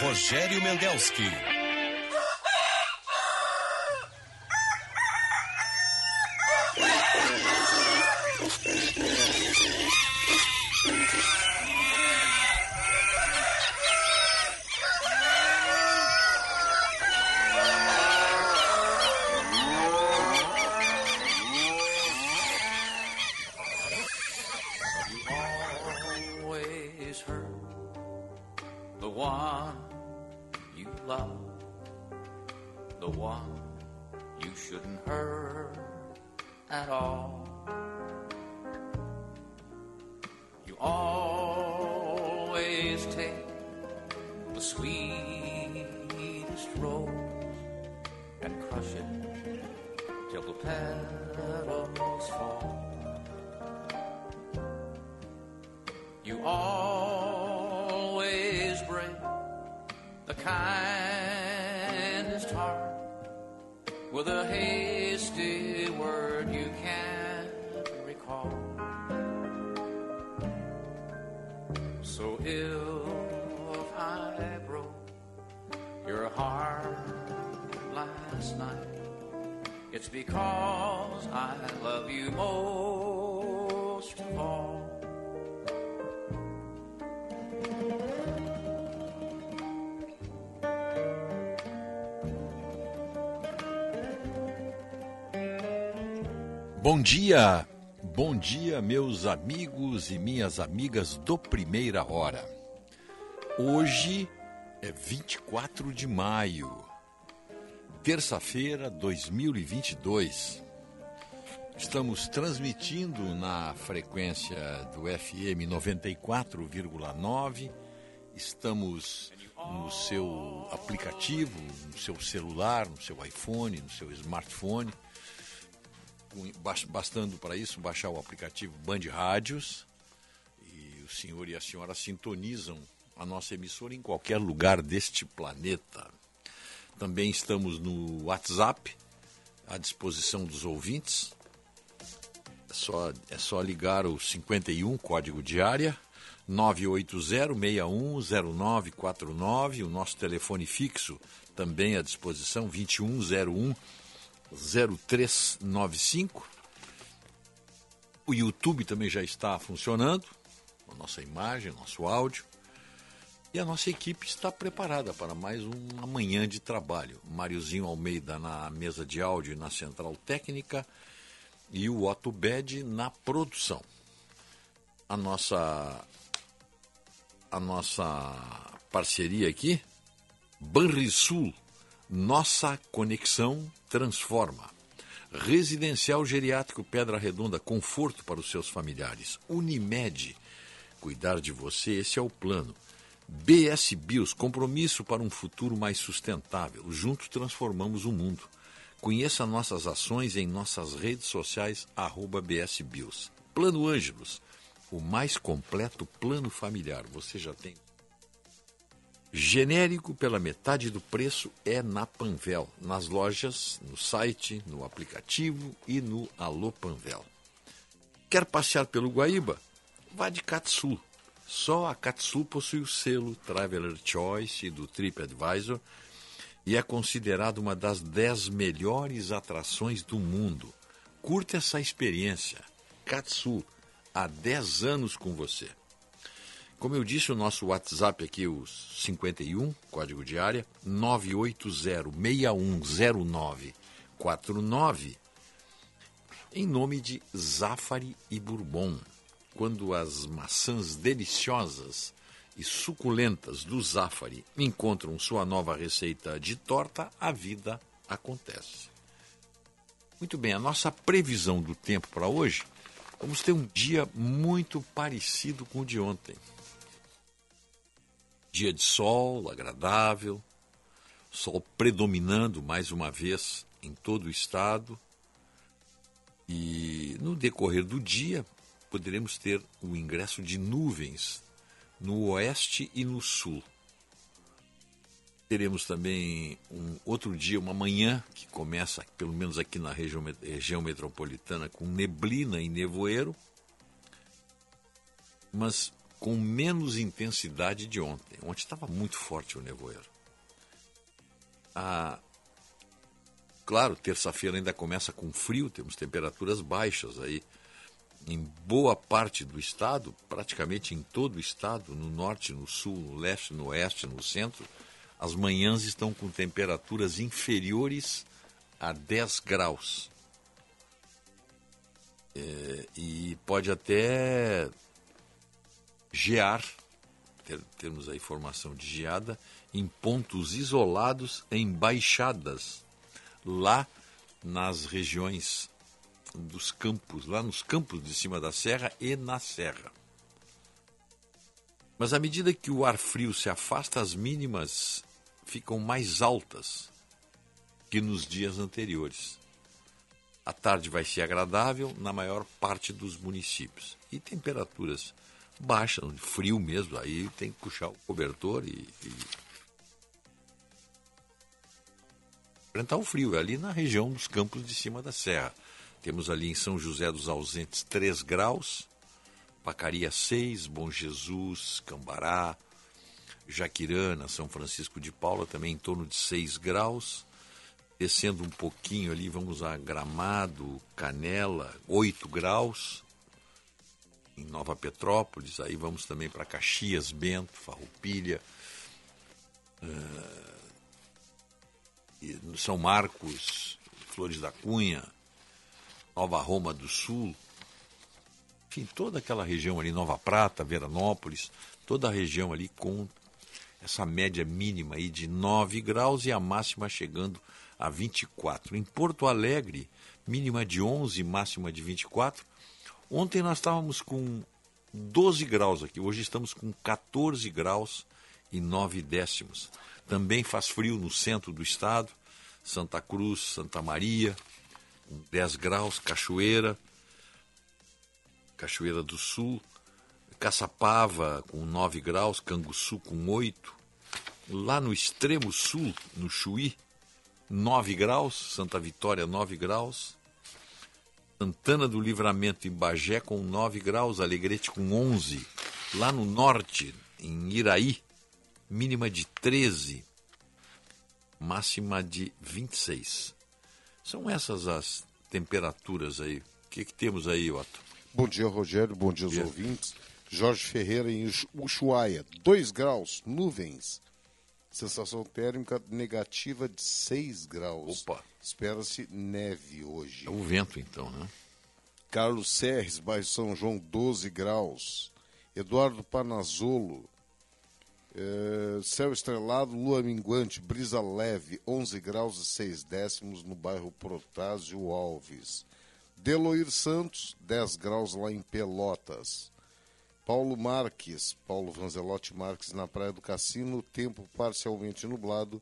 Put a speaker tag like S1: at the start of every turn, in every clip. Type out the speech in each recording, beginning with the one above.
S1: Rogério Mendelski.
S2: Dia, bom dia, meus amigos e minhas amigas do Primeira Hora. Hoje é 24 de maio, terça-feira 2022. Estamos transmitindo na frequência do FM 94,9. Estamos no seu aplicativo, no seu celular, no seu iPhone, no seu smartphone bastando para isso baixar o aplicativo Band Rádios e o senhor e a senhora sintonizam a nossa emissora em qualquer lugar deste planeta. Também estamos no WhatsApp à disposição dos ouvintes. É só, é só ligar o 51 código de área 980-610949, o nosso telefone fixo também à disposição 2101 0395. O YouTube também já está funcionando, a nossa imagem, nosso áudio. E a nossa equipe está preparada para mais uma manhã de trabalho. Máriozinho Almeida na mesa de áudio e na central técnica e o Otto Bed na produção. A nossa a nossa parceria aqui, Banrisul, nossa conexão transforma. Residencial Geriátrico Pedra Redonda, conforto para os seus familiares. Unimed, cuidar de você, esse é o plano. BS Bios, compromisso para um futuro mais sustentável. Juntos transformamos o mundo. Conheça nossas ações em nossas redes sociais, arroba BS Bios. Plano Ângelos, o mais completo plano familiar. Você já tem Genérico pela metade do preço é na Panvel, nas lojas, no site, no aplicativo e no Alô Panvel. Quer passear pelo Guaíba? Vá de Katsu. Só a Katsu possui o selo Traveler Choice do TripAdvisor e é considerado uma das 10 melhores atrações do mundo. Curta essa experiência. Katsu, há 10 anos com você. Como eu disse, o nosso WhatsApp aqui, o 51, código de área, 980-610949, em nome de Zafari e Bourbon. Quando as maçãs deliciosas e suculentas do Zafari encontram sua nova receita de torta, a vida acontece. Muito bem, a nossa previsão do tempo para hoje, vamos ter um dia muito parecido com o de ontem. Dia de sol agradável, sol predominando mais uma vez em todo o estado. E no decorrer do dia poderemos ter o ingresso de nuvens no oeste e no sul. Teremos também um outro dia, uma manhã, que começa, pelo menos aqui na região, região metropolitana, com neblina e nevoeiro. Mas com menos intensidade de ontem. Ontem estava muito forte o nevoeiro. Ah, claro, terça-feira ainda começa com frio, temos temperaturas baixas aí em boa parte do estado, praticamente em todo o estado, no norte, no sul, no leste, no oeste, no centro, as manhãs estão com temperaturas inferiores a 10 graus. É, e pode até gear, ter, termos a informação de geada, em pontos isolados, em baixadas, lá nas regiões dos campos, lá nos campos de cima da serra e na serra. Mas à medida que o ar frio se afasta, as mínimas ficam mais altas que nos dias anteriores. A tarde vai ser agradável na maior parte dos municípios. E temperaturas baixas, frio mesmo, aí tem que puxar o cobertor e, e... enfrentar o frio, é ali na região dos campos de cima da serra. Temos ali em São José dos Ausentes 3 graus, Pacaria 6, Bom Jesus, Cambará, Jaquirana, São Francisco de Paula também em torno de 6 graus. Descendo um pouquinho ali, vamos a Gramado, Canela, 8 graus. Em Nova Petrópolis, aí vamos também para Caxias, Bento, Farroupilha. Uh, São Marcos, Flores da Cunha, Nova Roma do Sul, enfim, toda aquela região ali, Nova Prata, Veranópolis, toda a região ali com essa média mínima aí de 9 graus e a máxima chegando a 24. Em Porto Alegre, mínima de 11, máxima de 24. Ontem nós estávamos com 12 graus aqui, hoje estamos com 14 graus e 9 décimos. Também faz frio no centro do estado, Santa Cruz, Santa Maria, 10 graus, Cachoeira, Cachoeira do Sul, Caçapava com 9 graus, Canguçu com 8, lá no extremo sul, no Chuí, 9 graus, Santa Vitória 9 graus, Santana do Livramento em Bagé com 9 graus, Alegrete com 11, lá no norte, em Iraí, mínima de 13, máxima de 26. São essas as temperaturas aí. O que, que temos aí, Otto?
S3: Bom dia, Rogério. Bom dia aos ouvintes. Jorge Ferreira em Ushuaia, 2 graus, nuvens. Sensação térmica negativa de 6 graus.
S2: Opa!
S3: Espera-se neve hoje.
S2: É o vento, então, né?
S3: Carlos Serres, bairro São João, 12 graus. Eduardo Panazolo, é, céu estrelado, lua minguante, brisa leve, 11 graus e 6 décimos no bairro Protásio Alves. Deloir Santos, 10 graus lá em Pelotas. Paulo Marques, Paulo Vanzelotti Marques na Praia do Cassino, tempo parcialmente nublado,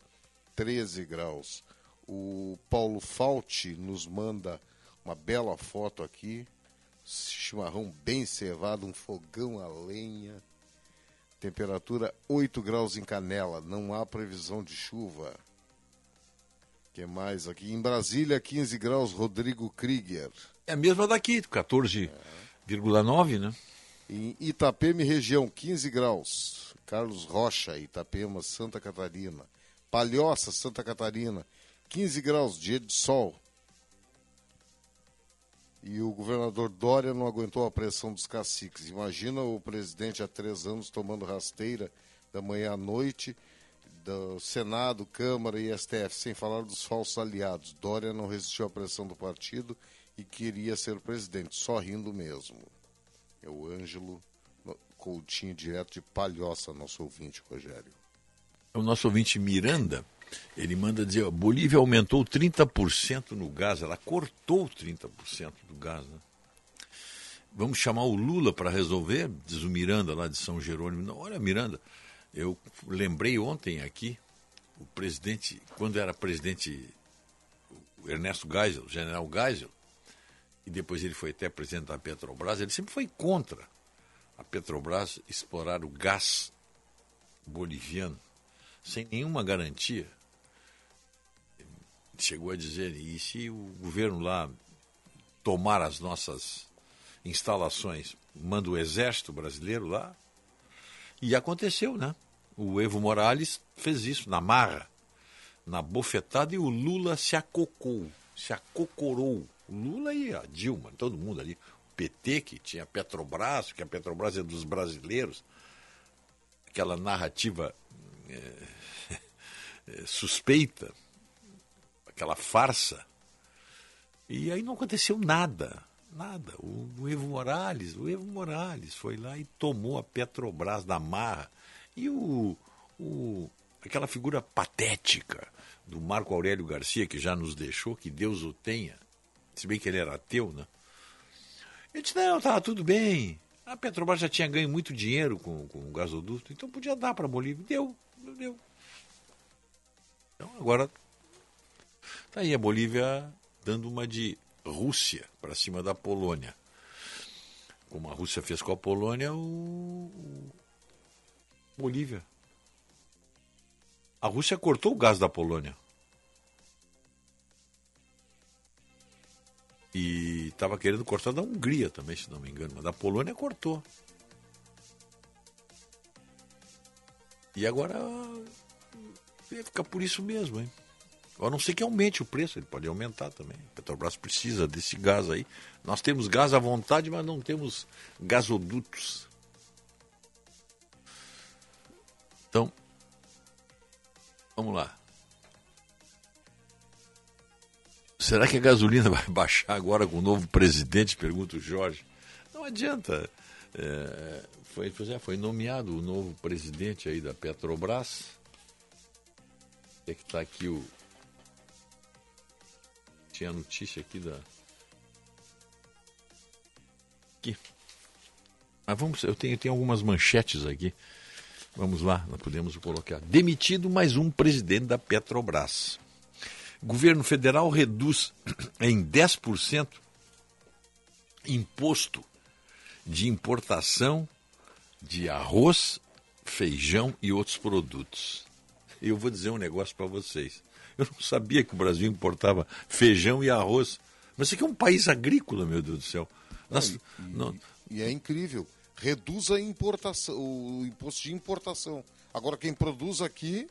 S3: 13 graus. O Paulo Falte nos manda uma bela foto aqui, chimarrão bem cevado, um fogão a lenha. Temperatura 8 graus em Canela, não há previsão de chuva. que mais aqui? Em Brasília, 15 graus, Rodrigo Krieger.
S2: É a mesma daqui, 14,9, é. né?
S3: Em Itapema região, 15 graus. Carlos Rocha, Itapema, Santa Catarina. Palhoça, Santa Catarina, 15 graus, dia de sol. E o governador Dória não aguentou a pressão dos caciques. Imagina o presidente há três anos tomando rasteira da manhã à noite, do Senado, Câmara e STF, sem falar dos falsos aliados. Dória não resistiu à pressão do partido e queria ser presidente, só rindo mesmo. É o Ângelo Coutinho, direto de Palhoça, nosso ouvinte, Rogério.
S2: O nosso ouvinte Miranda ele manda dizer, a Bolívia aumentou 30% no gás, ela cortou 30% do gás. Né? Vamos chamar o Lula para resolver, diz o Miranda lá de São Jerônimo. Não, olha, Miranda, eu lembrei ontem aqui, o presidente, quando era presidente Ernesto Geisel, general Geisel, e depois ele foi até presidente da Petrobras, ele sempre foi contra a Petrobras explorar o gás boliviano sem nenhuma garantia chegou a dizer, e se o governo lá tomar as nossas instalações, manda o exército brasileiro lá, E aconteceu, né? O Evo Morales fez isso na marra, na bofetada, e o Lula se acocou, se acocorou. Lula e a Dilma, todo mundo ali. O PT, que tinha Petrobras, que a Petrobras é dos brasileiros. Aquela narrativa é, é, suspeita, aquela farsa. E aí não aconteceu nada. Nada. O, o, Evo Morales, o Evo Morales foi lá e tomou a Petrobras da marra. E o, o, aquela figura patética do Marco Aurélio Garcia, que já nos deixou, que Deus o tenha, se bem que ele era ateu, né? Ele disse, não, estava tudo bem. A Petrobras já tinha ganho muito dinheiro com, com o gasoduto, então podia dar para a Bolívia. Deu, deu. Então agora tá aí a Bolívia dando uma de Rússia para cima da Polônia. Como a Rússia fez com a Polônia, o, o Bolívia. A Rússia cortou o gás da Polônia. E estava querendo cortar da Hungria também, se não me engano, mas da Polônia cortou. E agora vai ficar por isso mesmo, hein? A não ser que aumente o preço, ele pode aumentar também. Petrobras precisa desse gás aí. Nós temos gás à vontade, mas não temos gasodutos. Então, vamos lá. Será que a gasolina vai baixar agora com o novo presidente? Pergunta o Jorge. Não adianta. É, foi, foi nomeado o novo presidente aí da Petrobras. É que está aqui o, tinha a notícia aqui da. Aqui. Mas vamos, eu tenho, eu tenho algumas manchetes aqui. Vamos lá, nós podemos colocar. Demitido mais um presidente da Petrobras. Governo federal reduz em 10% imposto de importação de arroz, feijão e outros produtos. Eu vou dizer um negócio para vocês. Eu não sabia que o Brasil importava feijão e arroz. Mas isso aqui é um país agrícola, meu Deus do céu.
S3: Nós, e, não... e, é incrível. Reduz a importação, o imposto de importação. Agora, quem produz aqui.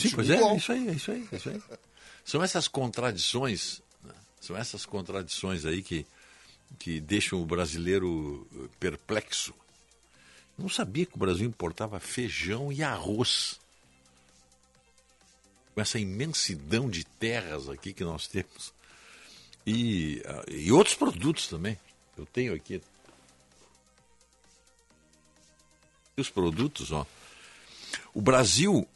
S2: Sim, pois é, é isso aí, é isso aí, é isso aí. São essas contradições, né? são essas contradições aí que, que deixam o brasileiro eh, perplexo. Não sabia que o Brasil importava feijão e arroz com essa imensidão de terras aqui que nós temos. E, ah, e outros produtos também. Eu tenho aqui. Os produtos, ó. O Brasil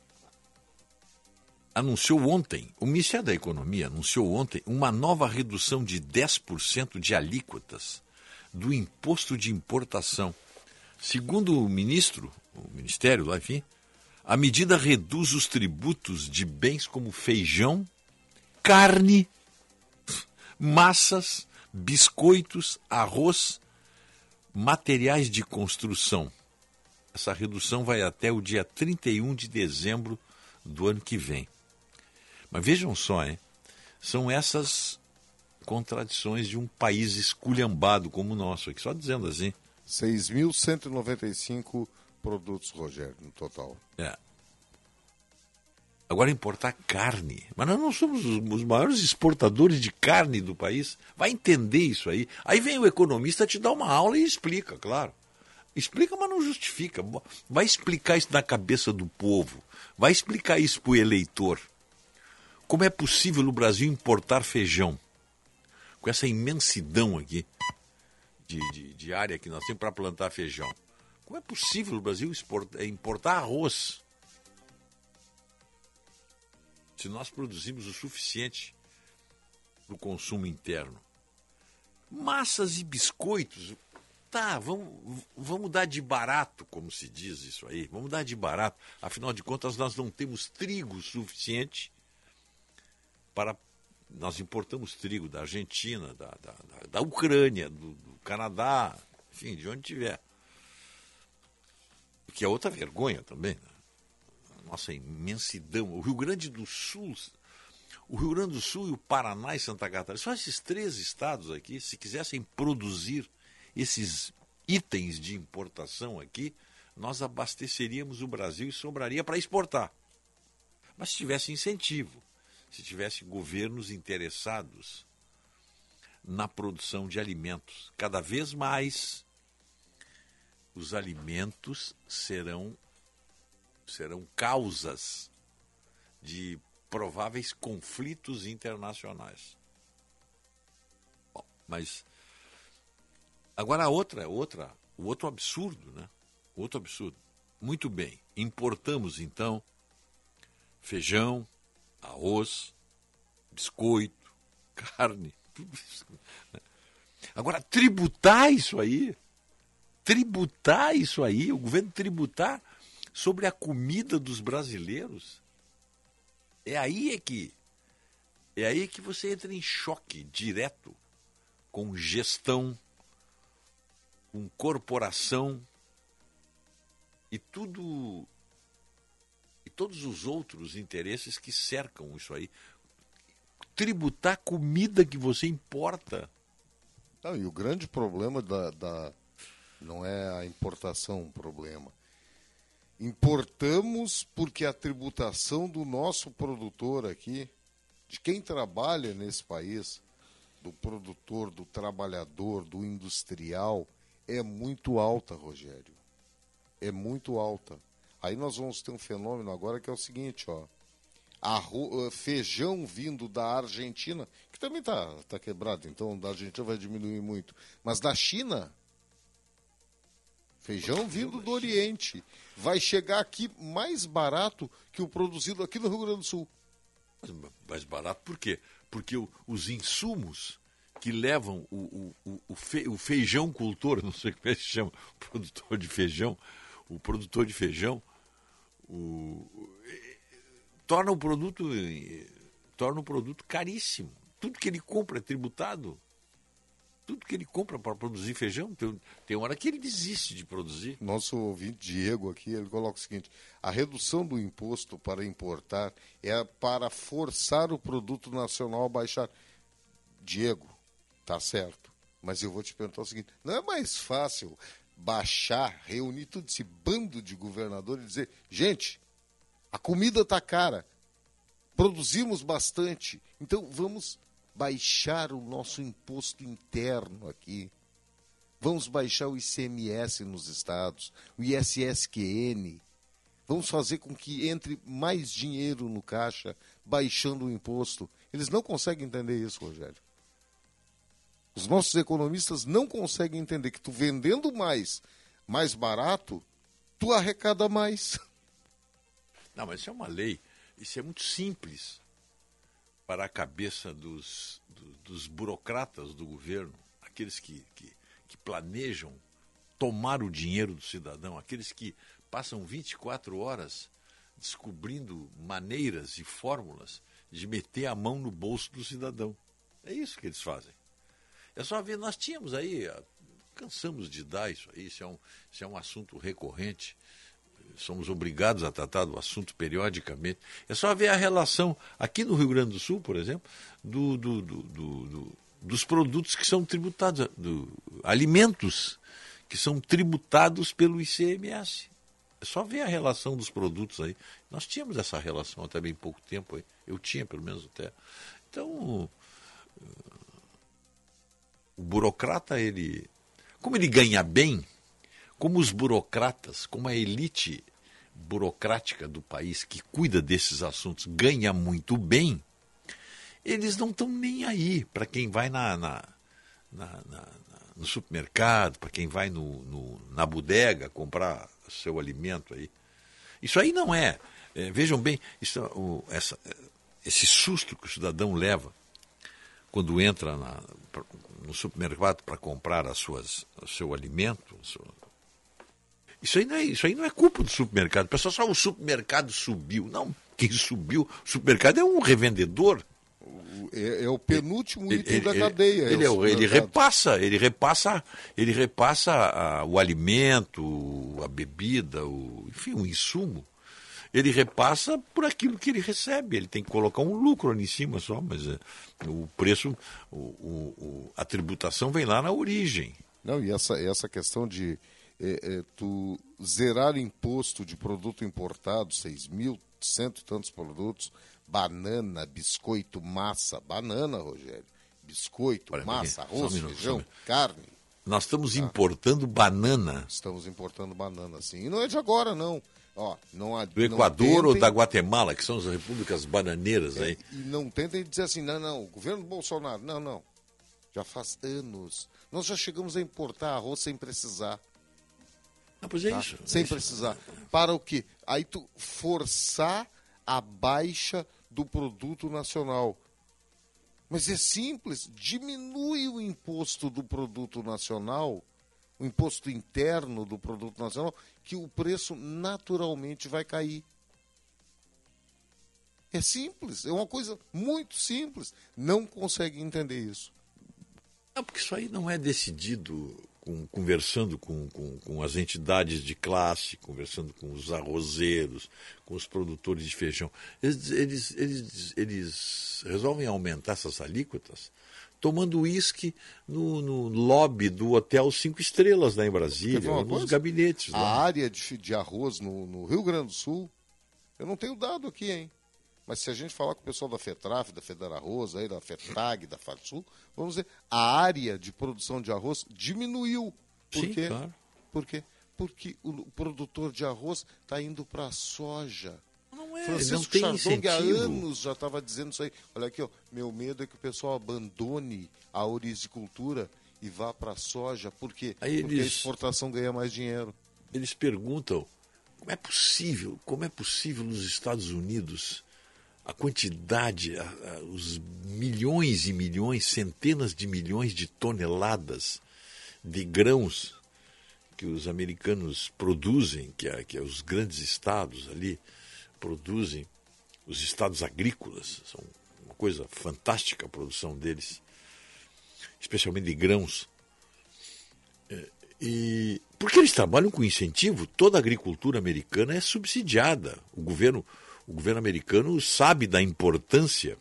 S2: anunciou ontem, o Ministério da Economia anunciou ontem uma nova redução de 10% de alíquotas do imposto de importação. Segundo o ministro, o ministério lá, enfim, a medida reduz os tributos de bens como feijão, carne, massas, biscoitos, arroz, materiais de construção. Essa redução vai até o dia 31 de dezembro do ano que vem. Mas vejam só, hein? são essas contradições de um país esculhambado como o nosso aqui, só dizendo assim.
S3: 6.195 produtos, Rogério, no total.
S2: É. Agora importar carne. Mas nós não somos os, maiores exportadores de carne do país. Vai entender isso aí. Aí vem o economista te dar uma aula e explica, claro. Explica, mas não justifica. Vai explicar isso na cabeça do povo. Vai explicar isso para o eleitor. Como é possível no Brasil importar feijão? Com essa imensidão aqui de, de, de área que nós temos para plantar feijão. Como é possível o Brasil exportar, importar arroz? Se nós produzimos o suficiente para o consumo interno. Massas e biscoitos, tá, vamos, vamos dar de barato, como se diz isso aí, vamos dar de barato. Afinal de contas, nós não temos trigo suficiente para. Nós importamos trigo da Argentina, da, da, da Ucrânia, do, do Canadá, enfim, de onde tiver que é outra vergonha também. Né? Nossa imensidão. O Rio Grande do Sul, o Rio Grande do Sul e o Paraná e Santa Catarina, só esses três estados aqui, se quisessem produzir esses itens de importação aqui, nós abasteceríamos o Brasil e sobraria para exportar. Mas se tivesse incentivo, se tivesse governos interessados na produção de alimentos, cada vez mais os alimentos serão serão causas de prováveis conflitos internacionais. Bom, mas agora a outra, outra, o outro absurdo, né? Outro absurdo. Muito bem, importamos então feijão, arroz, biscoito, carne, tudo isso. Né? Agora tributar isso aí, tributar isso aí, o governo tributar sobre a comida dos brasileiros, é aí é que é aí que você entra em choque direto com gestão, com corporação e tudo todos os outros interesses que cercam isso aí. Tributar comida que você importa.
S3: Não, e o grande problema da, da não é a importação o problema. Importamos porque a tributação do nosso produtor aqui, de quem trabalha nesse país, do produtor, do trabalhador, do industrial, é muito alta, Rogério. É muito alta. Aí nós vamos ter um fenômeno agora que é o seguinte, ó. Arro... Eh, feijão vindo da Argentina, que também está tá quebrado, então da Argentina vai diminuir muito. Mas da China, Feijão vindo do Oriente. Vai chegar aqui mais barato que o produzido aqui no Rio Grande do Sul.
S2: Mais barato por quê? Porque o, os insumos que levam o, o, o, fe, o feijão cultor, não sei como é que se chama, o produtor de feijão, o produtor de feijão, o, torna o produto torna o produto caríssimo. Tudo que ele compra é tributado tudo que ele compra para produzir feijão, tem, tem hora que ele desiste de produzir.
S3: Nosso ouvinte Diego aqui, ele coloca o seguinte: a redução do imposto para importar é para forçar o produto nacional a baixar. Diego, tá certo. Mas eu vou te perguntar o seguinte: não é mais fácil baixar, reunir todo esse bando de governadores e dizer, gente, a comida está cara, produzimos bastante, então vamos baixar o nosso imposto interno aqui. Vamos baixar o ICMS nos estados, o ISSQN. Vamos fazer com que entre mais dinheiro no caixa, baixando o imposto. Eles não conseguem entender isso, Rogério. Os nossos economistas não conseguem entender que tu vendendo mais, mais barato, tu arrecada mais.
S2: Não, mas isso é uma lei. Isso é muito simples para a cabeça dos, dos burocratas do governo, aqueles que, que, que planejam tomar o dinheiro do cidadão, aqueles que passam 24 horas descobrindo maneiras e fórmulas de meter a mão no bolso do cidadão. É isso que eles fazem. É só ver, nós tínhamos aí, cansamos de dar isso aí, isso é um, isso é um assunto recorrente somos obrigados a tratar do assunto periodicamente. É só ver a relação, aqui no Rio Grande do Sul, por exemplo, do, do, do, dos produtos que são tributados, do, alimentos que são tributados pelo ICMS. É só ver a relação dos produtos aí. Nós tínhamos essa relação até bem pouco tempo aí. Eu tinha, pelo menos, até. Então, o burocrata, ele. Como ele ganha bem, como os burocratas, como a elite burocrática do país que cuida desses assuntos ganha muito bem, eles não estão nem aí para quem vai na, na, na, na no supermercado, para quem vai no, no, na bodega comprar seu alimento aí. Isso aí não é. é vejam bem, isso, o, essa, esse susto que o cidadão leva quando entra na, no supermercado para comprar as suas, o seu alimento, isso aí, não é, isso aí não é culpa do supermercado. O pessoal só o supermercado subiu. Não, quem subiu, o supermercado é um revendedor.
S3: É, é o penúltimo ele, item ele, da cadeia.
S2: Ele, é ele, repassa, ele repassa, ele repassa a, o alimento, a bebida, o, enfim, o insumo. Ele repassa por aquilo que ele recebe. Ele tem que colocar um lucro ali em cima só, mas é, o preço, o, o, a tributação vem lá na origem.
S3: Não, e essa, essa questão de é, é, tu zerar imposto de produto importado, 6 mil, cento e tantos produtos, banana, biscoito, massa, banana, Rogério, biscoito,
S2: Olha,
S3: massa,
S2: aqui, só um
S3: arroz,
S2: minuto,
S3: feijão, carne.
S2: Nós estamos importando banana
S3: Estamos importando banana, sim. E não é de agora, não. Ó, não há,
S2: do Equador ou
S3: tentem-
S2: da Guatemala, que são as repúblicas bananeiras aí.
S3: E não tentem dizer assim, não, não, o governo Bolsonaro, não, não. Já faz anos. Nós já chegamos a importar arroz sem precisar.
S2: Ah, pois é
S3: tá?
S2: isso.
S3: Sem
S2: é isso.
S3: precisar. Para o quê? Aí tu forçar a baixa do produto nacional. Mas é simples, diminui o imposto do produto nacional, o imposto interno do produto nacional, que o preço naturalmente vai cair. É simples, é uma coisa muito simples. Não consegue entender isso.
S2: Não, porque isso aí não é decidido com- conversando com, com, com as entidades de classe, conversando com os arrozeiros, com os produtores de feijão. Eles, eles, eles, eles resolvem aumentar essas alíquotas tomando uísque no, no lobby do Hotel Cinco Estrelas lá em Brasília, nos
S3: coisa?
S2: gabinetes
S3: A
S2: lá.
S3: área de, de arroz no, no Rio Grande do Sul, eu não tenho dado aqui, hein? Mas se a gente falar com o pessoal da FETRAF, da Federa Arroz, aí, da FETAG, da FATSUL, vamos dizer, a área de produção de arroz diminuiu. Por
S2: Sim,
S3: quê?
S2: claro.
S3: Por quê? Porque o produtor de arroz está indo para a soja.
S2: Não é, não
S3: Francisco
S2: tem
S3: Chardong há anos já estava dizendo isso aí. Olha aqui, ó, meu medo é que o pessoal abandone a orizicultura e vá para a soja. Por quê?
S2: Aí
S3: Porque a exportação ganha mais dinheiro.
S2: eles perguntam como é possível, como é possível nos Estados Unidos a quantidade, a- a- os milhões e milhões, centenas de milhões de toneladas de grãos que os americanos produzem, que, é- que é os grandes estados ali produzem, os estados agrícolas, são uma coisa fantástica a produção deles, especialmente de grãos. E porque eles trabalham com incentivo, toda a agricultura americana é subsidiada. O governo, o governo americano sabe da importância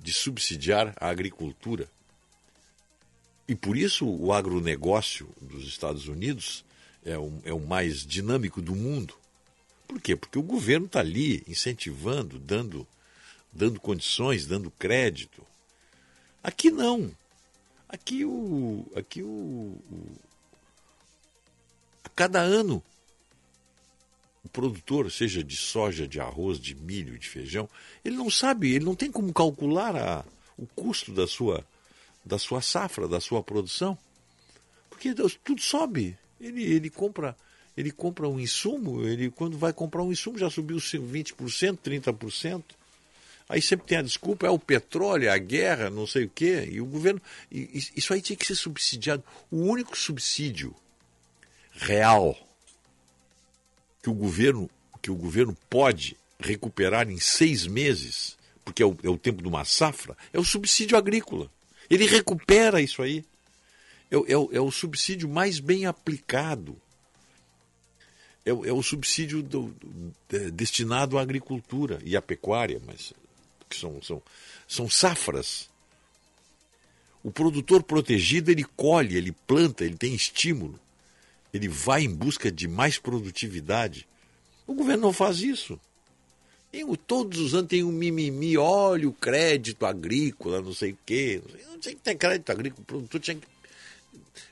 S2: de subsidiar a agricultura. E por isso o agronegócio dos Estados Unidos é o, é o mais dinâmico do mundo. Por quê? Porque o governo está ali incentivando, dando, dando condições, dando crédito. Aqui não. Aqui o, aqui o, o a cada ano o produtor, seja de soja, de arroz, de milho, de feijão, ele não sabe, ele não tem como calcular a, o custo da sua, da sua safra, da sua produção. Porque tudo sobe. Ele, ele compra ele compra um insumo, ele quando vai comprar um insumo já subiu 20%, 30%. Aí sempre tem a desculpa, é o petróleo, é a guerra, não sei o quê. E o governo. e- Isso aí tinha que ser subsidiado. O único subsídio real que o governo, que o governo pode recuperar em seis meses, porque é o, é o tempo de uma safra, é o subsídio agrícola. Ele recupera isso aí. É, é é o subsídio mais bem aplicado. É, o- é o subsídio do- do- de- destinado à agricultura e à pecuária, mas que são, são, são safras. O produtor protegido ele colhe, ele planta, ele tem estímulo, ele vai em busca de mais produtividade. O governo não faz isso. Tem todos os anos tem um mimimi, olha o crédito agrícola, não sei o quê. Não tinha que ter crédito agrícola, o produtor tinha que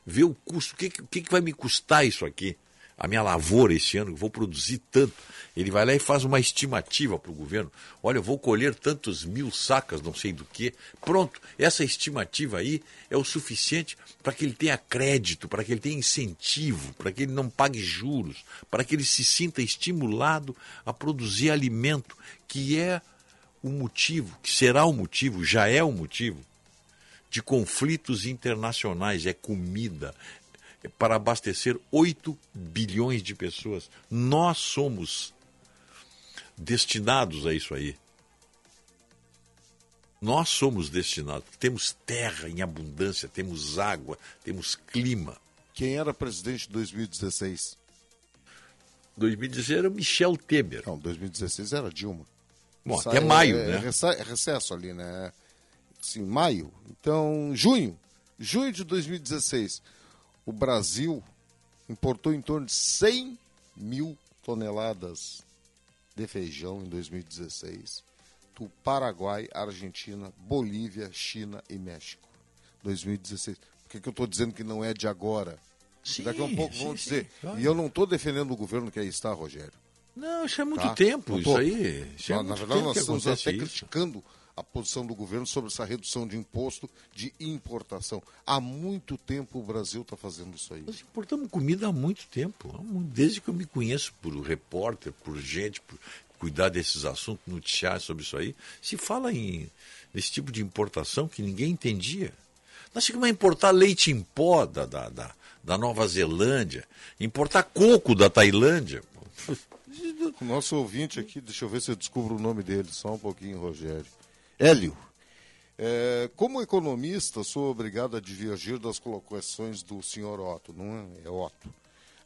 S2: ver o custo, o que, que, que vai me custar isso aqui? A minha lavoura esse ano, vou produzir tanto. Ele vai lá e faz uma estimativa para o governo. Olha, eu vou colher tantos mil sacas, não sei do que. Pronto, essa estimativa aí é o suficiente para que ele tenha crédito, para que ele tenha incentivo, para que ele não pague juros, para que ele se sinta estimulado a produzir alimento, que é o motivo, que será o motivo, já é o motivo de conflitos internacionais, é comida para abastecer 8 bilhões de pessoas. Nós somos destinados a isso aí. Nós somos destinados. Temos terra em abundância, temos água, temos clima.
S3: Quem era presidente de 2016?
S2: 2016 era o Michel Temer.
S3: Não, 2016 era Dilma.
S2: Bom,
S3: Isso
S2: até
S3: aí
S2: maio,
S3: é,
S2: né?
S3: É é recesso ali, né? Sim, maio. Então, junho. Junho de 2016. O Brasil importou em torno de 100 mil toneladas de feijão em 2016 do Paraguai, Argentina, Bolívia, China e México. 2016. Por que, que eu estou dizendo que não é de agora?
S2: Sim,
S3: Daqui a um pouco
S2: sim,
S3: vão
S2: sim,
S3: dizer.
S2: claro.
S3: E eu não estou defendendo o governo que aí está, Rogério.
S2: Não, isso é muito
S3: Tá?
S2: tempo, isso aí. Isso é
S3: na
S2: muito
S3: verdade,
S2: tempo
S3: nós estamos até
S2: isso.
S3: criticando a posição do governo sobre essa redução de imposto de importação. Há muito tempo o Brasil está fazendo isso aí.
S2: Nós importamos comida há muito tempo, desde que eu me conheço por repórter, por gente, por cuidar desses assuntos, noticiar sobre isso aí. Se fala em nesse tipo de importação que ninguém entendia. Nós chegamos a importar leite em pó da, da, da, da Nova Zelândia, importar coco da Tailândia.
S3: O nosso ouvinte aqui, deixa eu ver se eu descubro o nome dele, só um pouquinho, Rogério. Hélio. É, como economista, sou obrigado a divergir das colocações do senhor Otto, não é? É Otto.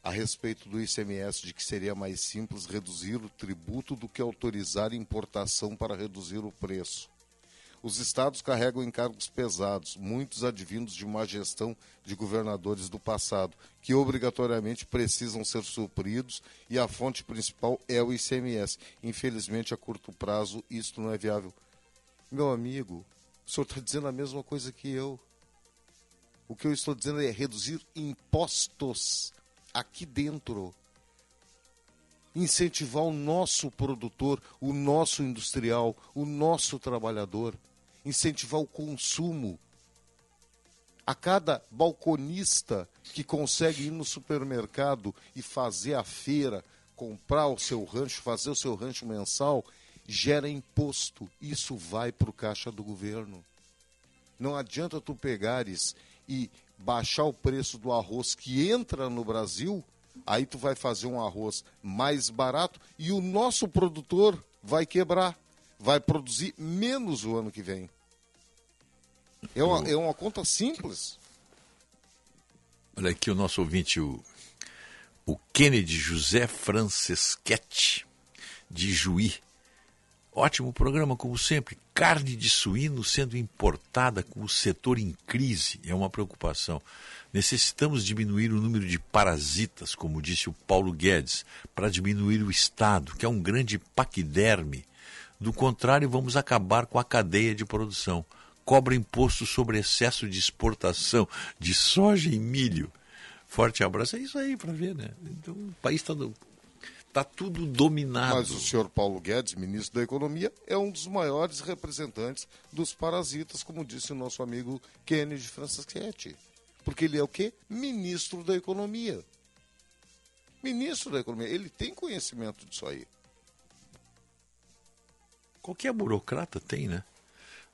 S3: A respeito do ICMS, de que seria mais simples reduzir o tributo do que autorizar importação para reduzir o preço. Os estados carregam encargos pesados, muitos advindos de má gestão de governadores do passado, que obrigatoriamente precisam ser supridos e a fonte principal é o ICMS. Infelizmente, a curto prazo, isto não é viável. Meu amigo, o senhor está dizendo a mesma coisa que eu. O que eu estou dizendo é reduzir impostos aqui dentro. Incentivar o nosso produtor, o nosso industrial, o nosso trabalhador. Incentivar o consumo. A cada balconista que consegue ir no supermercado e fazer a feira, comprar o seu rancho, fazer o seu rancho mensal, gera imposto. Isso vai para o caixa do governo. Não adianta tu pegares e baixar o preço do arroz que entra no Brasil, aí tu vai fazer um arroz mais barato e o nosso produtor vai quebrar, vai produzir menos o ano que vem. É uma, é uma conta simples.
S2: Olha aqui o nosso ouvinte, o, o Kennedy José Franceschetti, de Juí. Ótimo programa, como sempre. Carne de suíno sendo importada com o setor em crise é uma preocupação. Necessitamos diminuir o número de parasitas, como disse o Paulo Guedes, para diminuir o Estado, que é um grande paquiderme. Do contrário, vamos acabar com a cadeia de produção. Cobra imposto sobre excesso de exportação de soja e milho. Forte abraço. É isso aí para ver, né? Então, o país está tá tudo dominado.
S3: Mas o senhor Paulo Guedes, ministro da Economia, é um dos maiores representantes dos parasitas, como disse o nosso amigo Kennedy Franceschetti. Porque ele é o quê? Ministro da Economia. Ministro da Economia. Ele tem conhecimento disso aí.
S2: Qualquer burocrata tem, né?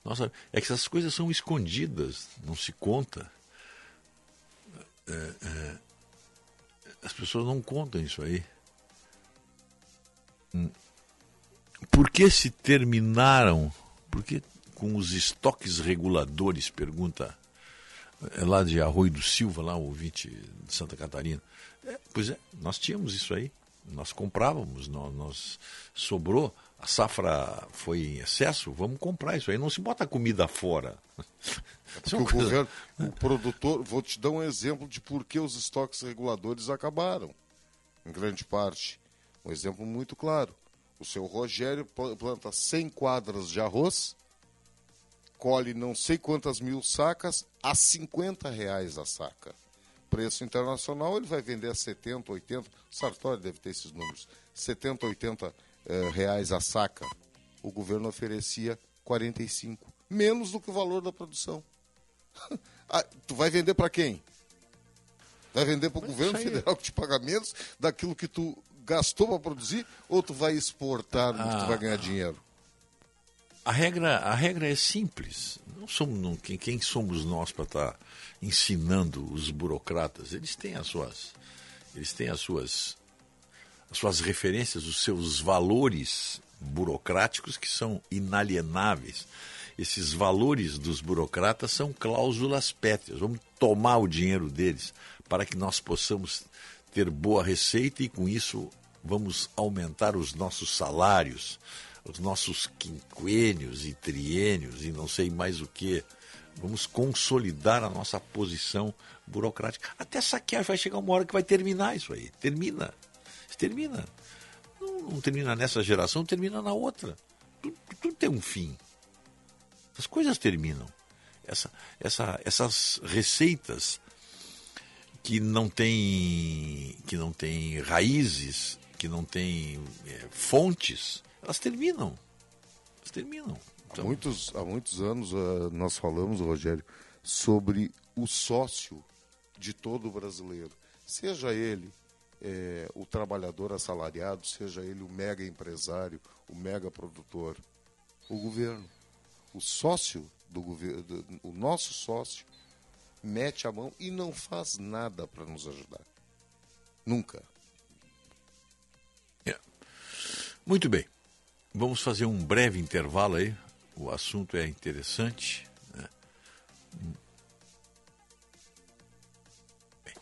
S2: Nossa, é que essas coisas são escondidas, não se conta. É, é, as pessoas não contam isso aí. Por que se terminaram? Por que com os estoques reguladores? Pergunta é lá de Arroio do Silva, lá o ouvinte de Santa Catarina. É, pois é, nós tínhamos isso aí. Nós comprávamos, nós, nós sobrou, a safra foi em excesso, vamos comprar isso aí. Não se bota comida fora.
S3: Porque o governo, o produtor, vou te dar um exemplo de por que os estoques reguladores acabaram, em grande parte. Um exemplo muito claro. O seu Rogério planta 100 quadras de arroz, colhe não sei quantas mil sacas a 50 reais a saca. Preço internacional ele vai vender a 70, 80, o Sartori deve ter esses números, 70, 80 eh, reais a saca. O governo oferecia 45, menos do que o valor da produção. ah, tu vai vender para quem? Vai vender para o governo federal que te paga menos daquilo que tu gastou para produzir ou tu vai exportar ah, que tu vai ganhar dinheiro?
S2: A regra, a regra é simples. Não somos, não, quem, quem somos nós para estar tá ensinando os burocratas? Eles têm as suas, eles têm as suas, as suas referências, os seus valores burocráticos que são inalienáveis. Esses valores dos burocratas são cláusulas pétreas. Vamos tomar o dinheiro deles para que nós possamos ter boa receita e com isso vamos aumentar os nossos salários, os nossos quinquênios e triênios e não sei mais o que. Vamos consolidar a nossa posição burocrática. Até saquear vai chegar uma hora que vai terminar isso aí. Termina. Termina. Não, não termina nessa geração, termina na outra. Tudo, tudo tem um fim. As coisas terminam. Essa, essa, essas receitas que não têm que não tem raízes, que não têm é, fontes, elas terminam. Elas terminam.
S3: Então... Há, muitos, há muitos anos uh, nós falamos, Rogério, sobre o sócio de todo brasileiro. Seja ele é, o trabalhador assalariado, seja ele o mega empresário, o mega produtor, o governo. O sócio do governo, o nosso sócio, mete a mão e não faz nada para nos ajudar. Nunca.
S2: É. Muito bem. Vamos fazer um breve intervalo aí. O assunto é interessante. Né? Bem,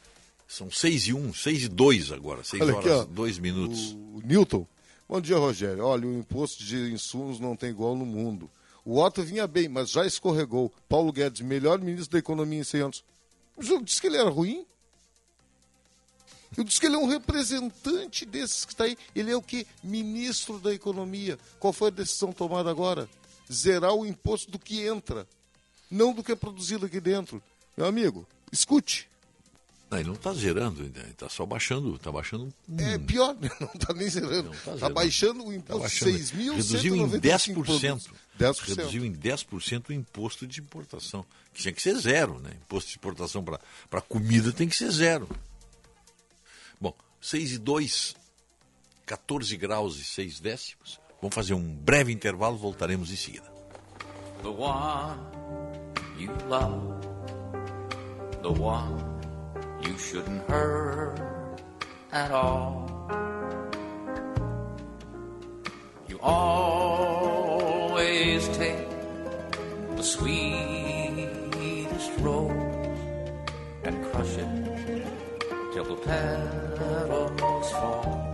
S2: são seis e um, seis e dois agora, seis Olha horas, aqui, dois minutos.
S3: O, o Newton. Bom dia, Rogério. Olha, o imposto de insumos não tem igual no mundo. O Otto vinha bem, mas já escorregou. Paulo Guedes, melhor ministro da Economia em 100 anos. Eu disse que ele era ruim. Eu disse que ele é um representante desses que está aí. Ele é o que? Ministro da Economia. Qual foi a decisão tomada agora? Zerar o imposto do que entra, não do que é produzido aqui dentro. Meu amigo, escute.
S2: Não, ele não está zerando, ele está só baixando, está baixando.
S3: Hum. É pior, não está nem zerando. Está tá, tá baixando o imposto tá 6.195
S2: Reduziu em 10%. 10%. Reduziu em 10% o imposto de importação, que tinha que ser zero, né? Imposto de importação para comida tem que ser zero. Bom, 6 e 2, 14 graus e 6 décimos. Vamos fazer um breve intervalo, voltaremos em seguida. The one you love, the one you shouldn't hurt at all. You always take the sweetest rose and crush it till the petals fall.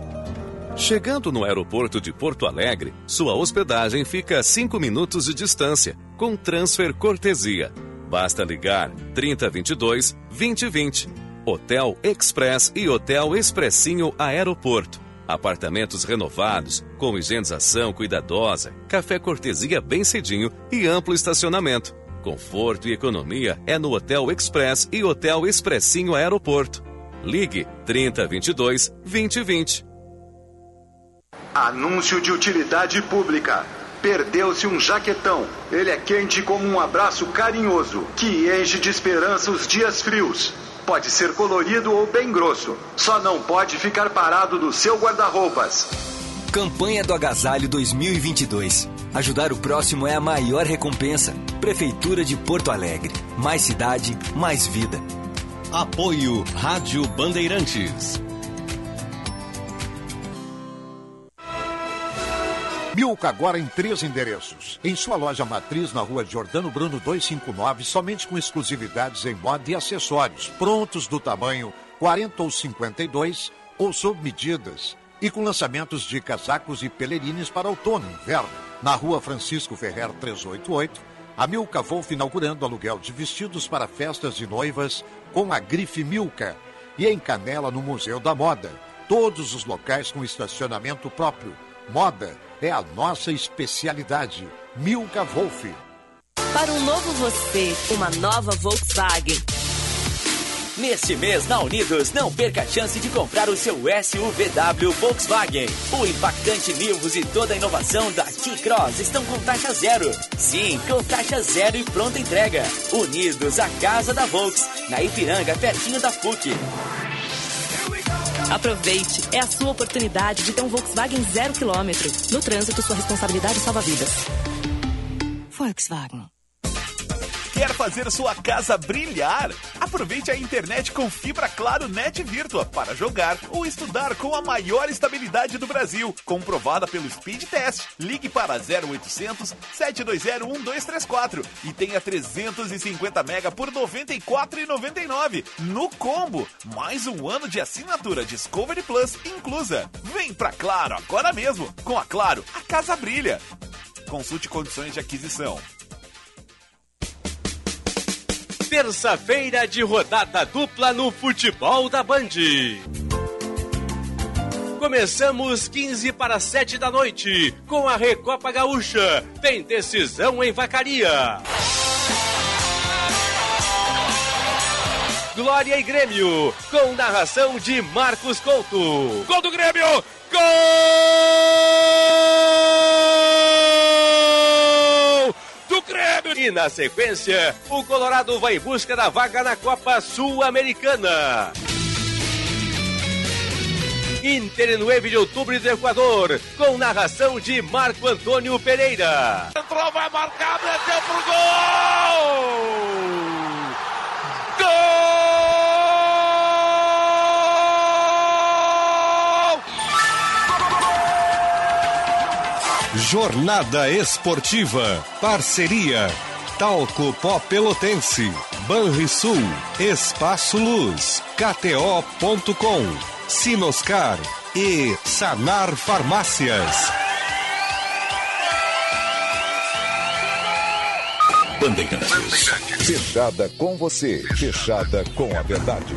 S2: Chegando no aeroporto de Porto Alegre, sua hospedagem fica a 5 minutos de distância, com transfer cortesia. Basta ligar 3022 2020 Hotel Express e Hotel Expressinho Aeroporto. Apartamentos renovados, com higienização cuidadosa, café cortesia bem cedinho e amplo estacionamento. Conforto e economia é no Hotel Express e Hotel Expressinho Aeroporto. Ligue 3022 2020.
S4: Anúncio de utilidade pública. Perdeu-se um jaquetão. Ele é quente como um abraço carinhoso, que enche de esperança os dias frios. Pode ser colorido ou bem grosso. Só não pode ficar parado no seu guarda-roupas.
S5: Campanha do Agasalho 2022. Ajudar o próximo é a maior recompensa. Prefeitura de Porto Alegre. Mais cidade, mais vida.
S6: Apoio Rádio Bandeirantes.
S7: Milka agora em três endereços. Em sua loja matriz na rua Jordano Bruno 259, somente com exclusividades em moda e acessórios, prontos do tamanho 40 ou 52 ou sob medidas. E com lançamentos de casacos e pelerines para outono e inverno. Na rua Francisco Ferrer 388, a Milka Wolf inaugurando aluguel de vestidos para festas de noivas com a grife Milka. E em Canela, no Museu da Moda. Todos os locais com estacionamento próprio. Moda é a nossa especialidade. Milka Wolf.
S8: Para um novo você, uma nova Volkswagen.
S9: Neste mês na Unidos, não perca a chance de comprar o seu SUVW Volkswagen. O impactante Nivus e toda a inovação da T-Cross estão com taxa zero. Sim, com taxa zero e pronta entrega. Unidos, a casa da Volks, na Ipiranga, pertinho da PUC.
S8: Aproveite, é a sua oportunidade de ter um Volkswagen zero quilômetro. No trânsito, sua responsabilidade salva vidas.
S10: Volkswagen. Quer fazer sua casa brilhar? Aproveite a internet com fibra Claro Net Virtua para jogar ou estudar com a maior estabilidade do Brasil, comprovada pelo Speed Test. Ligue para 0800 720 1234 e tenha 350 mega por 94,99 no combo. Mais um ano de assinatura Discovery Plus inclusa. Vem pra Claro agora mesmo. Com a Claro, a casa brilha. Consulte condições de aquisição.
S1: Terça-feira de rodada dupla no futebol da Band. Começamos 15 para 7 da noite com a Recopa Gaúcha. Tem decisão em Vacaria. Glória e Grêmio, com narração de Marcos Couto. Gol do Grêmio! Gol! E na sequência, o Colorado vai em busca da vaga na Copa Sul-Americana. Inter 9 de outubro do Equador, com narração de Marco Antônio Pereira.
S11: Entrou, vai marcar, meteu pro gol!
S12: Gol! Jornada Esportiva. Parceria. Talco Pó Pelotense. Banrisul. Espaço Luz. KTO.com. Sinoscar e Sanar Farmácias.
S13: Bandeirantes. Fechada com você, fechada com a verdade.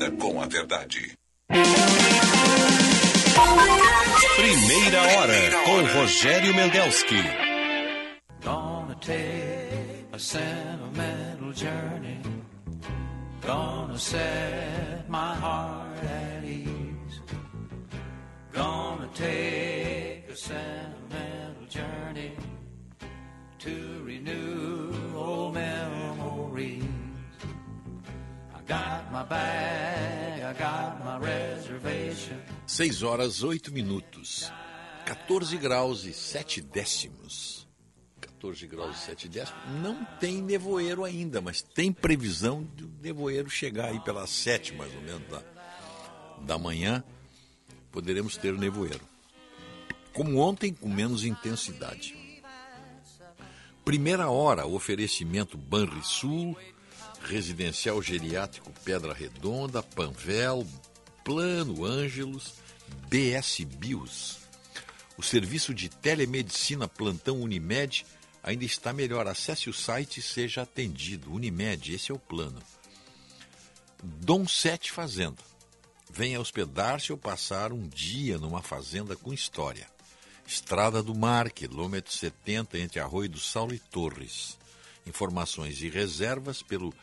S13: com a verdade.
S12: Primeira hora com Rogério Mendelski.
S14: Gonna take a sentimental journey. Gonna set my heart at ease. Gonna take a sentimental journey to renew old memories. Got my bag, I got my reservation.
S2: 6 horas 8 minutos. 14 graus e 7 décimos. 14 graus e 7 décimos. Não tem nevoeiro ainda, mas tem previsão de o nevoeiro chegar aí pelas 7 mais ou menos da, da manhã. Poderemos ter nevoeiro. Como ontem, com menos intensidade. Primeira hora, oferecimento Banrisul, Residencial Geriátrico Pedra Redonda, Panvel, Plano Ângelos, BS Bios. O serviço de telemedicina Plantão Unimed ainda está melhor. Acesse o site e seja atendido. Unimed, esse é o plano. Dom Sete Fazenda. Venha hospedar-se ou passar um dia numa fazenda com história. Estrada do Mar, quilômetro 70, entre Arroio do Saulo e Torres. Informações e reservas pelo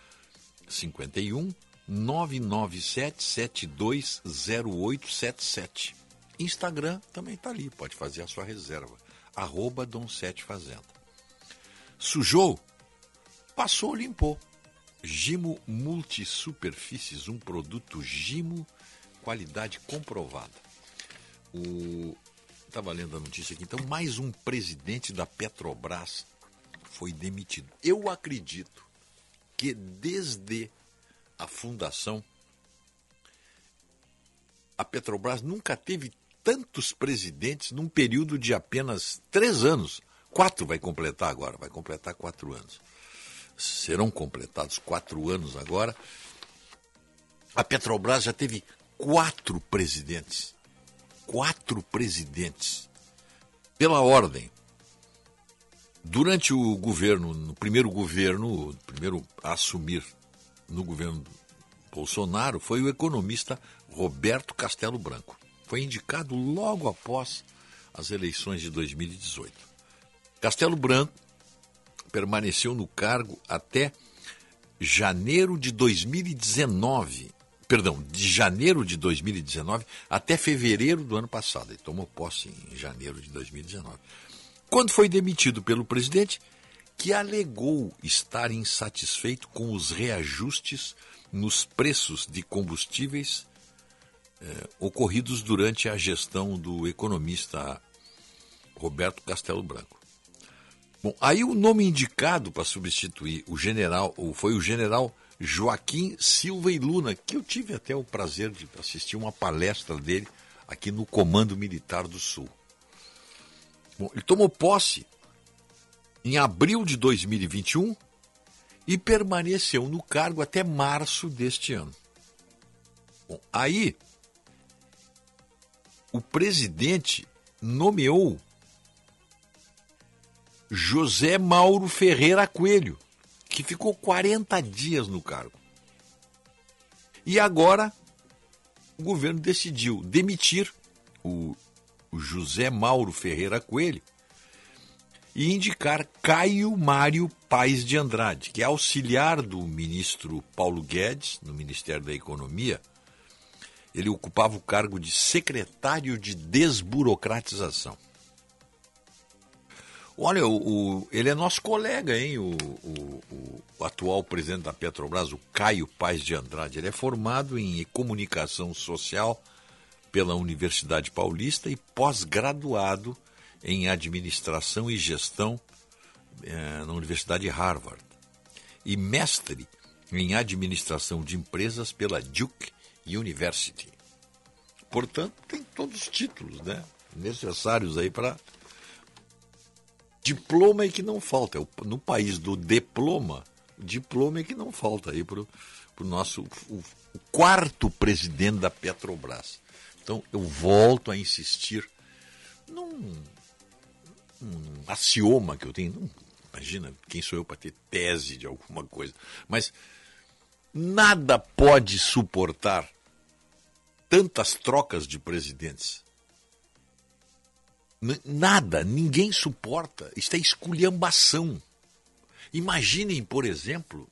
S2: 51 997 720877. Instagram também está ali, pode fazer a sua reserva. Arroba Dom Sete Fazenda. Sujou? Passou, limpou. Gimo Multisuperfícies, um produto Gimo, qualidade comprovada. O... Estava lendo a notícia aqui, então mais um presidente da Petrobras foi demitido. Eu acredito que desde a fundação, a Petrobras nunca teve tantos presidentes num período de apenas três anos. Quatro vai completar agora, vai completar quatro anos. Serão completados quatro anos agora. A Petrobras já teve quatro presidentes. Quatro presidentes. Pela ordem. Durante o governo, no primeiro governo, o primeiro a assumir no governo Bolsonaro, foi o economista Roberto Castelo Branco. Foi indicado logo após as eleições de 2018. Castelo Branco permaneceu no cargo até janeiro de 2019. Perdão, de janeiro de 2019 até fevereiro do ano passado. Ele tomou posse em janeiro de 2019. Quando foi demitido pelo presidente, que alegou estar insatisfeito com os reajustes nos preços de combustíveis eh, ocorridos durante a gestão do economista Roberto Castelo Branco. Bom, aí o nome indicado para substituir o general foi o general Joaquim Silva e Luna, que eu tive até o prazer de assistir uma palestra dele aqui no Comando Militar do Sul. Bom, ele tomou posse em abril de 2021 e permaneceu no cargo até março deste ano. Bom, aí o presidente nomeou José Mauro Ferreira Coelho, que ficou 40 dias no cargo. E agora o governo decidiu demitir o, José Mauro Ferreira Coelho e indicar Caio Mário Paes de Andrade, que é auxiliar do ministro Paulo Guedes, no Ministério da Economia. Ele ocupava o cargo de secretário de desburocratização. Olha, o, o, ele é nosso colega, hein? O, o, atual presidente da Petrobras, o Caio Paz de Andrade. Ele é formado em comunicação social pela Universidade Paulista e pós-graduado em administração e gestão eh, na Universidade Harvard. E mestre em administração de empresas pela Duke University. Portanto, tem todos os títulos né, necessários aí para Diploma é que não falta. No país do diploma, diploma é que não falta aí para o nosso quarto presidente da Petrobras. Então eu volto a insistir num, num axioma que eu tenho. Imagina, quem sou eu para ter tese de alguma coisa. Mas nada pode suportar tantas trocas de presidentes Nada, ninguém suporta. Isto é esculhambação. Imaginem, por exemplo,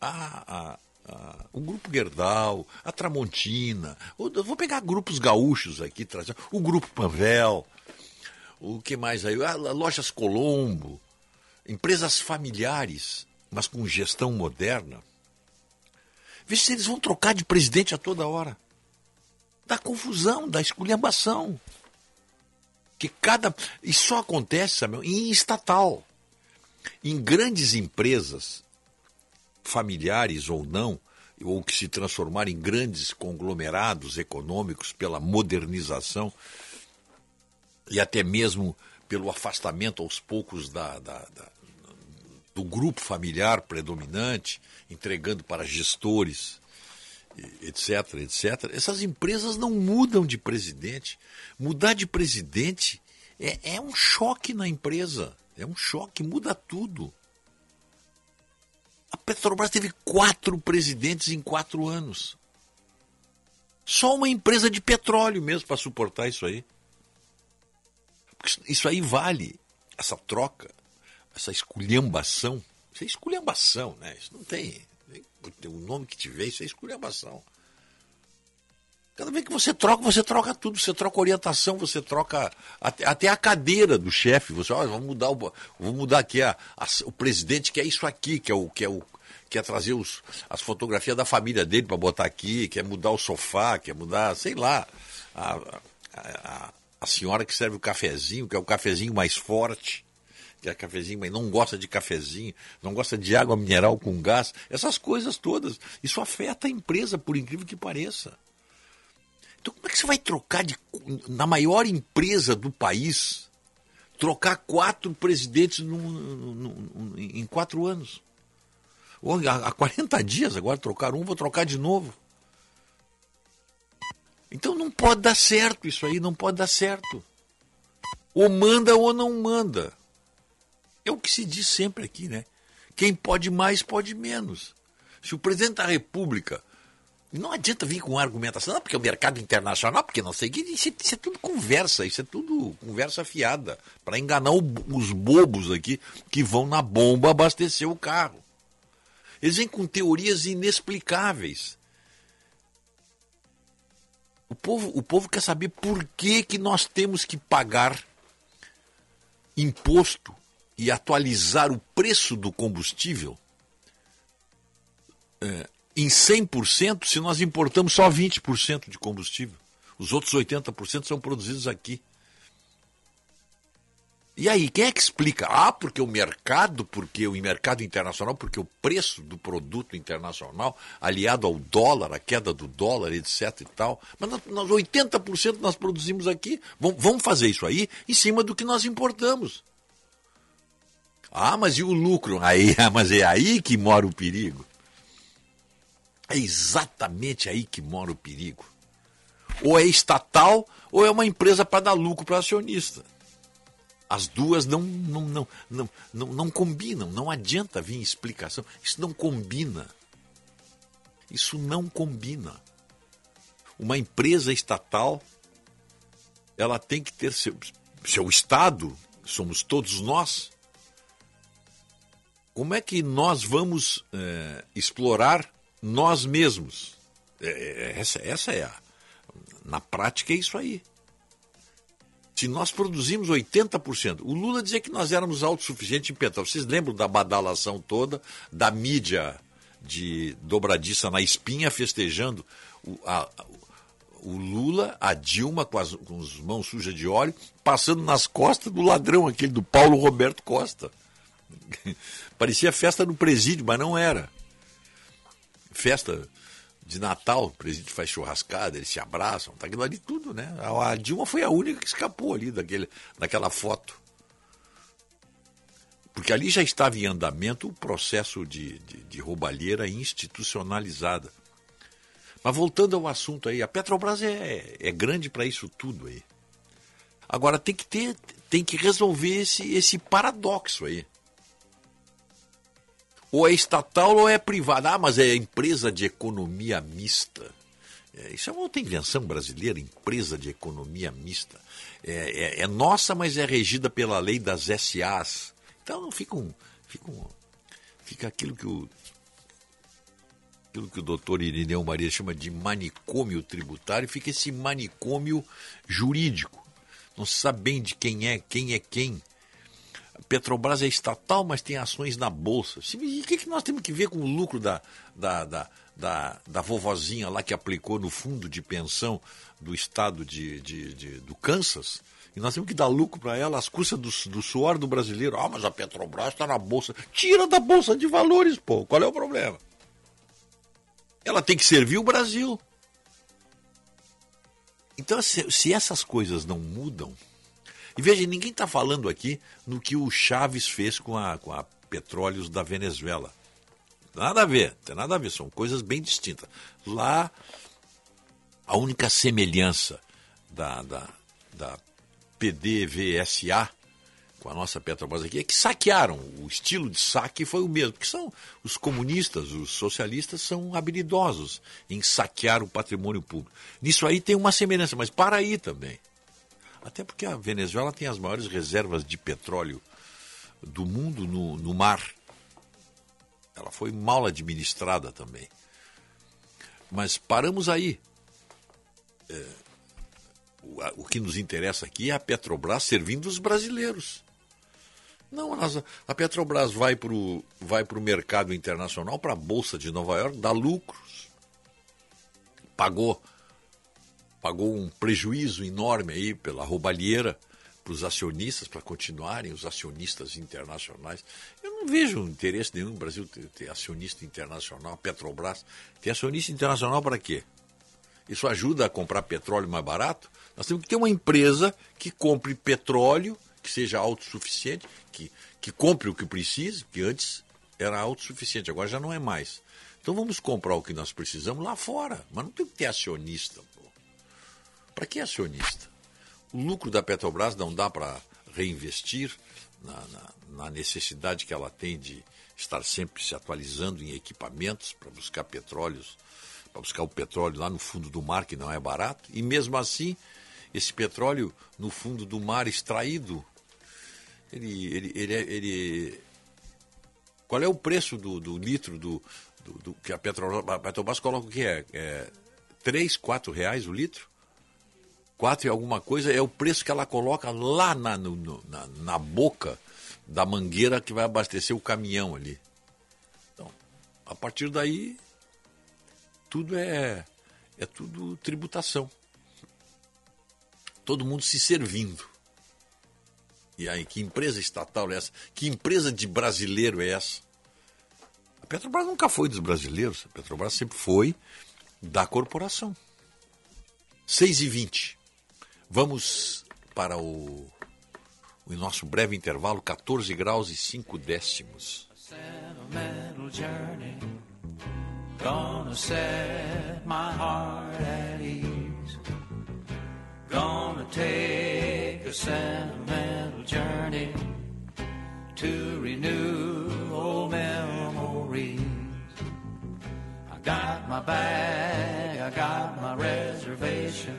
S2: a, a, a, o Grupo Gerdau, a Tramontina, o, vou pegar grupos gaúchos aqui, o Grupo Panvel, o que mais aí? A, Lojas Colombo, empresas familiares, mas com gestão moderna. Vê se eles vão trocar de presidente a toda hora. Da confusão, da esculhambação que cada. Isso só acontece, sabe, em estatal. Em grandes empresas, familiares ou não, ou que se transformaram em grandes conglomerados econômicos pela modernização e até mesmo pelo afastamento aos poucos da, da, da, do grupo familiar predominante, entregando para gestores etc, etc. Essas empresas não mudam de presidente. Mudar de presidente é, é um choque na empresa. É um choque, muda tudo. A Petrobras teve quatro presidentes em quatro anos. Só uma empresa de petróleo mesmo para suportar isso aí. Isso aí vale, essa troca, essa esculhambação. Isso é esculhambação, né? Isso não tem o nome que tiver, isso é esculhambação. Cada vez que você troca, você troca tudo. Você troca orientação, você troca até, até a cadeira do chefe. Você, olha, vamos mudar, o, vamos mudar aqui a, a, o presidente quer isso aqui, que é o que é o quer trazer os, as fotografias da família dele para botar aqui, quer mudar o sofá, quer mudar, sei lá, a, a, a senhora que serve o cafezinho, que é o cafezinho mais forte que é cafezinho, mas não gosta de cafezinho, não gosta de água mineral com gás, essas coisas todas. Isso afeta a empresa, por incrível que pareça. Então, como é que você vai trocar de, na maior empresa do país, trocar quatro presidentes num, num, num, em quatro anos? Há 40 dias, agora trocar um, vou trocar de novo. Então não pode dar certo isso aí, não pode dar certo. Ou manda ou não manda. É o que se diz sempre aqui, né? Quem pode mais, pode menos. Se o presidente da República. Não adianta vir com argumentação, não, porque é o mercado internacional, porque não sei o que. Isso, isso, é tudo conversa, isso é tudo conversa fiada. Para enganar o, os bobos aqui que vão na bomba abastecer o carro. Eles vêm com teorias inexplicáveis. O povo, o povo quer saber por que, que nós temos que pagar imposto e atualizar o preço do combustível é, em 100% se nós importamos só 20% de combustível. Os outros 80% são produzidos aqui. E aí, quem é que explica? Ah, porque o mercado, porque o mercado internacional, porque o preço do produto internacional, aliado ao dólar, a queda do dólar, etc e tal. Mas nós, nós 80% nós produzimos aqui. Vamos, vamos fazer isso aí em cima do que nós importamos. Ah, mas e o lucro? Aí, mas é aí que mora o perigo. É exatamente aí que mora o perigo. Ou é estatal, ou é uma empresa para dar lucro para acionista. As duas não, não, não, não, não, não combinam, não adianta vir explicação. Isso não combina. Isso não combina. Uma empresa estatal, ela tem que ter seu, seu Estado, somos todos nós. Como é que nós vamos é, explorar nós mesmos? É, essa, essa é a. Na prática é isso aí. Se nós produzimos 80%, o Lula dizia que nós éramos autossuficientes em petróleo. Vocês lembram da badalação toda, da mídia de dobradiça na espinha festejando o, a, o Lula, a Dilma com as, com as mãos sujas de óleo, passando nas costas do ladrão, aquele do Paulo Roberto Costa. Parecia festa no presídio, mas não era. Festa de Natal, o presidente faz churrascada, eles se abraçam, tá aquilo ali tudo, né? A Dilma foi a única que escapou ali daquele, daquela foto. Porque ali já estava em andamento o processo de, de, de roubalheira institucionalizada. Mas voltando ao assunto aí, a Petrobras é, é grande para isso tudo aí. Agora tem que ter, tem que resolver esse, esse paradoxo aí ou é estatal ou é privada. Ah, mas é empresa de economia mista. É, isso é uma outra invenção brasileira, empresa de economia mista. É, é, é, nossa, mas é regida pela lei das SAs. Então fica, um, fica, um, fica aquilo que o aquilo que o doutor Irineu Maria chama de manicômio tributário, fica esse manicômio jurídico. Não se sabe bem de quem é, quem é quem. Petrobras é estatal, mas tem ações na Bolsa. E o que, que nós temos que ver com o lucro da, da, da, da, da vovozinha lá que aplicou no fundo de pensão do estado de, de, de do Kansas? E nós temos que dar lucro para ela às custas do, do suor do brasileiro. Ah, mas a Petrobras está na Bolsa. Tira da Bolsa de Valores, pô. Qual é o problema? Ela tem que servir o Brasil. Então, se, se essas coisas não mudam, e veja, ninguém está falando aqui no que o Chaves fez com a, com a Petróleos da Venezuela. Nada a ver, tem nada a ver, são coisas bem distintas. Lá, a única semelhança da, da, da PDVSA com a nossa Petrobras aqui é que saquearam. O estilo de saque foi o mesmo, porque são os comunistas, os socialistas são habilidosos em saquear o patrimônio público. Nisso aí tem uma semelhança, mas para aí também. Até porque a Venezuela tem as maiores reservas de petróleo do mundo no, no mar. Ela foi mal administrada também. Mas paramos aí. É, o, o, que nos interessa aqui é a Petrobras servindo os brasileiros. Não, a Petrobras vai para o vai o mercado internacional, para a Bolsa de Nova York, dá lucros. Pagou pagou um prejuízo enorme aí pela roubalheira para os acionistas, para continuarem os acionistas internacionais. Eu não vejo interesse nenhum no Brasil ter, ter acionista internacional, Petrobras. Tem acionista internacional para quê? Isso ajuda a comprar petróleo mais barato? Nós temos que ter uma empresa que compre petróleo, que seja autossuficiente, que, que compre o que precisa, que antes era autossuficiente, agora já não é mais. Então vamos comprar o que nós precisamos lá fora, mas não tem que ter acionista. Para que acionista? O lucro da Petrobras não dá para reinvestir na, na, na, necessidade que ela tem de estar sempre se atualizando em equipamentos para buscar petróleos, para buscar o petróleo lá no fundo do mar, que não é barato. E mesmo assim, esse petróleo no fundo do mar extraído, ele, ele, ele, ele qual é o preço do, do litro do, do, do, que a Petrobras, a Petrobras coloca o que é? é 3, 4 reais o litro? 4 e alguma coisa é o preço que ela coloca lá na, no, na, na boca da mangueira que vai abastecer o caminhão ali. Então, a partir daí, tudo é, é tudo tributação. Todo mundo se servindo. E aí, que empresa estatal é essa? Que empresa de brasileiro é essa? A Petrobras nunca foi dos brasileiros. A Petrobras sempre foi da corporação. 6 e 20 Vamos para o, o nosso breve intervalo, 14 graus e 5 décimos.
S1: Gonna set my heart at take a sentimental journey to renew old memories. I got my bag, I got my reservation.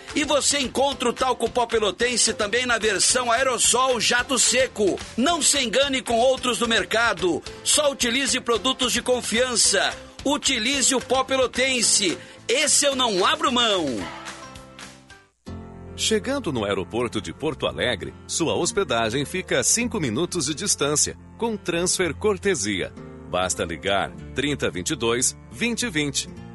S15: E você encontra o talco pó pelotense também na versão aerossol jato seco. Não se engane com outros do mercado. Só utilize produtos de confiança. Utilize o pó pelotense. Esse eu não abro mão.
S6: Chegando no aeroporto de Porto Alegre, sua hospedagem fica a 5 minutos de distância, com transfer cortesia. Basta ligar 3022 2020.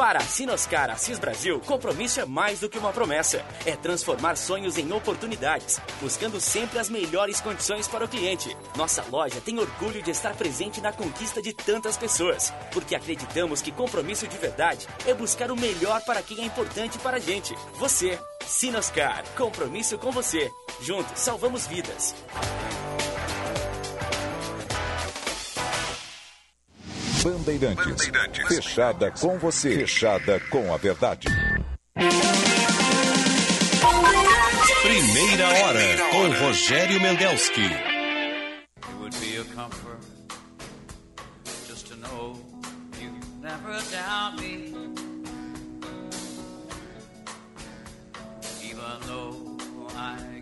S9: Para a Sinoscar Assis Brasil, compromisso é mais do que uma promessa. É transformar sonhos em oportunidades, buscando sempre as melhores condições para o cliente. Nossa loja tem orgulho de estar presente na conquista de tantas pessoas, porque acreditamos que compromisso de verdade é buscar o melhor para quem é importante para a gente. Você. Sinoscar, compromisso com você. Juntos, salvamos vidas.
S16: Bandeirantes. Fechada com você. Fechada com a verdade.
S6: Primeira hora com Rogério Mendelski.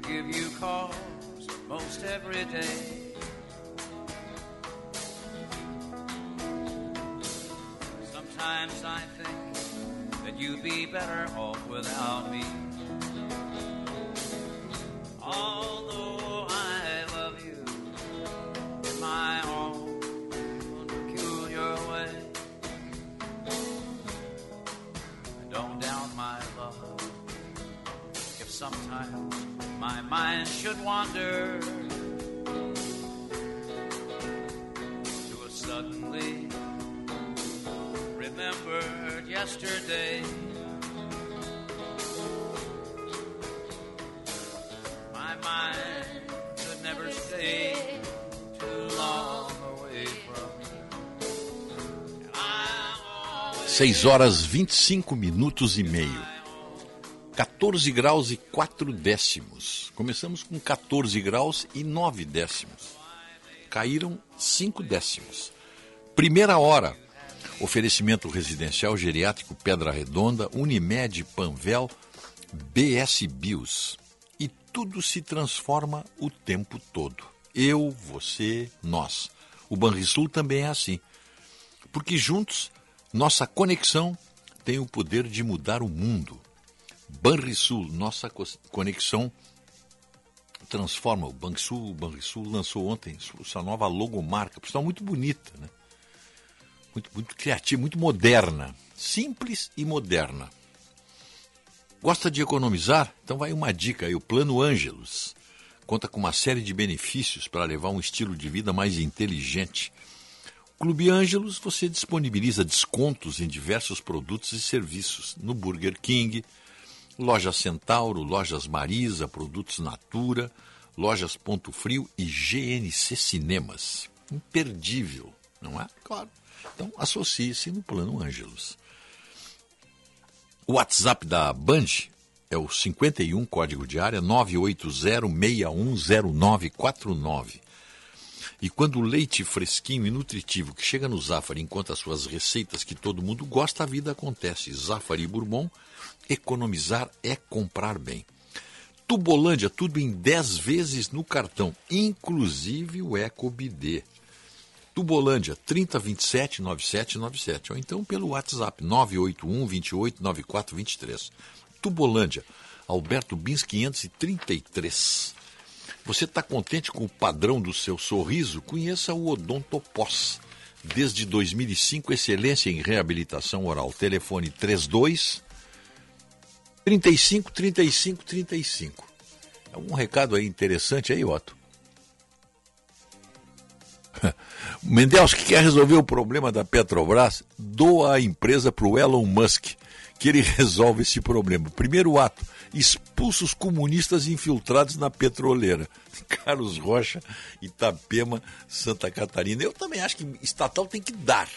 S1: Give you calls most every day. Sometimes I think that you'd be better off without me. Although I love you in my own peculiar way. I don't doubt my love. If sometimes my mind should wander to a suddenly remembered yesterday. My mind could never stay too long away from you.
S2: 6 horas 25 minutos e meio. 14 graus e 4 décimos. Começamos com 14 graus e 9 décimos. caíram 5 décimos. Primeira hora, oferecimento residencial geriátrico Pedra Redonda, Unimed Panvel, BS Bios. E tudo se transforma o tempo todo. Eu, você, nós. O Banrisul também é assim. Porque juntos, nossa conexão tem o poder de mudar o mundo. Banrisul, nossa conexão transforma. O Banrisul, o Banrisul lançou ontem sua nova logomarca, está muito bonita, né? Muito, muito criativa, muito moderna. Simples e moderna. Gosta de economizar? Então vai uma dica aí, o Plano Ângelos. Conta com uma série de benefícios para levar um estilo de vida mais inteligente. Clube Ângelos você disponibiliza descontos em diversos produtos e serviços no Burger King, Loja Centauro, Lojas Marisa, Produtos Natura, Lojas Ponto Frio e GNC Cinemas. Imperdível, não é? Claro. Então associe-se no Plano Ângelos. O WhatsApp da Band é o 51 código de área 980610949. E quando o leite fresquinho e nutritivo que chega no Zafari encontra as suas receitas que todo mundo gosta, a vida acontece. Zafari Bourbon, economizar é comprar bem. Tubolândia, tudo em 10 vezes no cartão, inclusive o EcoBD. Tubolândia, 3027 9797, ou então pelo WhatsApp 981 28 94 23. Tubolândia, Alberto Bins 533. Você está contente com o padrão do seu sorriso? Conheça o Odontopós. Desde 2005, excelência em reabilitação oral. Telefone 32 35 35 35. É um recado aí interessante aí, Otto. Mendelso que quer resolver o problema da Petrobras, doa a empresa para o Elon Musk, que ele resolve esse problema. Primeiro ato, expulsa os comunistas infiltrados na petroleira. Carlos Rocha, Itapema, Santa Catarina. Eu também acho que estatal tem que dar.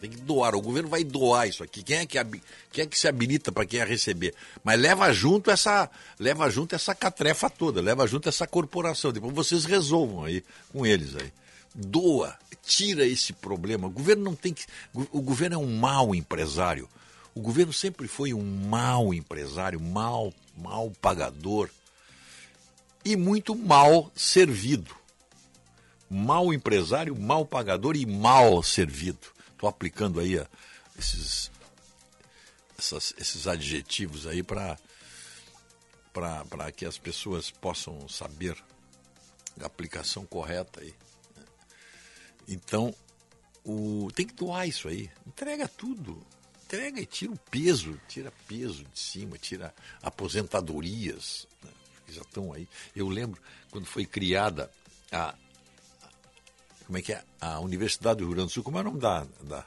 S2: Tem que doar. O governo vai doar isso aqui. Quem é que, quem é que se habilita para quem é receber? Mas leva junto essa leva junto essa catrefa toda, leva junto essa corporação. Depois vocês resolvam aí com eles aí. Doa, tira esse problema. O governo não tem que. O governo é um mau empresário. O governo sempre foi um mau empresário, mal, mal pagador e muito mal servido. Mal empresário, mal pagador e mal servido. Estou aplicando aí esses, essas, esses adjetivos aí para que as pessoas possam saber a aplicação correta aí. Então, o, tem que doar isso aí. Entrega tudo. Entrega e tira o peso, tira peso de cima, tira aposentadorias né, que já estão aí. Eu lembro quando foi criada a. Como é que é? A Universidade do Rio Grande do Sul, como é o nome da. da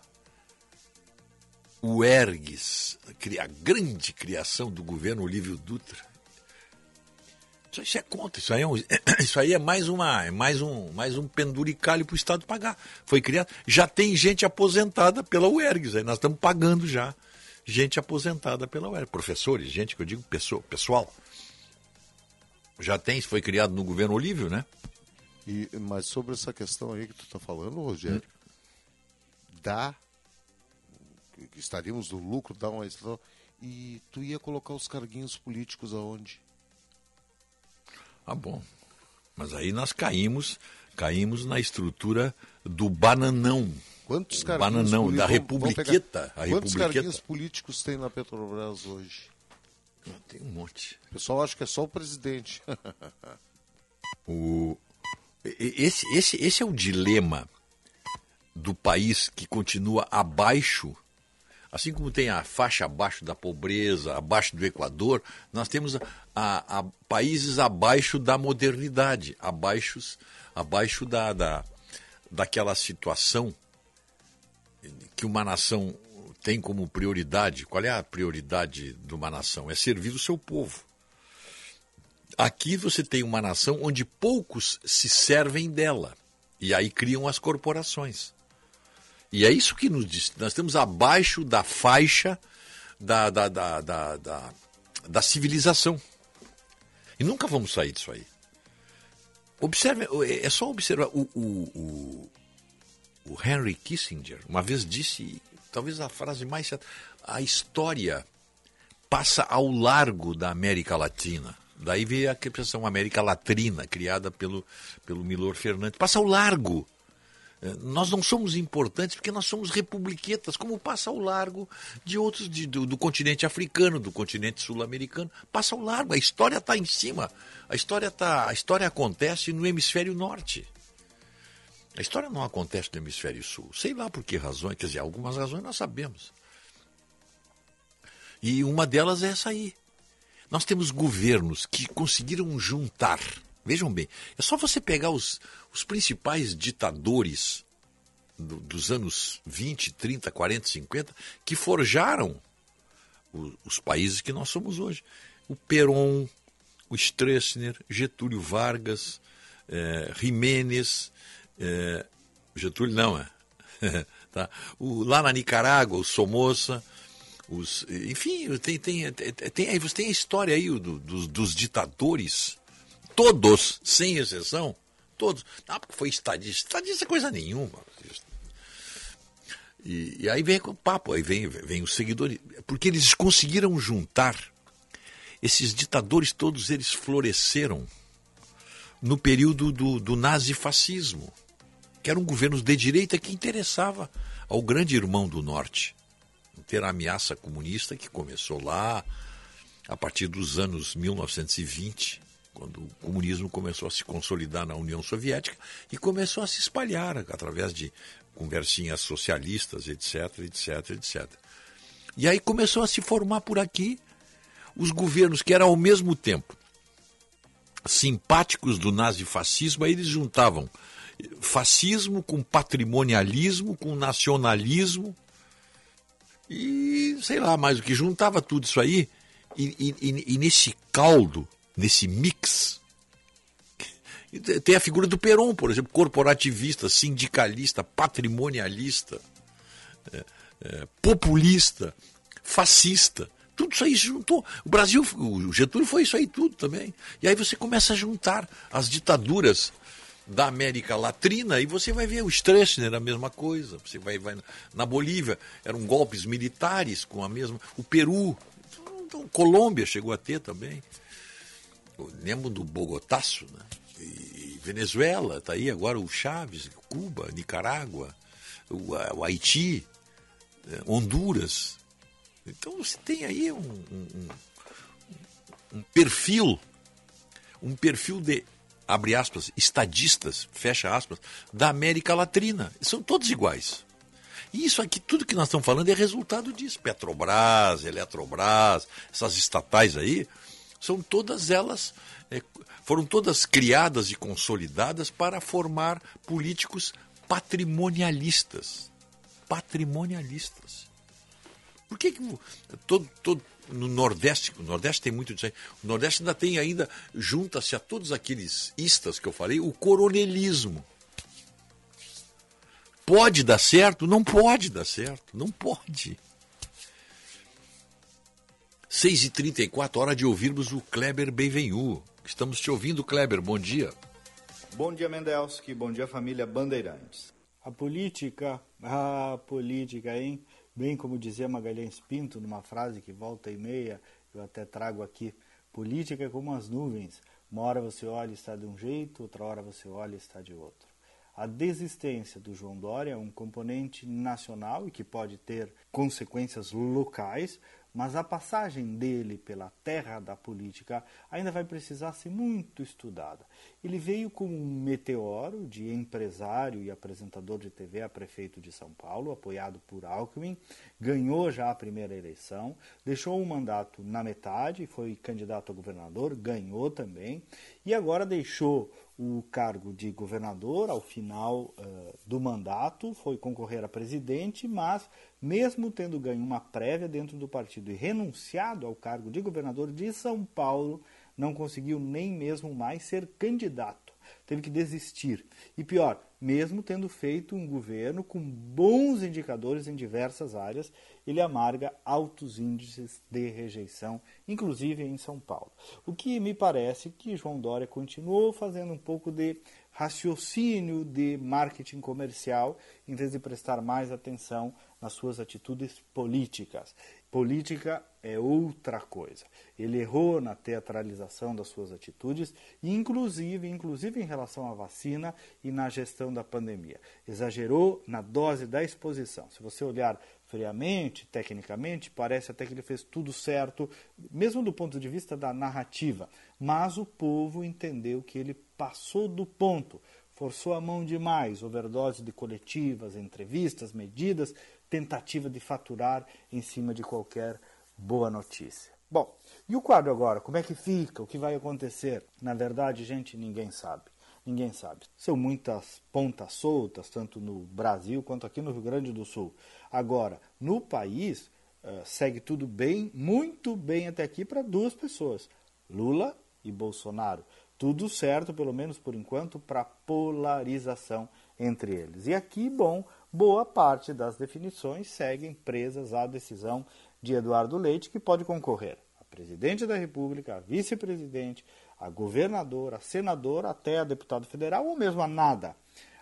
S2: o ERGS, a grande criação do governo Olívio Dutra. Isso é conta, isso aí é, um, isso aí é mais, uma, é mais, um, mais um penduricalho para o Estado pagar. Foi criado. Já tem gente aposentada pela UERGS, aí nós estamos pagando já gente aposentada pela UERGS. Professores, gente que eu digo pessoa, pessoal. Já tem, isso foi criado no governo Olívio, né?
S3: E, mas sobre essa questão aí que tu está falando, Rogério, hum. dá, estaríamos no lucro, dá uma e tu ia colocar os carguinhos políticos aonde?
S2: Ah, bom. Mas aí nós caímos, caímos na estrutura do bananão.
S3: Quantos
S2: bananão da republiqueta,
S3: Quantos carguinhos políticos tem na Petrobras hoje?
S2: Ah, tem um monte.
S3: O pessoal acha que é só o presidente.
S2: o esse, esse, esse é o dilema do país que continua abaixo Assim como tem a faixa abaixo da pobreza, abaixo do Equador, nós temos a, a, a países abaixo da modernidade, abaixo, abaixo da, da, daquela situação que uma nação tem como prioridade. Qual é a prioridade de uma nação? É servir o seu povo. Aqui você tem uma nação onde poucos se servem dela. E aí criam as corporações. E é isso que nos diz. Nós estamos abaixo da faixa da, da, da, da, da, da civilização. E nunca vamos sair disso aí. Observe, é só observar. O, o, o, o Henry Kissinger uma vez disse, talvez a frase mais certa: a história passa ao largo da América Latina. Daí veio a expressão América Latrina, criada pelo, pelo Milor Fernandes. Passa ao largo. É, nós não somos importantes porque nós somos republiquetas, como passa ao largo de outros de, do, do, continente africano, do continente sul-americano. Passa ao largo, a história está em cima. A história, tá, a história acontece no hemisfério norte. A história não acontece no hemisfério sul. Sei lá por que razões, quer dizer, algumas razões nós sabemos. E uma delas é essa aí. Nós temos governos que conseguiram juntar. Vejam bem, é só você pegar os, os principais ditadores do, dos anos 20, 30, 40, 50, que forjaram o, os países que nós somos hoje. O Perón, o Stroessner, Getúlio Vargas, é, Jiménez, é, Getúlio não, é. tá? o, lá na Nicarágua, o Somoza, os, enfim, tem, tem, tem, você tem a história aí do, dos, ditadores, todos, sem exceção, todos. Não, porque foi estadista. Estadista é coisa nenhuma. E, e aí vem o papo, aí vem, vem os seguidores. Porque eles conseguiram juntar. Esses ditadores, todos eles floresceram no período do, do nazifascismo, que eram governos de direita que interessava ao grande irmão do norte ter a ameaça comunista que começou lá a partir dos anos 1920, quando o comunismo começou a se consolidar na União Soviética e começou a se espalhar através de conversinhas socialistas, etc, etc, etc. E aí começou a se formar por aqui os governos que eram ao mesmo tempo simpáticos do nazifascismo, aí eles juntavam fascismo com patrimonialismo, com nacionalismo, e sei lá mais o que, juntava tudo isso aí, e, e, e nesse caldo, nesse mix, tem a figura do Peron, por exemplo, corporativista, sindicalista, patrimonialista, é, é, populista, fascista. Tudo isso aí juntou. O Brasil, o Getúlio foi isso aí tudo também. E aí você começa a juntar as ditaduras da América Latina e você vai ver o Stroessner, a mesma coisa. Você vai, vai na Bolívia, eram golpes militares com a mesma. O Peru, então, Colômbia chegou a ter também. Lembro do Bogotaço, né? E Venezuela, tá aí agora o Chaves, Cuba, Nicarágua, o, o Haiti, né? Honduras. Então você tem aí um, um, um perfil, um perfil de abre aspas, estadistas, fecha aspas, da América Latina. São todos iguais. E isso aqui, tudo que nós estamos falando é resultado disso. Petrobras, Eletrobras, essas estatais aí, são todas elas, é, foram todas criadas e consolidadas para formar políticos patrimonialistas. Patrimonialistas. Por que, que todo, todo, no Nordeste, o Nordeste tem muito disso aí, o Nordeste ainda tem ainda, junta-se a todos aqueles istas que eu falei, o coronelismo. Pode dar certo? Não pode dar certo, não pode. 6h34, hora de ouvirmos o Kleber Benvenu. Estamos te ouvindo, Kleber, bom dia.
S17: Bom dia, Mendelski, bom dia, família Bandeirantes.
S18: A política, a política, hein? Bem como dizia Magalhães Pinto numa frase que volta e meia eu até trago aqui, política é como as nuvens, uma hora você olha e está de um jeito, outra hora você olha e está de outro. A desistência do João Dória é um componente nacional e que pode ter consequências locais, mas a passagem dele pela terra da política ainda vai precisar ser muito estudada. Ele veio como um meteoro de empresário e apresentador de TV a prefeito de São Paulo, apoiado por Alckmin, ganhou já a primeira eleição, deixou o mandato na metade, foi candidato a governador, ganhou também, e agora deixou o cargo de governador ao final uh, do mandato, foi concorrer a presidente, mas mesmo tendo ganho uma prévia dentro do partido e renunciado ao cargo de governador de São Paulo, não conseguiu nem mesmo mais ser candidato. Teve que desistir. E pior, mesmo tendo feito um governo com bons indicadores em diversas áreas, ele amarga altos índices de rejeição, inclusive em São Paulo. O que me parece que João Dória continuou fazendo um pouco de raciocínio de marketing comercial, em vez de prestar mais atenção nas suas atitudes políticas. Política é outra coisa. Ele errou na teatralização das suas atitudes, inclusive, inclusive em relação à vacina e na gestão da pandemia. Exagerou na dose da exposição. Se você olhar friamente, tecnicamente, parece até que ele fez tudo certo, mesmo do ponto de vista da narrativa. Mas o povo entendeu que ele passou do ponto, forçou a mão demais, overdose de coletivas, entrevistas, medidas, tentativa de faturar em cima de qualquer boa notícia. Bom, e o quadro agora? Como é que fica? O que vai acontecer? Na verdade, gente, ninguém sabe. Ninguém sabe. São muitas pontas soltas, tanto no Brasil quanto aqui no Rio Grande do Sul. Agora, no país, uh, segue tudo bem, muito bem até aqui para duas pessoas: Lula e Bolsonaro. Tudo certo, pelo menos por enquanto, para polarização entre eles. E aqui, bom, boa parte das definições seguem presas à decisão de Eduardo Leite, que pode concorrer a presidente da República, a vice-presidente, a governador, a senador, até a deputado federal ou mesmo a nada.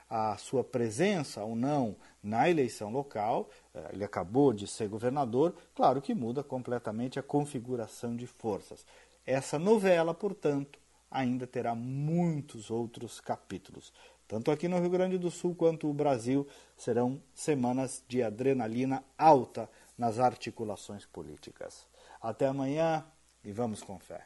S18: A sua presença ou não na eleição local, eh, ele acabou de ser governador, claro que muda completamente a configuração de forças. Essa novela, portanto, ainda terá muitos outros capítulos. Tanto aqui no Rio Grande do Sul quanto no Brasil serão semanas de adrenalina alta nas articulações políticas. Até amanhã e vamos com fé.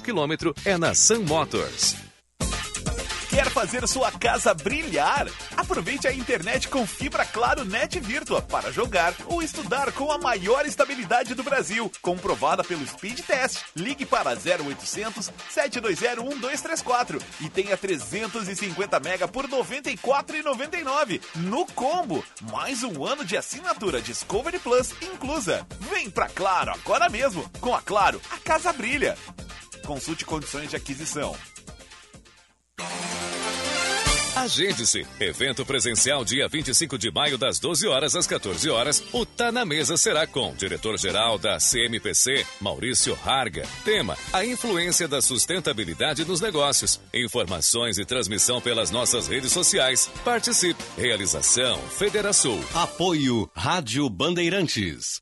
S19: km é na Sun Motors.
S10: Quer fazer sua casa brilhar? Aproveite a internet com fibra Claro Net Virtua para jogar ou estudar com a maior estabilidade do Brasil, comprovada pelo Speed Test. Ligue para 0800 720 1234 e tenha 350 mega por 94,99 no combo. Mais um ano de assinatura Discovery Plus inclusa. Vem pra Claro agora mesmo. Com a Claro, a casa brilha. Consulte condições de aquisição.
S19: Agende-se. Evento presencial dia 25 de maio, das 12 horas às 14 horas. O Tá na Mesa será com diretor-geral da CMPC, Maurício Harga. Tema: A influência da sustentabilidade nos negócios. Informações e transmissão pelas nossas redes sociais. Participe. Realização Federação.
S20: Apoio Rádio Bandeirantes.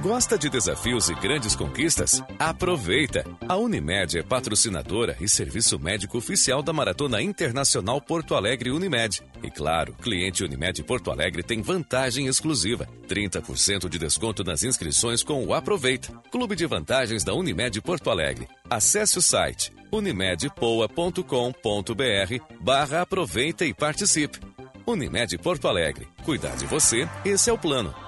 S19: Gosta de desafios e grandes conquistas? Aproveita! A Unimed é patrocinadora e serviço médico oficial da Maratona Internacional Porto Alegre Unimed. E claro, cliente Unimed Porto Alegre tem vantagem exclusiva: 30% de desconto nas inscrições com o Aproveita. Clube de vantagens da Unimed Porto Alegre. Acesse o site unimedpoa.com.br barra aproveita e participe. Unimed Porto Alegre. Cuidar de você, esse é o plano.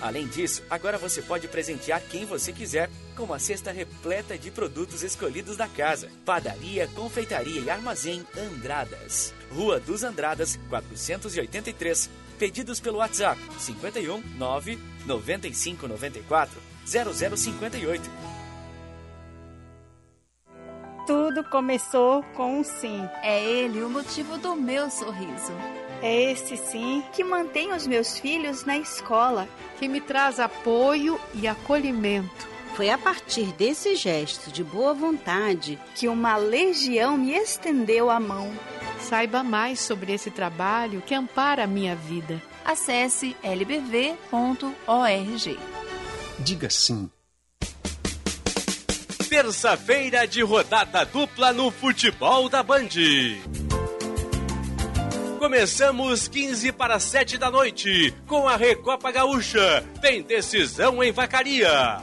S9: Além disso, agora você pode presentear quem você quiser com uma cesta repleta de produtos escolhidos da casa. Padaria, confeitaria e armazém Andradas. Rua dos Andradas, 483. Pedidos pelo WhatsApp 51 9 95 94 0058.
S21: Tudo começou com um sim.
S22: É ele o motivo do meu sorriso.
S21: É esse sim que mantém os meus filhos na escola,
S23: que me traz apoio e acolhimento.
S24: Foi a partir desse gesto de boa vontade
S21: que uma legião me estendeu a mão.
S23: Saiba mais sobre esse trabalho que ampara a minha vida.
S22: Acesse lbv.org.
S25: Diga sim.
S1: Terça-feira de rodada dupla no futebol da Band. Começamos 15 para 7 da noite com a Recopa Gaúcha. Tem decisão em Vacaria.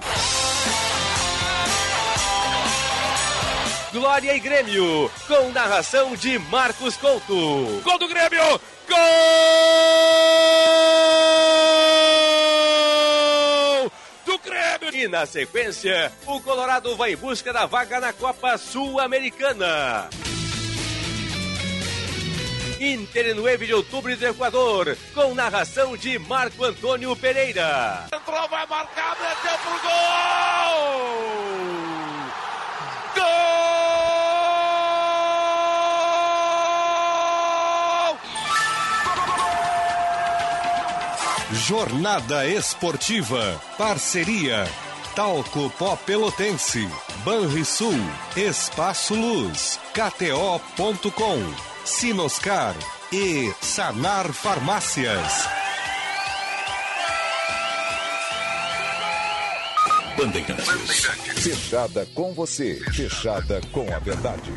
S1: Glória e Grêmio, com narração de Marcos Couto. Gol do Grêmio! Gol! Do Grêmio! E na sequência, o Colorado vai em busca da vaga na Copa Sul-Americana. Inter 9 de outubro do Equador, com narração de Marco Antônio Pereira.
S11: Entrou, vai marcar, meteu pro gol! Gol!
S26: Jornada Esportiva. Parceria. Talco Pó Pelotense. Banrisul. Espaço Luz. KTO.com. Sinoscar e Sanar Farmácias.
S13: Bandeirantes. Fechada com você. Fechada com a verdade.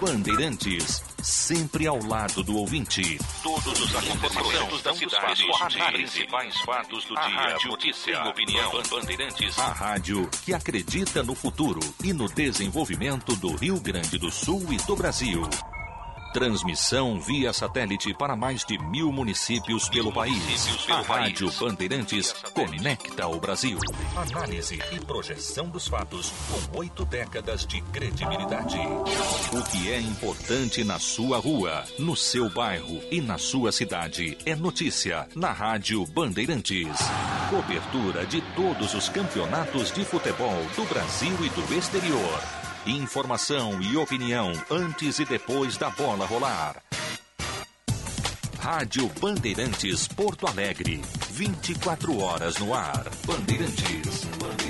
S26: Bandeirantes, sempre ao lado do ouvinte. Todos os acontecimentos da cidade, os principais fatos do A dia, rádio notícia, tem opinião. Bandeirantes, a rádio que acredita no futuro e no desenvolvimento do Rio Grande do Sul e do Brasil. Transmissão via satélite para mais de mil municípios pelo país. A Rádio Bandeirantes conecta o Brasil. Análise e projeção dos fatos com oito décadas de credibilidade. O que é importante na sua rua, no seu bairro e na sua cidade é notícia na Rádio Bandeirantes. Cobertura de todos os campeonatos de futebol do Brasil e do exterior. Informação e opinião antes e depois da bola rolar. Rádio Bandeirantes Porto Alegre. 24 horas no ar. Bandeirantes. Bandeirantes.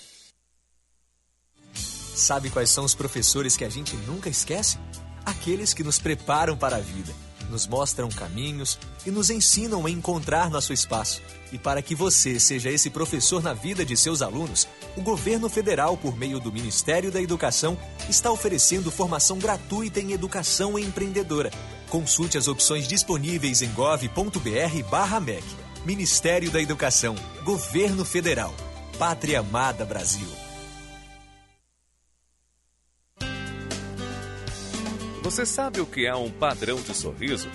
S7: Sabe quais são os professores que a gente nunca esquece? Aqueles que nos preparam para a vida, nos mostram caminhos e nos ensinam a encontrar nosso espaço. E para que você seja esse professor na vida de seus alunos, o governo federal, por meio do Ministério da Educação, está oferecendo formação gratuita em educação empreendedora. Consulte as opções disponíveis em gov.br/mec. Ministério da Educação, Governo Federal, Pátria Amada Brasil.
S19: Você sabe o que é um padrão de sorriso?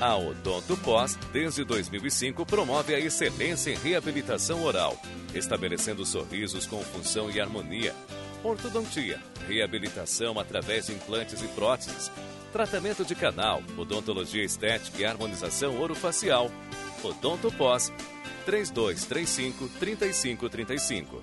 S19: A Odonto Pós, desde 2005, promove a excelência em reabilitação oral, estabelecendo sorrisos com função e harmonia. Ortodontia, reabilitação através de implantes e próteses, tratamento de canal, odontologia estética e harmonização orofacial. Odonto Pós, 3235 3535.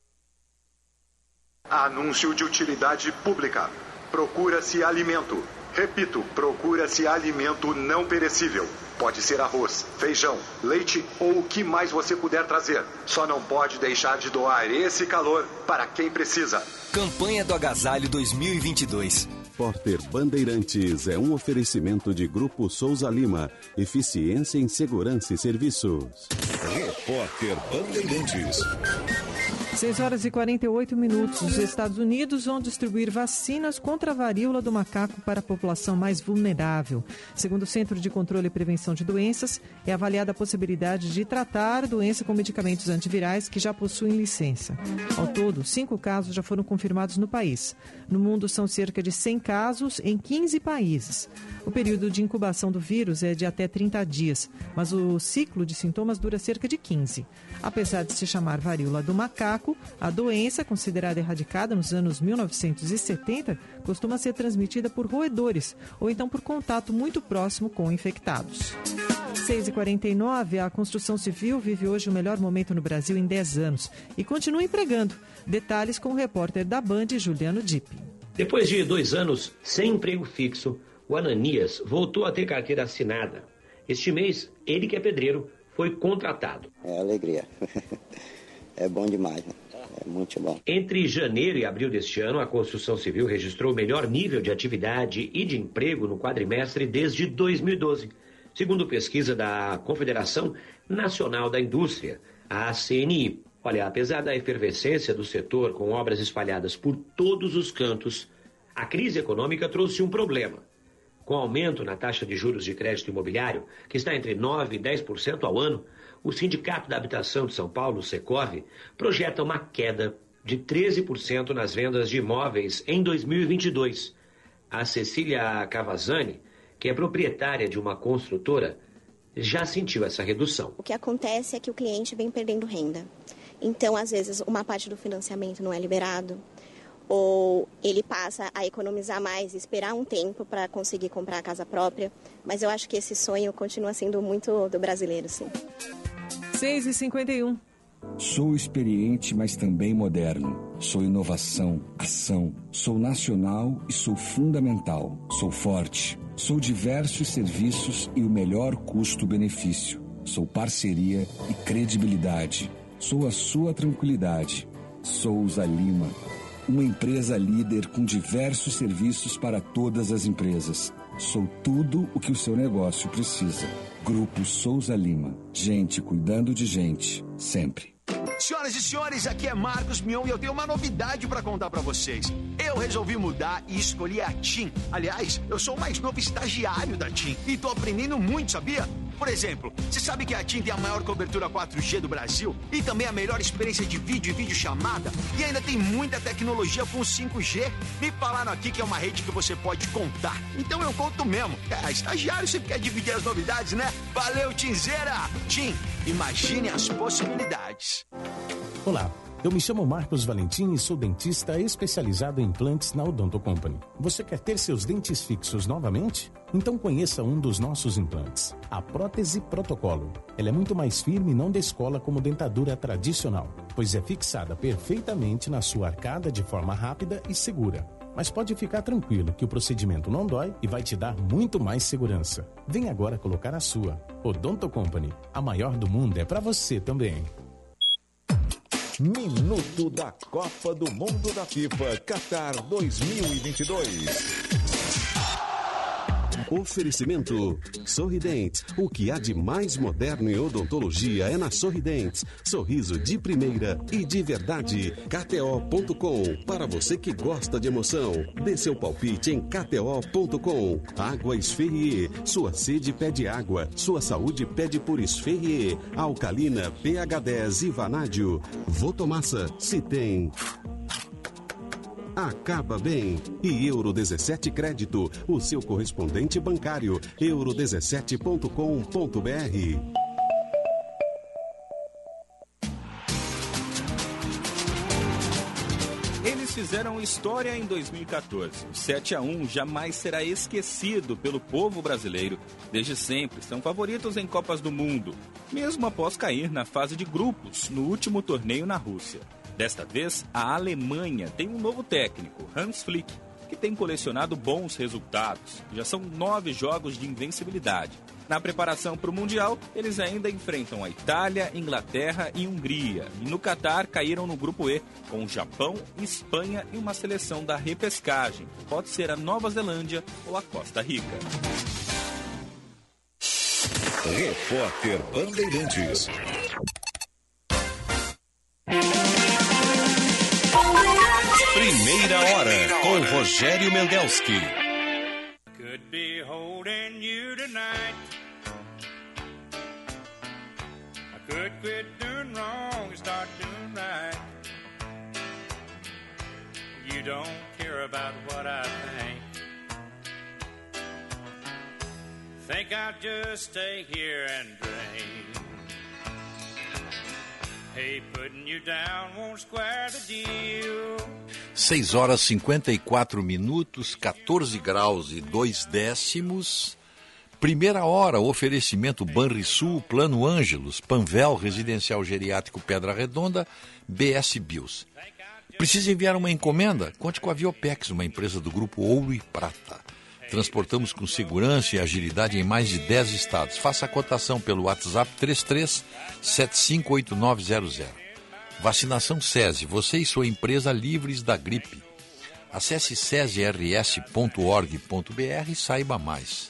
S27: Anúncio de utilidade pública. Procura-se alimento. Repito, procura-se alimento não perecível. Pode ser arroz, feijão, leite ou o que mais você puder trazer. Só não pode deixar de doar esse calor para quem precisa.
S28: Campanha do Agasalho 2022.
S29: Repórter Bandeirantes é um oferecimento de Grupo Souza Lima. Eficiência em Segurança e Serviços.
S13: Repórter Bandeirantes.
S30: 6 horas e 48 minutos. Os Estados Unidos vão distribuir vacinas contra a varíola do macaco para a população mais vulnerável. Segundo o Centro de Controle e Prevenção de Doenças, é avaliada a possibilidade de tratar a doença com medicamentos antivirais que já possuem licença. Ao todo, cinco casos já foram confirmados no país. No mundo, são cerca de 100 casos em 15 países. O período de incubação do vírus é de até 30 dias, mas o ciclo de sintomas dura cerca de 15. Apesar de se chamar varíola do macaco, a doença, considerada erradicada nos anos 1970, costuma ser transmitida por roedores ou então por contato muito próximo com infectados. 6h49, a construção civil vive hoje o melhor momento no Brasil em 10 anos e continua empregando. Detalhes com o repórter da Band, Juliano Dipp.
S31: Depois de dois anos sem emprego fixo, o Ananias voltou a ter carteira assinada. Este mês, ele que é pedreiro, foi contratado.
S32: É alegria. é bom demais, né? É muito bom.
S31: Entre janeiro e abril deste ano, a construção civil registrou o melhor nível de atividade e de emprego no quadrimestre desde 2012, segundo pesquisa da Confederação Nacional da Indústria, a CNI. Olha, apesar da efervescência do setor com obras espalhadas por todos os cantos, a crise econômica trouxe um problema. Com aumento na taxa de juros de crédito imobiliário, que está entre 9% e 10% ao ano, o Sindicato da Habitação de São Paulo, Secov, projeta uma queda de 13% nas vendas de imóveis em 2022. A Cecília Cavazani, que é proprietária de uma construtora, já sentiu essa redução.
S33: O que acontece é que o cliente vem perdendo renda. Então, às vezes, uma parte do financiamento não é liberado, ou ele passa a economizar mais, esperar um tempo para conseguir comprar a casa própria. Mas eu acho que esse sonho continua sendo muito do brasileiro, sim.
S34: 6 e 51
S32: Sou experiente, mas também moderno. Sou inovação, ação. Sou nacional e sou fundamental. Sou forte. Sou diversos serviços e o melhor custo-benefício. Sou parceria e credibilidade. Sou a sua tranquilidade. Souza Lima. Uma empresa líder com diversos serviços para todas as empresas. Sou tudo o que o seu negócio precisa. Grupo Souza Lima. Gente cuidando de gente, sempre.
S35: Senhoras e senhores, aqui é Marcos Mion e eu tenho uma novidade para contar para vocês. Eu resolvi mudar e escolhi a TIM. Aliás, eu sou o mais novo estagiário da TIM e tô aprendendo muito, sabia? Por exemplo, você sabe que a TIM tem a maior cobertura 4G do Brasil e também a melhor experiência de vídeo e videochamada e ainda tem muita tecnologia com 5G? Me falaram aqui que é uma rede que você pode contar. Então eu conto mesmo. É, estagiário sempre quer dividir as novidades, né? Valeu, Tinzeira! TIM, imagine as possibilidades.
S36: Olá. Eu me chamo Marcos Valentim e sou dentista especializado em implantes na Odonto Company. Você quer ter seus dentes fixos novamente? Então conheça um dos nossos implantes, a prótese protocolo. Ela é muito mais firme e não descola como dentadura tradicional, pois é fixada perfeitamente na sua arcada de forma rápida e segura. Mas pode ficar tranquilo que o procedimento não dói e vai te dar muito mais segurança. Vem agora colocar a sua. Odonto Company, a maior do mundo é para você também.
S13: Minuto da Copa do Mundo da FIFA Qatar 2022.
S29: Oferecimento Sorridentes. O que há de mais moderno em odontologia é na Sorridentes. Sorriso de primeira e de verdade. KTO.com. Para você que gosta de emoção, dê seu palpite em KTO.com. Água Esferrier. Sua sede pede água. Sua saúde pede por Esferrier. Alcalina, pH 10 e Vanádio. Votomassa. Se tem acaba bem. E Euro 17 Crédito, o seu correspondente bancário, euro17.com.br.
S37: Eles fizeram história em 2014. O 7 a 1 jamais será esquecido pelo povo brasileiro. Desde sempre são favoritos em Copas do Mundo, mesmo após cair na fase de grupos no último torneio na Rússia. Desta vez, a Alemanha tem um novo técnico, Hans Flick, que tem colecionado bons resultados. Já são nove jogos de invencibilidade. Na preparação para o Mundial, eles ainda enfrentam a Itália, Inglaterra e Hungria. E no Catar caíram no grupo E, com Japão, Espanha e uma seleção da repescagem, pode ser a Nova Zelândia ou a Costa Rica.
S13: Repórter Bandeirantes.
S38: Primeira hora com Rogério Mendelski.
S1: Could be holding you tonight. I could quit doing wrong and start doing right. You don't care about what I think. Think I'll just stay here and drink.
S2: 6 horas 54 minutos, 14 graus e 2 décimos. Primeira hora, oferecimento Banrisul, Plano Ângelos, Panvel, Residencial Geriátrico Pedra Redonda, BS Bios. Precisa enviar uma encomenda? Conte com a Viopex, uma empresa do grupo Ouro e Prata. Transportamos com segurança e agilidade em mais de 10 estados. Faça a cotação pelo WhatsApp 33 758900. Vacinação SESI, você e sua empresa livres da gripe. Acesse sesirs.org.br e saiba mais.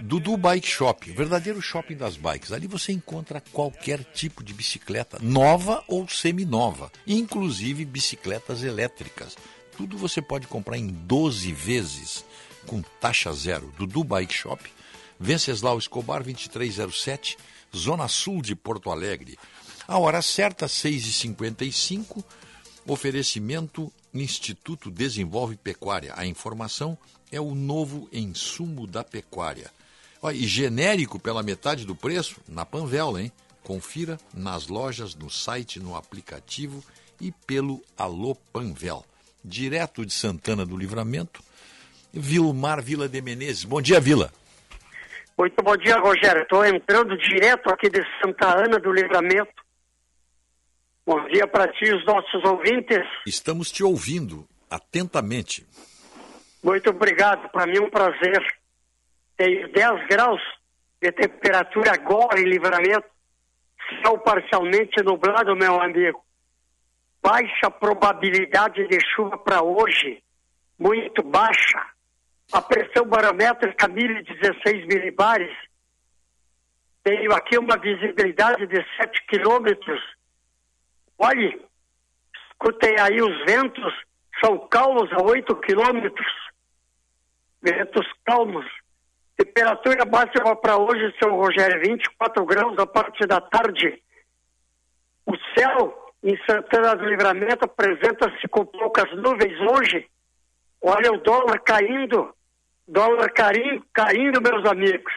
S2: Dudu Bike Shop, verdadeiro shopping das bikes. Ali você encontra qualquer tipo de bicicleta, nova ou seminova, inclusive bicicletas elétricas. Tudo você pode comprar em 12 vezes com taxa zero. Dudu Bike Shop, Venceslau Escobar 2307, Zona Sul de Porto Alegre. A hora certa, 6h55, oferecimento Instituto Desenvolve Pecuária. A informação é o novo insumo da pecuária. E genérico pela metade do preço, na Panvel, hein? Confira nas lojas, no site, no aplicativo e pelo Alô Panvel. Direto de Santana do Livramento, Vilmar Vila de Menezes. Bom dia, Vila.
S39: Muito bom dia, Rogério. Estou entrando direto aqui de Santa Ana do Livramento. Bom dia para ti e os nossos ouvintes.
S2: Estamos te ouvindo atentamente.
S39: Muito obrigado. Para mim é um prazer. Tem 10 graus de temperatura agora em Livramento. Céu parcialmente nublado, meu amigo. Baixa probabilidade de chuva para hoje. Muito baixa. A pressão barométrica 1016 milibares. Tenho aqui uma visibilidade de 7 quilômetros. Olhe, escutem aí os ventos, são calmos a 8 quilômetros. Ventos calmos. Temperatura máxima para hoje, seu Rogério, 24 graus a parte da tarde. O céu em Santana do Livramento apresenta-se com poucas nuvens hoje. Olha o dólar caindo, dólar caindo, caindo meus amigos.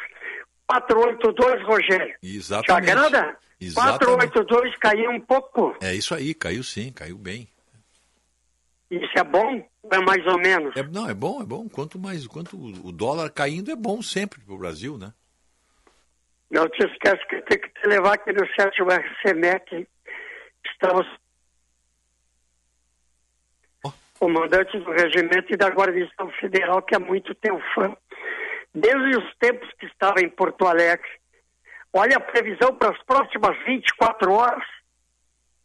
S39: 482, Rogério.
S2: Exatamente.
S39: Te agrada?
S2: Exatamente.
S39: 482 caiu um pouco.
S2: É isso aí, caiu sim, caiu bem.
S39: Isso é bom? É mais ou menos?
S2: É, não, é bom, é bom. Quanto mais, quanto o dólar caindo é bom sempre para o Brasil, né?
S39: Não te esquece que tem que te levar aqui no sétimo RCMEC. Estamos comandante do regimento e da Guarnição Federal, que é muito teu fã. Desde os tempos que estava em Porto Alegre. Olha a previsão para as próximas 24 horas.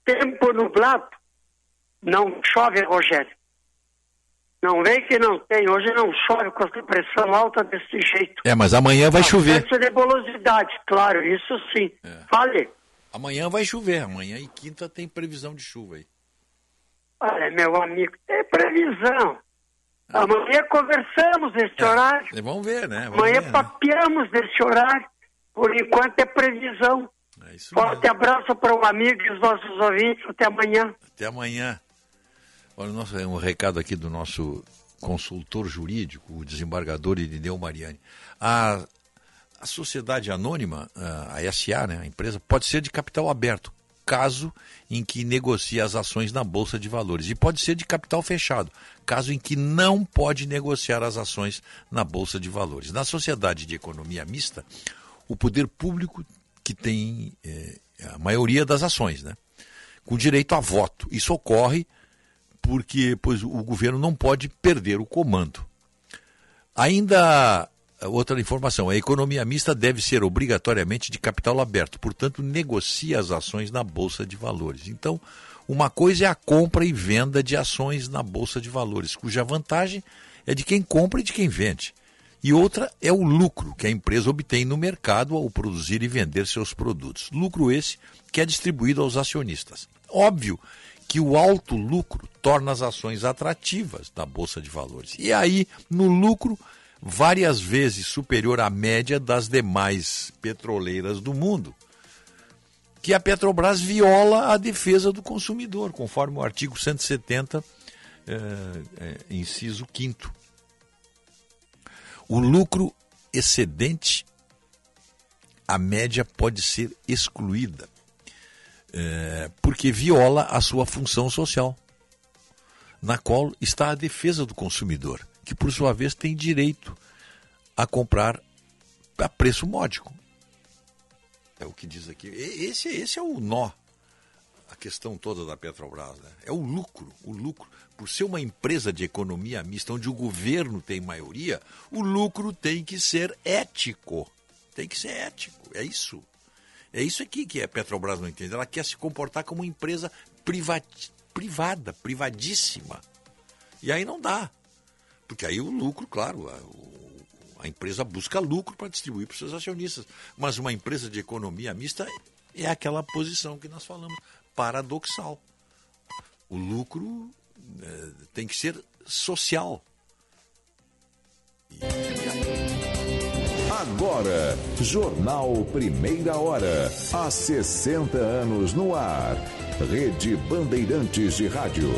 S39: Tempo nublado. Não chove, Rogério. Não vem que não tem. Hoje não chove com essa pressão alta desse jeito.
S2: É, mas amanhã vai chover.
S39: Essa nebulosidade, claro, isso sim. Fale.
S2: Amanhã vai chover. Amanhã e quinta tem previsão de chuva aí.
S39: Olha, meu amigo, tem previsão. Amanhã conversamos nesse horário.
S2: É, Vamos ver, né? Vamos
S39: Amanhã
S2: ver, né?
S39: papeamos nesse horário. Por enquanto é previsão. Forte abraço para o amigo e os nossos ouvintes. Até amanhã.
S2: Até amanhã. Olha, nosso, um recado aqui do nosso consultor jurídico, o desembargador Irineu Mariani. A, a sociedade anônima, a a SA, né, a empresa, pode ser de capital aberto, caso em que negocie as ações na Bolsa de Valores. E pode ser de capital fechado, caso em que não pode negociar as ações na Bolsa de Valores. Na sociedade de economia mista, o poder público que tem eh, a maioria das ações, né? com direito a voto. Isso ocorre porque pois, o governo não pode perder o comando. Ainda outra informação, a economia mista deve ser obrigatoriamente de capital aberto, portanto negocia as ações na bolsa de valores. Então, uma coisa é a compra e venda de ações na bolsa de valores, cuja vantagem é de quem compra e de quem vende. E outra é o lucro que a empresa obtém no mercado ao produzir e vender seus produtos. Lucro esse que é distribuído aos acionistas. Óbvio que o alto lucro torna as ações atrativas da bolsa de valores. E aí, no lucro, várias vezes superior à média das demais petroleiras do mundo, que a Petrobras viola a defesa do consumidor, conforme o artigo 170, eh, eh, inciso 5 O lucro excedente, a média pode ser excluída, eh, porque viola a sua função social, na qual está a defesa do consumidor, que por sua vez tem direito a comprar a preço módico. É o que diz aqui. Esse, esse é o nó, a questão toda da Petrobras. Né? É o lucro, o lucro. Por ser uma empresa de economia mista, onde o governo tem maioria, o lucro tem que ser ético. Tem que ser ético. É isso. É isso aqui que a Petrobras não entende. Ela quer se comportar como uma empresa privati- privada, privadíssima. E aí não dá. Porque aí o lucro, claro, a, o- a empresa busca lucro para distribuir para os seus acionistas. Mas uma empresa de economia mista é aquela posição que nós falamos, paradoxal. O lucro eh, tem que ser social.
S13: Agora, Jornal Primeira Hora. Há 60 anos no ar. Rede Bandeirantes de Rádio.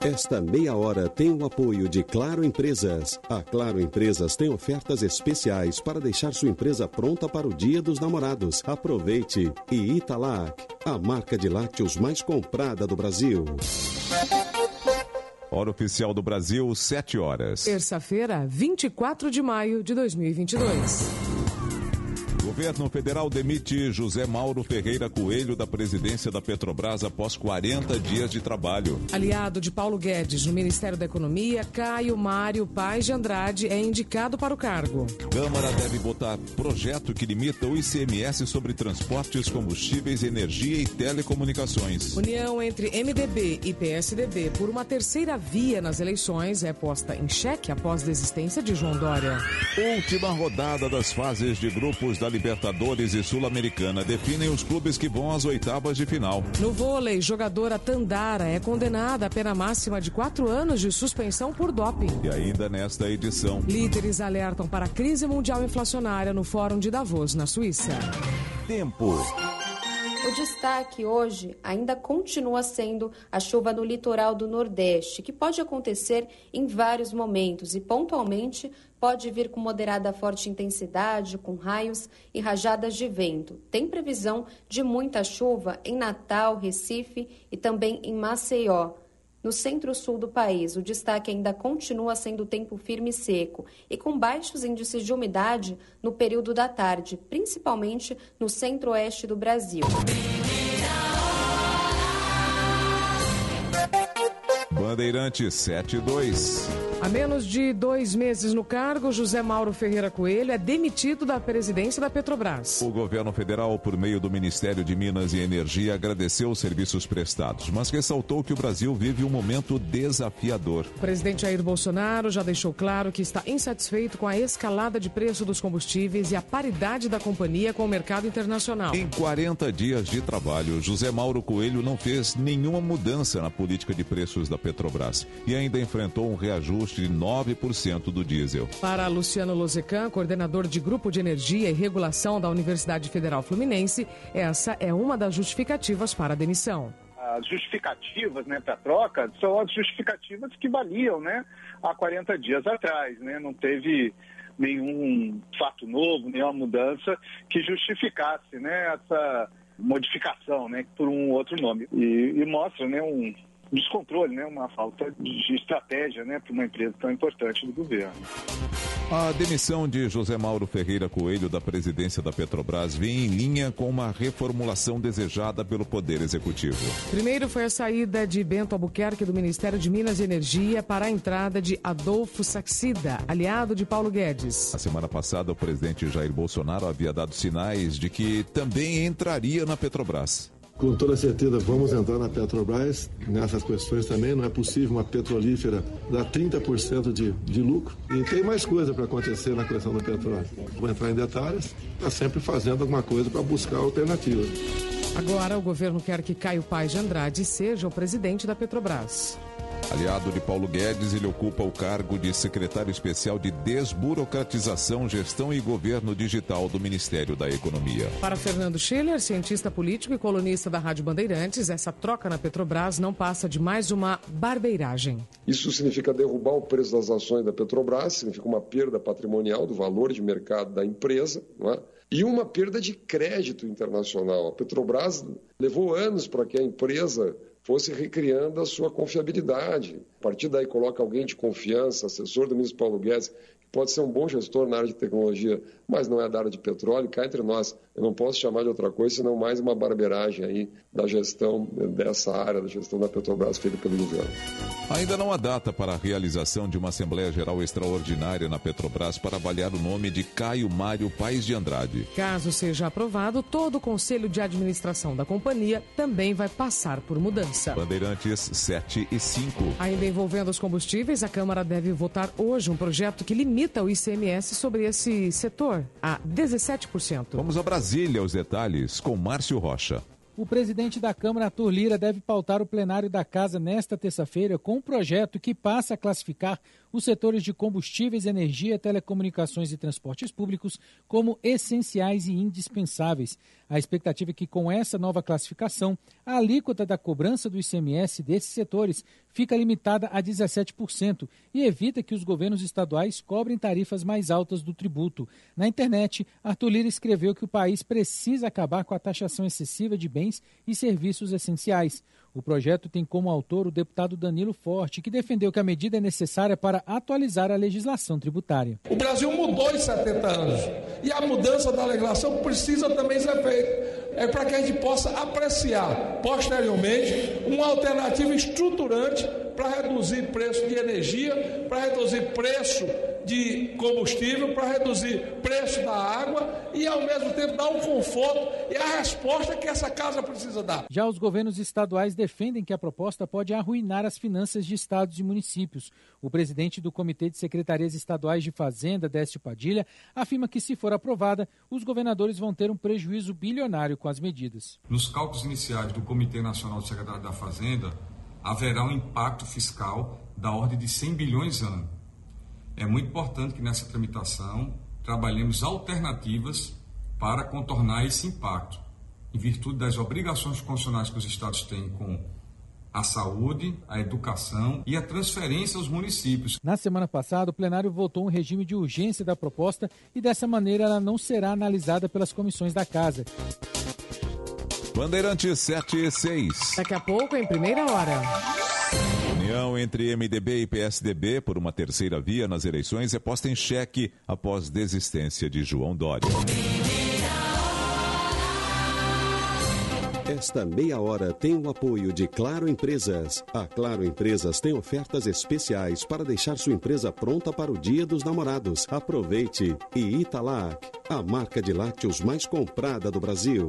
S29: Esta meia hora tem o apoio de Claro Empresas. A Claro Empresas tem ofertas especiais para deixar sua empresa pronta para o Dia dos Namorados. Aproveite! E Italac, a marca de lácteos mais comprada do Brasil.
S13: Hora oficial do Brasil, 7 horas.
S40: Terça-feira, 24 de maio de 2022.
S13: Governo federal demite José Mauro Ferreira Coelho da presidência da Petrobras após 40 dias de trabalho.
S40: Aliado de Paulo Guedes no Ministério da Economia, Caio Mário Paz de Andrade é indicado para o cargo.
S13: Câmara deve votar projeto que limita o ICMS sobre transportes, combustíveis, energia e telecomunicações.
S40: União entre MDB e PSDB por uma terceira via nas eleições é posta em xeque após desistência de João Dória.
S13: Última rodada das fases de grupos da Libertadores e Sul-Americana definem os clubes que vão às oitavas de final.
S40: No vôlei, jogadora Tandara é condenada a pena máxima de quatro anos de suspensão por doping.
S13: E ainda nesta edição.
S40: Líderes alertam para a crise mundial inflacionária no Fórum de Davos, na Suíça.
S13: Tempo.
S41: O destaque hoje ainda continua sendo a chuva no litoral do Nordeste, que pode acontecer em vários momentos e pontualmente pode vir com moderada forte intensidade, com raios e rajadas de vento. Tem previsão de muita chuva em Natal, Recife e também em Maceió. No centro-sul do país, o destaque ainda continua sendo tempo firme e seco e com baixos índices de umidade no período da tarde, principalmente no centro-oeste do Brasil.
S13: Bandeirante 72.
S40: A menos de dois meses no cargo, José Mauro Ferreira Coelho é demitido da presidência da Petrobras.
S13: O governo federal, por meio do Ministério de Minas e Energia, agradeceu os serviços prestados, mas ressaltou que o Brasil vive um momento desafiador.
S40: O presidente Jair Bolsonaro já deixou claro que está insatisfeito com a escalada de preço dos combustíveis e a paridade da companhia com o mercado internacional.
S13: Em 40 dias de trabalho, José Mauro Coelho não fez nenhuma mudança na política de preços da Petrobras e ainda enfrentou um reajuste de 9% do diesel.
S40: Para Luciano Lozecan, coordenador de Grupo de Energia e Regulação da Universidade Federal Fluminense, essa é uma das justificativas para a demissão.
S42: As justificativas né, para a troca são as justificativas que valiam né, há 40 dias atrás. Né? Não teve nenhum fato novo, nenhuma mudança que justificasse né, essa modificação né, por um outro nome. E, e mostra né, um, descontrole, né? uma falta de estratégia né? para uma empresa tão importante do governo.
S13: A demissão de José Mauro Ferreira Coelho da presidência da Petrobras vem em linha com uma reformulação desejada pelo Poder Executivo.
S40: Primeiro foi a saída de Bento Albuquerque do Ministério de Minas e Energia para a entrada de Adolfo Saxida, aliado de Paulo Guedes.
S13: Na semana passada, o presidente Jair Bolsonaro havia dado sinais de que também entraria na Petrobras.
S43: Com toda certeza vamos entrar na Petrobras nessas questões também. Não é possível uma petrolífera dar 30% de, de lucro. E tem mais coisa para acontecer na questão do petróleo. Vou entrar em detalhes, está sempre fazendo alguma coisa para buscar alternativas.
S40: Agora, o governo quer que Caio Paz de Andrade seja o presidente da Petrobras.
S13: Aliado de Paulo Guedes, ele ocupa o cargo de secretário especial de Desburocratização, Gestão e Governo Digital do Ministério da Economia.
S40: Para Fernando Schiller, cientista político e colunista da Rádio Bandeirantes, essa troca na Petrobras não passa de mais uma barbeiragem.
S44: Isso significa derrubar o preço das ações da Petrobras, significa uma perda patrimonial do valor de mercado da empresa, não é? e uma perda de crédito internacional. A Petrobras levou anos para que a empresa fosse recriando a sua confiabilidade. A partir daí coloca alguém de confiança, assessor do ministro Paulo Guedes, pode ser um bom gestor na área de tecnologia, mas não é da área de petróleo, cá entre nós. Eu não posso chamar de outra coisa senão mais uma barbeiragem aí da gestão dessa área, da gestão da Petrobras feita pelo governo.
S13: Ainda não há data para a realização de uma Assembleia Geral Extraordinária na Petrobras para avaliar o nome de Caio Mário Paes de Andrade.
S40: Caso seja aprovado, todo o Conselho de Administração da companhia também vai passar por mudança.
S13: Bandeirantes 7 e 5.
S40: Ainda envolvendo os combustíveis, a Câmara deve votar hoje um projeto que limita o ICMS sobre esse setor a 17%.
S13: Vamos a Brasília, os detalhes com Márcio Rocha.
S45: O presidente da Câmara, Arthur Lira, deve pautar o plenário da Casa nesta terça-feira com um projeto que passa a classificar os setores de combustíveis, energia, telecomunicações e transportes públicos como essenciais e indispensáveis. A expectativa é que, com essa nova classificação, a alíquota da cobrança do ICMS desses setores fica limitada a 17% e evita que os governos estaduais cobrem tarifas mais altas do tributo. Na internet, Arthur Lira escreveu que o país precisa acabar com a taxação excessiva de bens e serviços essenciais. O projeto tem como autor o deputado Danilo Forte, que defendeu que a medida é necessária para atualizar a legislação tributária.
S46: O Brasil mudou em 70 anos e a mudança da legislação precisa também ser feita. É para que a gente possa apreciar posteriormente uma alternativa estruturante para reduzir preço de energia, para reduzir preço de combustível, para reduzir preço da água e ao mesmo tempo dar um conforto e a resposta que essa casa precisa dar.
S45: Já os governos estaduais defendem que a proposta pode arruinar as finanças de estados e municípios. O presidente do Comitê de Secretarias Estaduais de Fazenda, Décio Padilha, afirma que se for aprovada, os governadores vão ter um prejuízo bilionário com as medidas.
S47: Nos cálculos iniciais do Comitê Nacional de Secretário da Fazenda, haverá um impacto fiscal da ordem de 100 bilhões ano. É muito importante que nessa tramitação trabalhemos alternativas para contornar esse impacto, em virtude das obrigações constitucionais que os estados têm com a saúde, a educação e a transferência aos municípios.
S45: Na semana passada, o plenário votou um regime de urgência da proposta e dessa maneira ela não será analisada pelas comissões da casa.
S13: Bandeirantes 7 e 6.
S40: Daqui a pouco, em primeira hora.
S13: União entre MDB e PSDB por uma terceira via nas eleições é posta em xeque após desistência de João Dória.
S29: Esta meia hora tem o apoio de Claro Empresas. A Claro Empresas tem ofertas especiais para deixar sua empresa pronta para o Dia dos Namorados. Aproveite! E Italac, a marca de lácteos mais comprada do Brasil.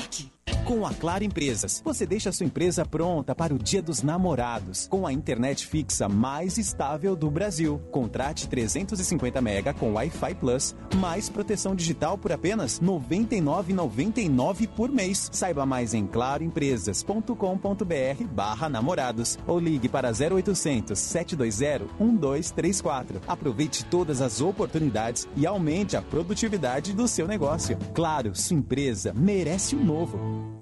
S48: Com a Claro Empresas, você deixa sua empresa pronta para o Dia dos Namorados, com a internet fixa mais estável do Brasil. Contrate 350 mega com Wi-Fi Plus, mais proteção digital por apenas R$ 99,99 por mês. Saiba mais em claroempresas.com.br barra namorados ou ligue para 0800 720 1234. Aproveite todas as oportunidades e aumente a produtividade do seu negócio. Claro, sua empresa merece o um novo.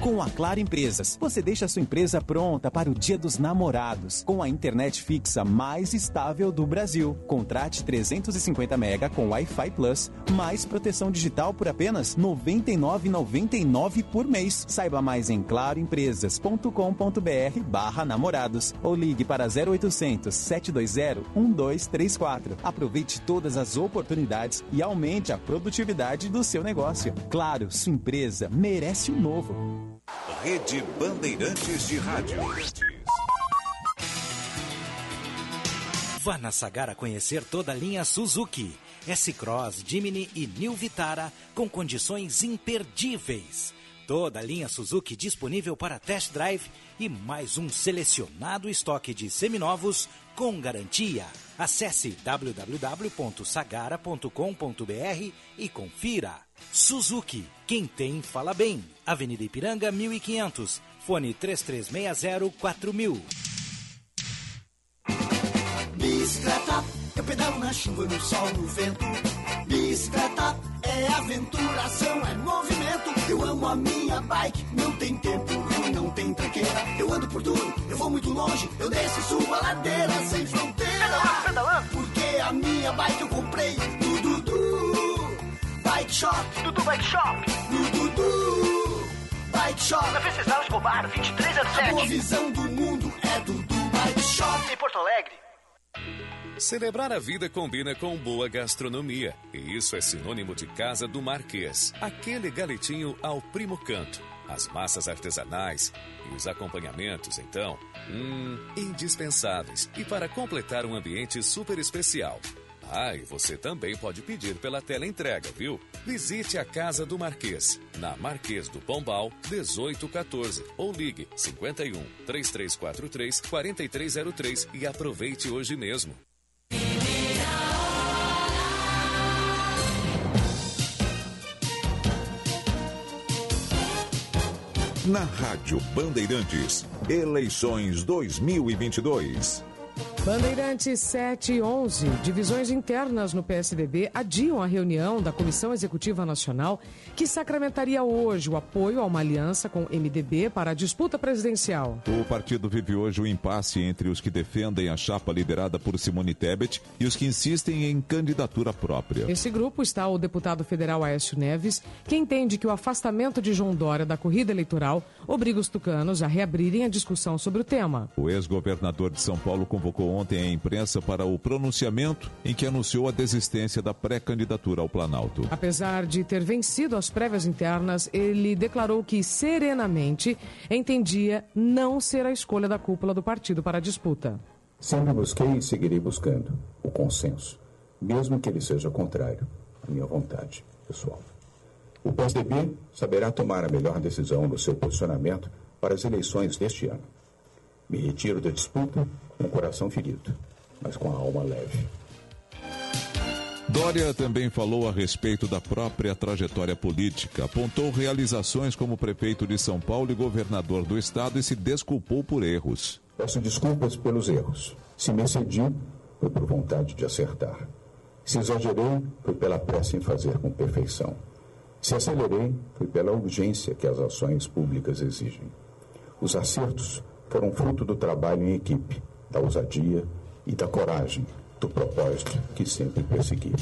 S48: Com a Claro Empresas, você deixa sua empresa pronta para o Dia dos Namorados, com a internet fixa mais estável do Brasil. Contrate 350 mega com Wi-Fi Plus, mais proteção digital por apenas R$ 99,99 por mês. Saiba mais em claroempresas.com.br barra namorados ou ligue para 0800 720 1234. Aproveite todas as oportunidades e aumente a produtividade do seu negócio. Claro, sua empresa merece o um novo.
S26: Rede Bandeirantes de Rádio.
S49: Vá na Sagara conhecer toda a linha Suzuki, S-Cross, Jimny e New Vitara com condições imperdíveis. Toda a linha Suzuki disponível para test drive e mais um selecionado estoque de seminovos com garantia. Acesse www.sagara.com.br e confira. Suzuki, quem tem fala bem. Avenida Ipiranga 1500, fone 33604000.
S50: Bicicleta, eu pedalo na chuva, no sol, no vento. Bicicleta é aventura, é movimento. Eu amo a minha bike, não tem tempo ruim, não tem tranqueira. Eu ando por tudo, eu vou muito longe, eu desço e subo a ladeira sem fronteira. Pedalando, pedalando. Porque a minha bike eu comprei Bike Shop.
S51: Dudu Bike Shop.
S50: No Dudu Shop.
S52: Na Venceslau Escobar, 2307.
S50: A boa visão do mundo é do Dubai Shop.
S52: Em Porto Alegre.
S19: Celebrar a vida combina com boa gastronomia. E isso é sinônimo de Casa do Marquês. Aquele galetinho ao primo canto. As massas artesanais e os acompanhamentos, então, hum, indispensáveis. E para completar um ambiente super especial. Ah, e você também pode pedir pela tela entrega, viu? Visite a Casa do Marquês, na Marquês do Pombal, 1814, ou ligue 51 3343 4303 e aproveite hoje mesmo.
S13: Na Rádio Bandeirantes, eleições 2022.
S40: Bandeirantes 7 e 11, divisões internas no PSDB adiam a reunião da Comissão Executiva Nacional que sacramentaria hoje o apoio a uma aliança com MDB para a disputa presidencial.
S13: O partido vive hoje o um impasse entre os que defendem a chapa liderada por Simone Tebet e os que insistem em candidatura própria.
S40: Nesse grupo está o deputado federal Aécio Neves, que entende que o afastamento de João Dória da corrida eleitoral obriga os tucanos a reabrirem a discussão sobre o tema.
S13: O ex-governador de São Paulo convocou ontem a imprensa para o pronunciamento em que anunciou a desistência da pré-candidatura ao Planalto.
S40: Apesar de ter vencido as prévias internas, ele declarou que serenamente entendia não ser a escolha da cúpula do partido para a disputa.
S53: Sempre busquei e seguirei buscando o consenso, mesmo que ele seja contrário à minha vontade pessoal. O PSDB saberá tomar a melhor decisão no seu posicionamento para as eleições deste ano. Me retiro da disputa com o coração ferido, mas com a alma leve.
S13: Dória também falou a respeito da própria trajetória política, apontou realizações como prefeito de São Paulo e governador do estado e se desculpou por erros.
S53: Peço desculpas pelos erros. Se me excedi, foi por vontade de acertar. Se exagerei, foi pela pressa em fazer com perfeição. Se acelerei, foi pela urgência que as ações públicas exigem. Os acertos foram fruto do trabalho em equipe, da ousadia e da coragem, do propósito que sempre persegui.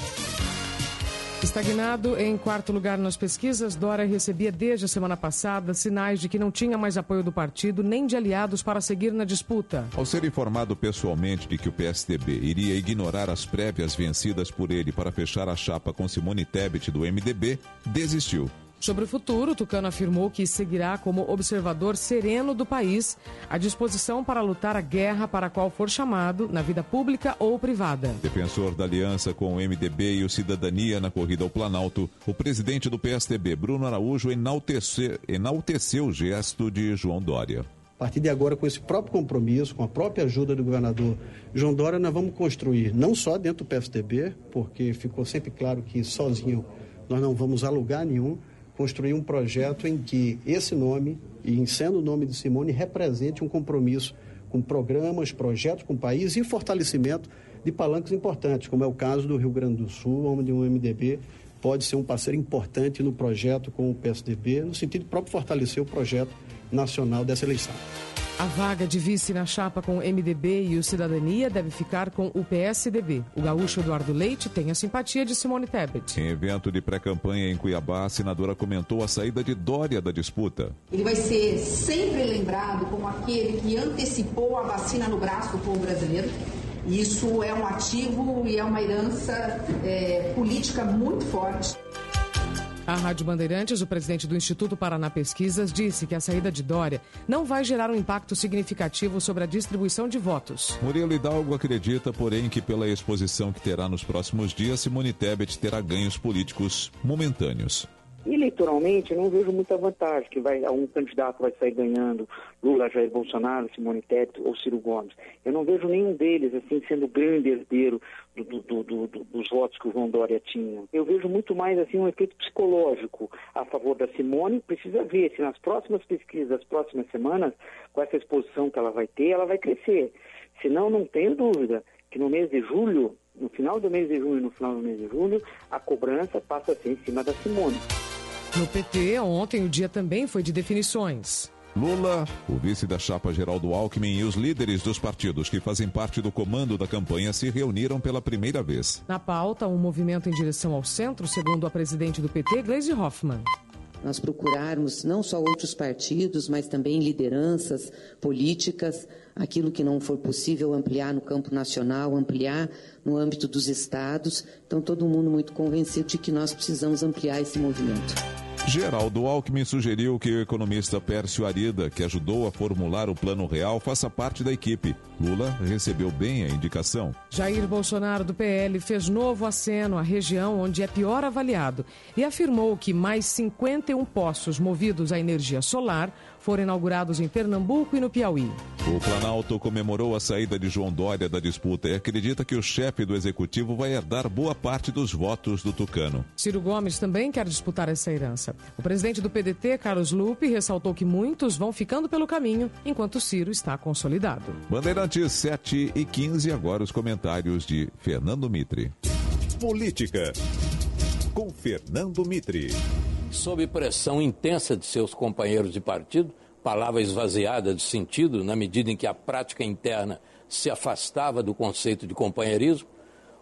S40: Estagnado em quarto lugar nas pesquisas, Dória recebia desde a semana passada sinais de que não tinha mais apoio do partido nem de aliados para seguir na disputa.
S13: Ao ser informado pessoalmente de que o PSDB iria ignorar as prévias vencidas por ele para fechar a chapa com Simone Tebet do MDB, desistiu.
S40: Sobre o futuro, Tucano afirmou que seguirá como observador sereno do país, à disposição para lutar a guerra para a qual for chamado, na vida pública ou privada.
S13: Defensor da aliança com o MDB e o Cidadania na corrida ao Planalto, o presidente do PSDB, Bruno Araújo, enalteceu, enalteceu o gesto de João Dória.
S54: A partir de agora, com esse próprio compromisso, com a própria ajuda do governador João Dória, nós vamos construir, não só dentro do PSDB, porque ficou sempre claro que sozinho nós não vamos a lugar nenhum, construir um projeto em que esse nome, e sendo o nome de Simone, represente um compromisso com programas, projetos com o país e fortalecimento de palancas importantes, como é o caso do Rio Grande do Sul, onde um MDB pode ser um parceiro importante no projeto com o PSDB, no sentido próprio fortalecer o projeto nacional dessa eleição.
S40: A vaga de vice na chapa com o MDB e o Cidadania deve ficar com o PSDB. O gaúcho Eduardo Leite tem a simpatia de Simone Tebet.
S13: Em evento de pré-campanha em Cuiabá, a senadora comentou a saída de Dória da disputa.
S55: Ele vai ser sempre lembrado como aquele que antecipou a vacina no braço do povo brasileiro. Isso é um ativo e é uma herança é, política muito forte.
S40: A Rádio Bandeirantes, o presidente do Instituto Paraná Pesquisas, disse que a saída de Dória não vai gerar um impacto significativo sobre a distribuição de votos.
S13: Murilo Hidalgo acredita, porém, que pela exposição que terá nos próximos dias, Simone Tebet terá ganhos políticos momentâneos.
S56: Eleitoralmente, eu não vejo muita vantagem que vai, um candidato vai sair ganhando, Lula, Jair Bolsonaro, Simone Tebet ou Ciro Gomes. Eu não vejo nenhum deles assim sendo grande herdeiro do, do, do, dos votos que o João Dória tinha. Eu vejo muito mais assim um efeito psicológico a favor da Simone. Precisa ver se nas próximas pesquisas, das próximas semanas, com essa exposição que ela vai ter, ela vai crescer. Senão, não tenho dúvida que no mês de julho, no final do mês de junho e no final do mês de julho, a cobrança passa a ser em cima da Simone.
S40: No PT, ontem o dia também foi de definições.
S13: Lula, o vice da chapa Geraldo Alckmin e os líderes dos partidos que fazem parte do comando da campanha se reuniram pela primeira vez.
S40: Na pauta, um movimento em direção ao centro, segundo a presidente do PT, Gleisi Hoffmann.
S57: nós procurarmos não só outros partidos, mas também lideranças políticas, aquilo que não for possível ampliar no campo nacional, ampliar no âmbito dos estados. Então, todo mundo muito convencido de que nós precisamos ampliar esse movimento.
S13: Geraldo Alckmin sugeriu que o economista Pércio Arida, que ajudou a formular o Plano Real, faça parte da equipe. Lula recebeu bem a indicação.
S40: Jair Bolsonaro, do PL, fez novo aceno à região onde é pior avaliado e afirmou que mais 51 poços movidos à energia solar foram inaugurados em Pernambuco e no Piauí.
S13: O Planalto comemorou a saída de João Dória da disputa e acredita que o chefe do executivo vai herdar boa parte dos votos do Tucano.
S40: Ciro Gomes também quer disputar essa herança. O presidente do PDT, Carlos Lupe, ressaltou que muitos vão ficando pelo caminho enquanto Ciro está consolidado.
S13: Bandeirantes 7 e 15, agora os comentários de Fernando Mitre.
S58: Política com Fernando Mitre
S2: sob pressão intensa de seus companheiros de partido, palavra esvaziada de sentido na medida em que a prática interna se afastava do conceito de companheirismo,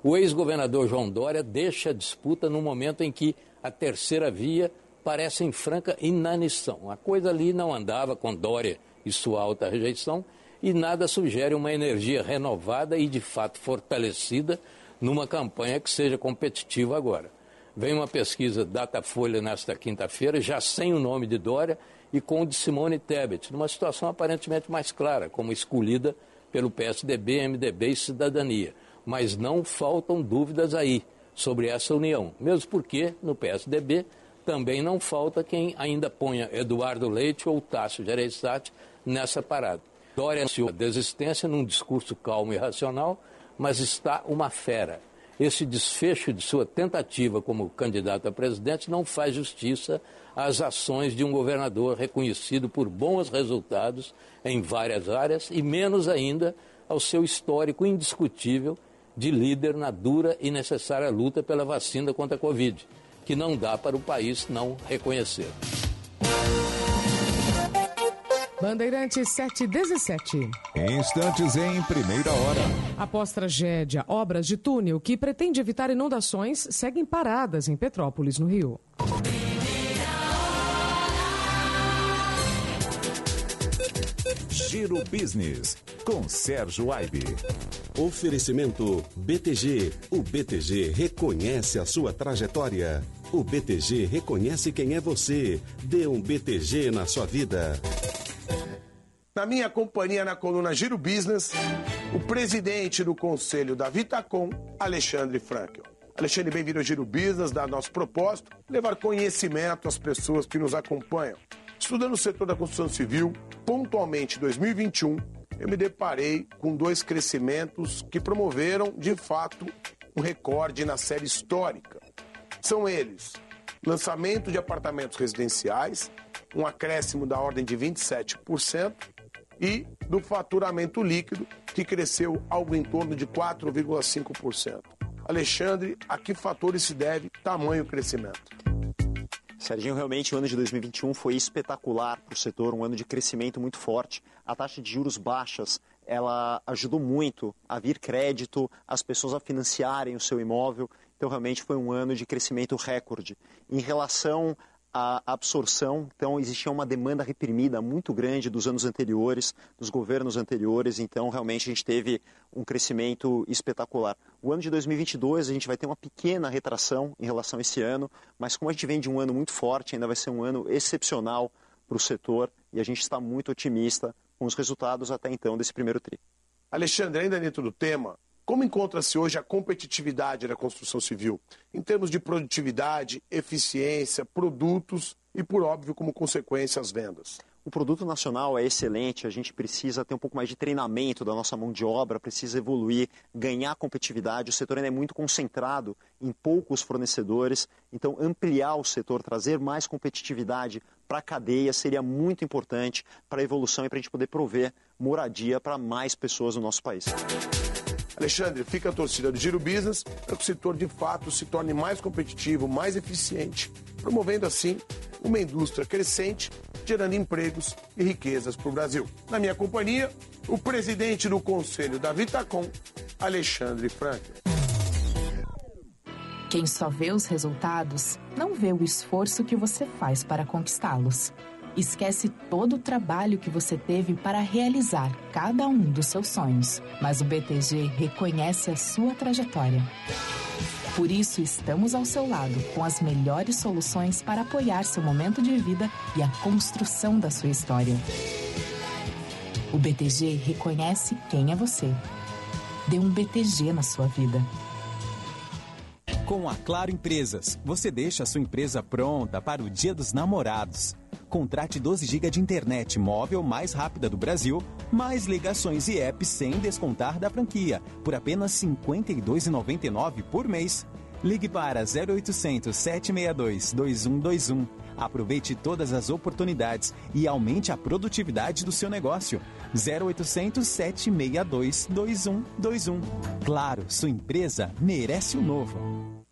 S2: o ex-governador João Dória deixa a disputa no momento em que a terceira via parece em franca inanição. A coisa ali não andava com Dória e sua alta rejeição e nada sugere uma energia renovada e de fato fortalecida numa campanha que seja competitiva agora. Vem uma pesquisa Datafolha nesta quinta-feira, já sem o nome de Dória e com o de Simone Tebet, numa situação aparentemente mais clara, como escolhida pelo PSDB, MDB e Cidadania. Mas não faltam dúvidas aí sobre essa união, mesmo porque no PSDB também não falta quem ainda ponha Eduardo Leite ou Tássio Gereissati nessa parada. Dória anunciou a desistência num discurso calmo e racional, mas está uma fera esse desfecho de sua tentativa como candidato a presidente não faz justiça às ações de um governador reconhecido por bons resultados em várias áreas e menos ainda ao seu histórico indiscutível de líder na dura e necessária luta pela vacina contra a Covid, que não dá para o país não reconhecer.
S40: Bandeirantes 717.
S13: Em instantes, em primeira hora.
S40: Após tragédia, obras de túnel que pretende evitar inundações seguem paradas em Petrópolis, no Rio.
S58: Giro Business, com Sérgio Aibe.
S29: Oferecimento BTG. O BTG reconhece a sua trajetória. O BTG reconhece quem é você. Dê um BTG na sua vida.
S59: Na minha companhia na coluna Giro Business, o presidente do conselho da Vitacom, Alexandre Frankel. Alexandre, bem-vindo ao Giro Business, da nosso propósito, levar conhecimento às pessoas que nos acompanham. Estudando o setor da construção civil, pontualmente em 2021, eu me deparei com dois crescimentos que promoveram, de fato, um recorde na série histórica. São eles: lançamento de apartamentos residenciais, um acréscimo da ordem de 27%, e do faturamento líquido, que cresceu algo em torno de 4,5%. Alexandre, a que fatores se deve tamanho crescimento?
S60: Serginho, realmente o ano de 2021 foi espetacular para o setor, um ano de crescimento muito forte. A taxa de juros baixas, ela ajudou muito a vir crédito, as pessoas a financiarem o seu imóvel. Então, realmente foi um ano de crescimento recorde. Em relação a absorção, então existia uma demanda reprimida muito grande dos anos anteriores, dos governos anteriores, então realmente a gente teve um crescimento espetacular. O ano de 2022 a gente vai ter uma pequena retração em relação a esse ano, mas como a gente vem de um ano muito forte, ainda vai ser um ano excepcional para o setor e a gente está muito otimista com os resultados até então desse primeiro tri.
S59: Alexandre, ainda dentro do tema, como encontra-se hoje a competitividade da construção civil, em termos de produtividade, eficiência, produtos e, por óbvio, como consequência, as vendas?
S60: O produto nacional é excelente, a gente precisa ter um pouco mais de treinamento da nossa mão de obra, precisa evoluir, ganhar competitividade. O setor ainda é muito concentrado em poucos fornecedores, então ampliar o setor, trazer mais competitividade para a cadeia seria muito importante para a evolução e para a gente poder prover moradia para mais pessoas no nosso país.
S59: Alexandre, fica a torcida do Giro Business para que o setor de fato se torne mais competitivo, mais eficiente, promovendo assim uma indústria crescente, gerando empregos e riquezas para o Brasil. Na minha companhia, o presidente do conselho da Vitacom, Alexandre Franco.
S57: Quem só vê os resultados não vê o esforço que você faz para conquistá-los. Esquece todo o trabalho que você teve para realizar cada um dos seus sonhos, mas o BTG reconhece a sua trajetória. Por isso, estamos ao seu lado com as melhores soluções para apoiar seu momento de vida e a construção da sua história. O BTG reconhece quem é você. Dê um BTG na sua vida.
S48: Com a Claro Empresas, você deixa a sua empresa pronta para o Dia dos Namorados. Contrate 12 GB de internet móvel mais rápida do Brasil, mais ligações e apps sem descontar da franquia, por apenas R$ 52,99 por mês. Ligue para 0800 762 2121. Aproveite todas as oportunidades e aumente a produtividade do seu negócio. 0800 762 2121. Claro, sua empresa merece o novo.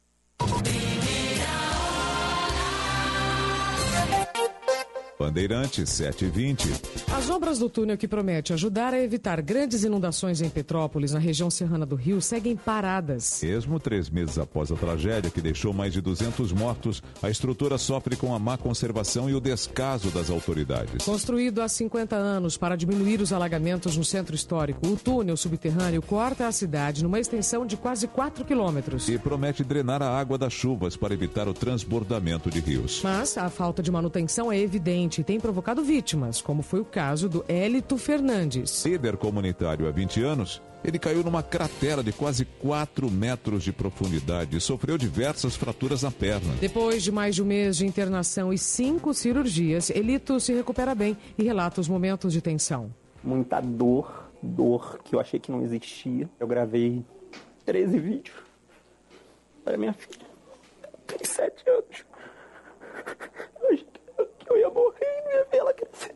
S13: Bandeirantes 720.
S40: As obras do túnel que promete ajudar a evitar grandes inundações em Petrópolis, na região serrana do Rio, seguem paradas.
S13: Mesmo três meses após a tragédia que deixou mais de 200 mortos, a estrutura sofre com a má conservação e o descaso das autoridades.
S40: Construído há 50 anos para diminuir os alagamentos no centro histórico, o túnel subterrâneo corta a cidade numa extensão de quase 4 quilômetros.
S13: E promete drenar a água das chuvas para evitar o transbordamento de rios.
S40: Mas a falta de manutenção é evidente e tem provocado vítimas, como foi o caso do Hélito Fernandes.
S13: Líder comunitário há 20 anos, ele caiu numa cratera de quase 4 metros de profundidade e sofreu diversas fraturas na perna.
S40: Depois de mais de um mês de internação e cinco cirurgias, Elito se recupera bem e relata os momentos de tensão.
S61: Muita dor, dor que eu achei que não existia. Eu gravei 13 vídeos para minha filha. Tem 7 anos. Eu ia morrer não ia ver ela crescer.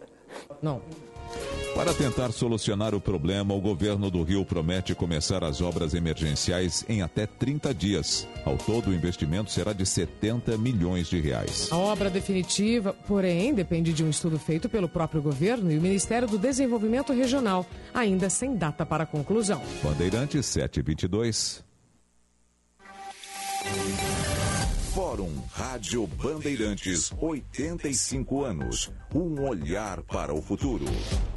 S40: Não.
S13: Para tentar solucionar o problema, o governo do Rio promete começar as obras emergenciais em até 30 dias. Ao todo, o investimento será de 70 milhões de reais.
S40: A obra definitiva, porém, depende de um estudo feito pelo próprio governo e o Ministério do Desenvolvimento Regional, ainda sem data para conclusão.
S13: Bandeirantes 722.
S62: Fórum Rádio Bandeirantes, 85 anos. Um olhar para o futuro.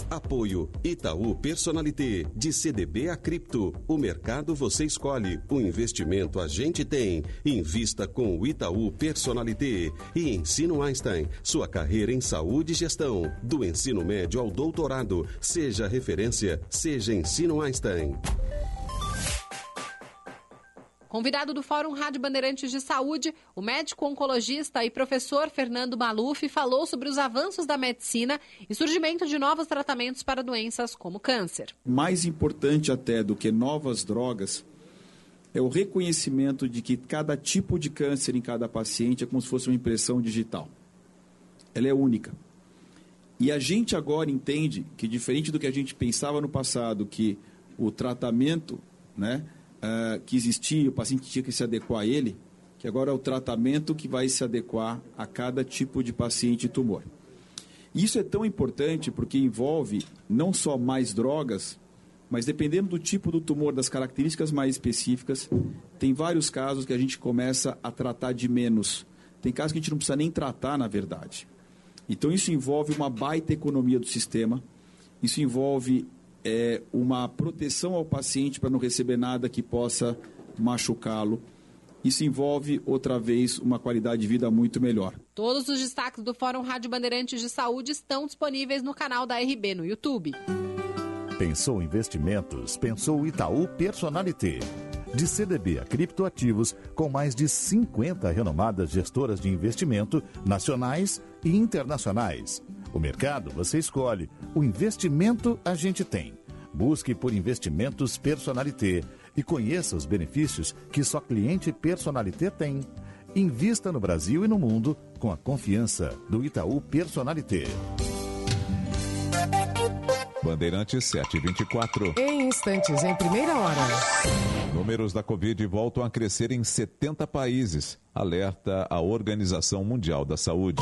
S29: Apoio Itaú Personalité, de CDB a Cripto. O mercado você escolhe, o investimento a gente tem. Invista com o Itaú Personalité. E Ensino Einstein, sua carreira em saúde e gestão. Do ensino médio ao doutorado. Seja referência, seja Ensino Einstein.
S63: Convidado do Fórum Rádio Bandeirantes de Saúde, o médico oncologista e professor Fernando Maluf falou sobre os avanços da medicina e surgimento de novos tratamentos para doenças como câncer.
S58: Mais importante até do que novas drogas é o reconhecimento de que cada tipo de câncer em cada paciente é como se fosse uma impressão digital. Ela é única. E a gente agora entende que, diferente do que a gente pensava no passado, que o tratamento, né? Uh, que existia, o paciente tinha que se adequar a ele, que agora é o tratamento que vai se adequar a cada tipo de paciente e tumor. Isso é tão importante porque envolve não só mais drogas, mas dependendo do tipo do tumor, das características mais específicas, tem vários casos que a gente começa a tratar de menos. Tem casos que a gente não precisa nem tratar, na verdade. Então, isso envolve uma baita economia do sistema, isso envolve é, uma proteção ao paciente para não receber nada que possa machucá-lo. Isso envolve, outra vez, uma qualidade de vida muito melhor.
S63: Todos os destaques do Fórum Rádio Bandeirantes de Saúde estão disponíveis no canal da RB no YouTube.
S62: Pensou investimentos? Pensou Itaú Personalité. De CDB a criptoativos, com mais de 50 renomadas gestoras de investimento nacionais e internacionais. O mercado você escolhe, o investimento a gente tem. Busque por investimentos Personalité e conheça os benefícios que só cliente Personalité tem. Invista no Brasil e no mundo com a confiança do Itaú Personalité.
S13: Bandeirantes 724.
S40: Em instantes, em primeira hora.
S13: Números da Covid voltam a crescer em 70 países. Alerta a Organização Mundial da Saúde.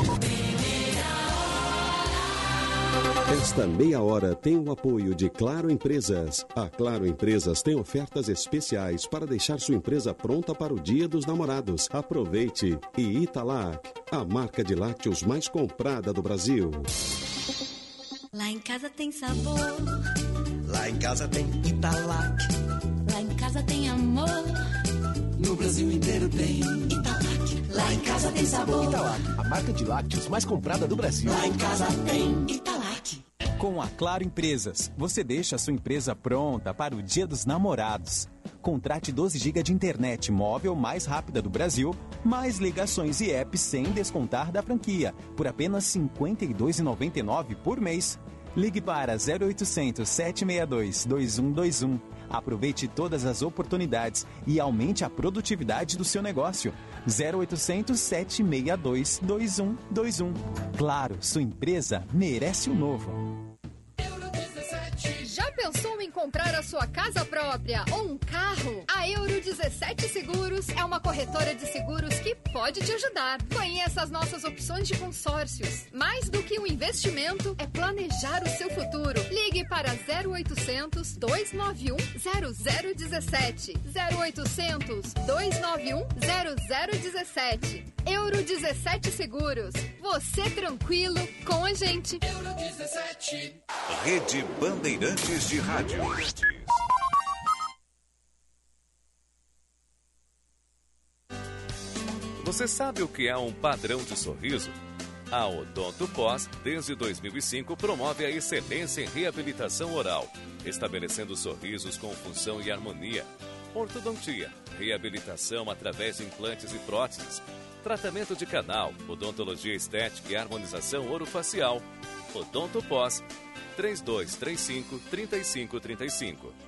S29: Esta meia hora tem o apoio de Claro Empresas. A Claro Empresas tem ofertas especiais para deixar sua empresa pronta para o Dia dos Namorados. Aproveite! E Italac, a marca de lácteos mais comprada do Brasil.
S64: Lá em casa tem sabor.
S50: Lá em casa tem Italac.
S64: Lá em casa tem amor.
S50: No Brasil inteiro tem Italac. Lá em casa tem sabor.
S65: Italac, a marca de lácteos mais comprada do Brasil.
S50: Lá em casa tem Italac.
S48: Com a Claro Empresas, você deixa a sua empresa pronta para o Dia dos Namorados. Contrate 12 GB de internet móvel mais rápida do Brasil, mais ligações e apps sem descontar da franquia, por apenas R$ 52,99 por mês. Ligue para 0800 762 2121. Aproveite todas as oportunidades e aumente a produtividade do seu negócio. 0800 762 2121. Claro, sua empresa merece o novo.
S66: Já pensou em comprar a sua casa própria ou um carro? A Euro 17 Seguros é uma corretora de seguros que pode te ajudar. Conheça as nossas opções de consórcios. Mais do que um investimento, é planejar o seu futuro. Ligue para 0800 291 0017. 0800 291 0017. Euro 17 Seguros. Você tranquilo com a gente. Euro 17.
S19: Rede Bandeirantes de Rádio. Você sabe o que é um padrão de sorriso? A Odonto Pós, desde 2005, promove a excelência em reabilitação oral, estabelecendo sorrisos com função e harmonia. Ortodontia, reabilitação através de implantes e próteses, tratamento de canal, odontologia estética e harmonização orofacial. Odonto Pós, 3235 3535.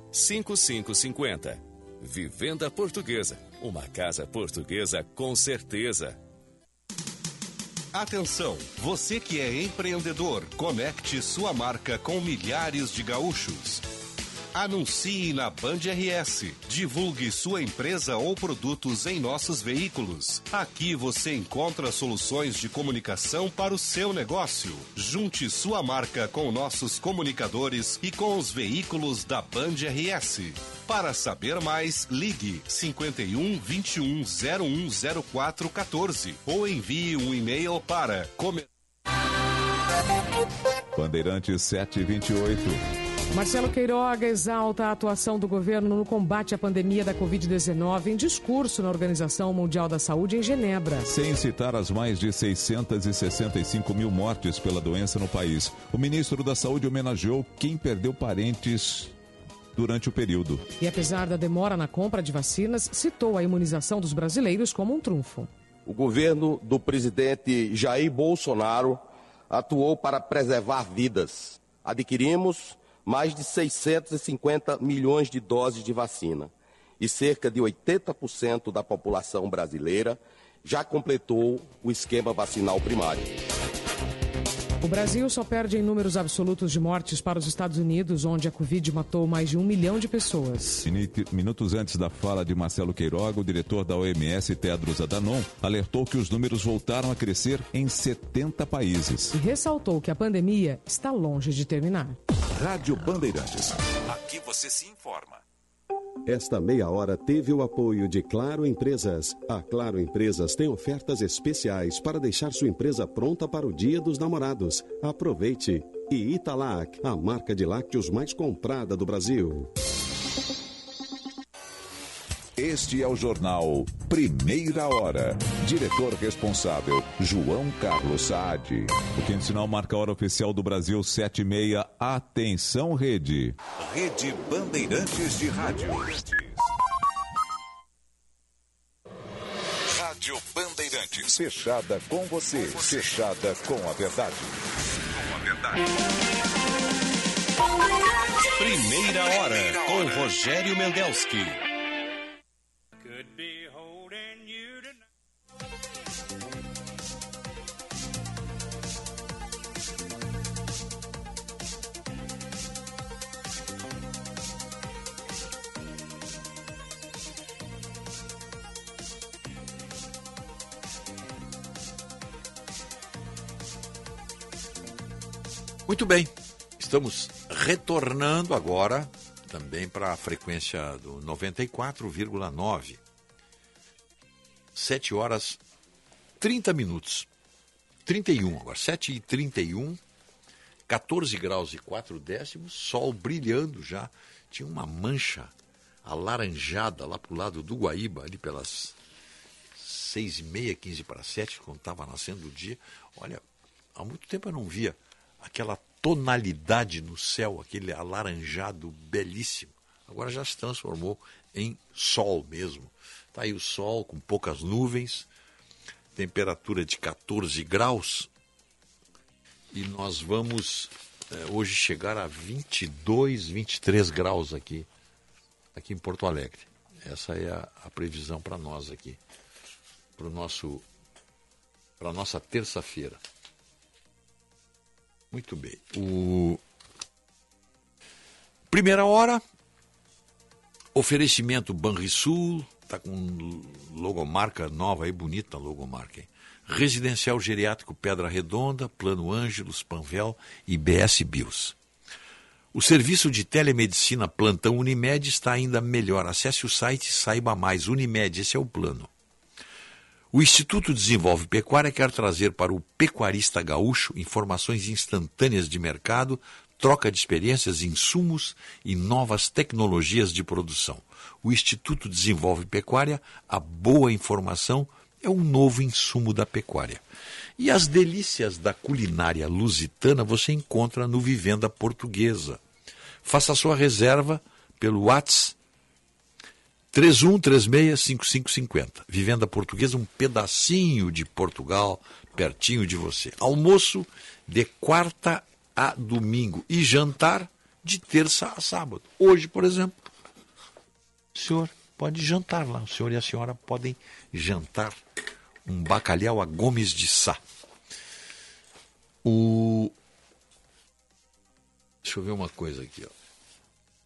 S19: 3136-5550. Vivenda Portuguesa. Uma casa portuguesa com certeza.
S12: Atenção, você que é empreendedor, conecte sua marca com milhares de gaúchos. Anuncie na Band RS. Divulgue sua empresa ou produtos em nossos veículos. Aqui você encontra soluções de comunicação para o seu negócio. Junte sua marca com nossos comunicadores e com os veículos da Band RS. Para saber mais, ligue 51 21 0104 14 ou envie um e-mail para.
S13: Bandeirantes 728.
S40: Marcelo Queiroga exalta a atuação do governo no combate à pandemia da Covid-19 em discurso na Organização Mundial da Saúde em Genebra.
S13: Sem citar as mais de 665 mil mortes pela doença no país, o ministro da Saúde homenageou quem perdeu parentes durante o período.
S40: E apesar da demora na compra de vacinas, citou a imunização dos brasileiros como um trunfo.
S67: O governo do presidente Jair Bolsonaro atuou para preservar vidas. Adquirimos mais de 650 milhões de doses de vacina e cerca de 80% da população brasileira já completou o esquema vacinal primário.
S40: O Brasil só perde em números absolutos de mortes para os Estados Unidos, onde a Covid matou mais de um milhão de pessoas.
S13: Minutos antes da fala de Marcelo Queiroga, o diretor da OMS, Tedros Adhanom, alertou que os números voltaram a crescer em 70 países.
S40: E ressaltou que a pandemia está longe de terminar.
S13: Rádio Bandeirantes.
S68: Aqui você se informa.
S29: Esta meia hora teve o apoio de Claro Empresas. A Claro Empresas tem ofertas especiais para deixar sua empresa pronta para o Dia dos Namorados. Aproveite! E Italac, a marca de lácteos mais comprada do Brasil.
S13: Este é o jornal Primeira Hora. Diretor responsável, João Carlos Saad. O quinto sinal marca a hora oficial do Brasil, 7 e meia. Atenção, rede.
S12: Rede Bandeirantes de Rádio. Rádio Bandeirantes.
S13: Fechada com você, fechada com a verdade.
S12: Com a verdade. Primeira Hora, com Rogério Mendelski.
S2: Muito bem, estamos retornando agora também para a frequência do 94,9. 7 horas 30 minutos. 31 agora, 7 e 31, 14 graus e 4 décimos, sol brilhando já. Tinha uma mancha alaranjada lá para o lado do Guaíba, ali pelas 6 e meia, 15 para 7, quando estava nascendo o dia. Olha, há muito tempo eu não via aquela tonalidade no céu, aquele alaranjado belíssimo. Agora já se transformou em sol mesmo. Está aí o sol com poucas nuvens, temperatura de 14 graus. E nós vamos é, hoje chegar a 22, 23 graus aqui, aqui em Porto Alegre. Essa é a, a previsão para nós aqui, para nosso para a nossa terça-feira. Muito bem. O... Primeira hora, oferecimento Banrisul, tá com logomarca nova aí, bonita logomarca. Hein? Residencial Geriátrico Pedra Redonda, Plano Ângelos, Panvel e BS Bios. O serviço de telemedicina Plantão Unimed está ainda melhor. Acesse o site e saiba mais. Unimed, esse é o plano. O Instituto Desenvolve Pecuária quer trazer para o pecuarista gaúcho informações instantâneas de mercado, troca de experiências, insumos e novas tecnologias de produção. O Instituto Desenvolve Pecuária, a boa informação é um novo insumo da pecuária. E as delícias da culinária lusitana você encontra no Vivenda Portuguesa. Faça sua reserva pelo WhatsApp 31365550. Vivenda Portuguesa, um pedacinho de Portugal, pertinho de você. Almoço de quarta a domingo e jantar de terça a sábado. Hoje, por exemplo, o senhor pode jantar lá. O senhor e a senhora podem jantar um bacalhau a Gomes de Sá. O... Deixa eu ver uma coisa aqui. Ó.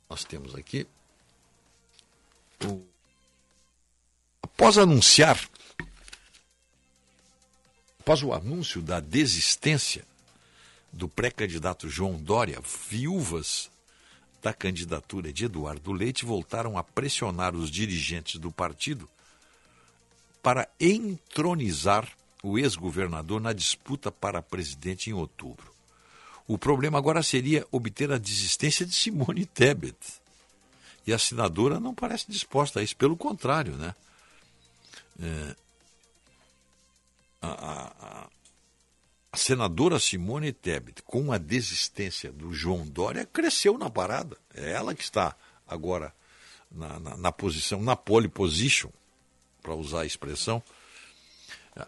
S2: Nós temos aqui Após anunciar, após o anúncio da desistência do pré-candidato João Dória, viúvas da candidatura de Eduardo Leite voltaram a pressionar os dirigentes do partido para entronizar o ex-governador na disputa para presidente em outubro. O problema agora seria obter a desistência de Simone Tebet e a senadora não parece disposta a isso, pelo contrário, né? É, a, a, a, senadora Simone Tebet, com a desistência do João Dória, cresceu na parada. É ela que está agora na, na, na posição, na pole position, para usar a expressão.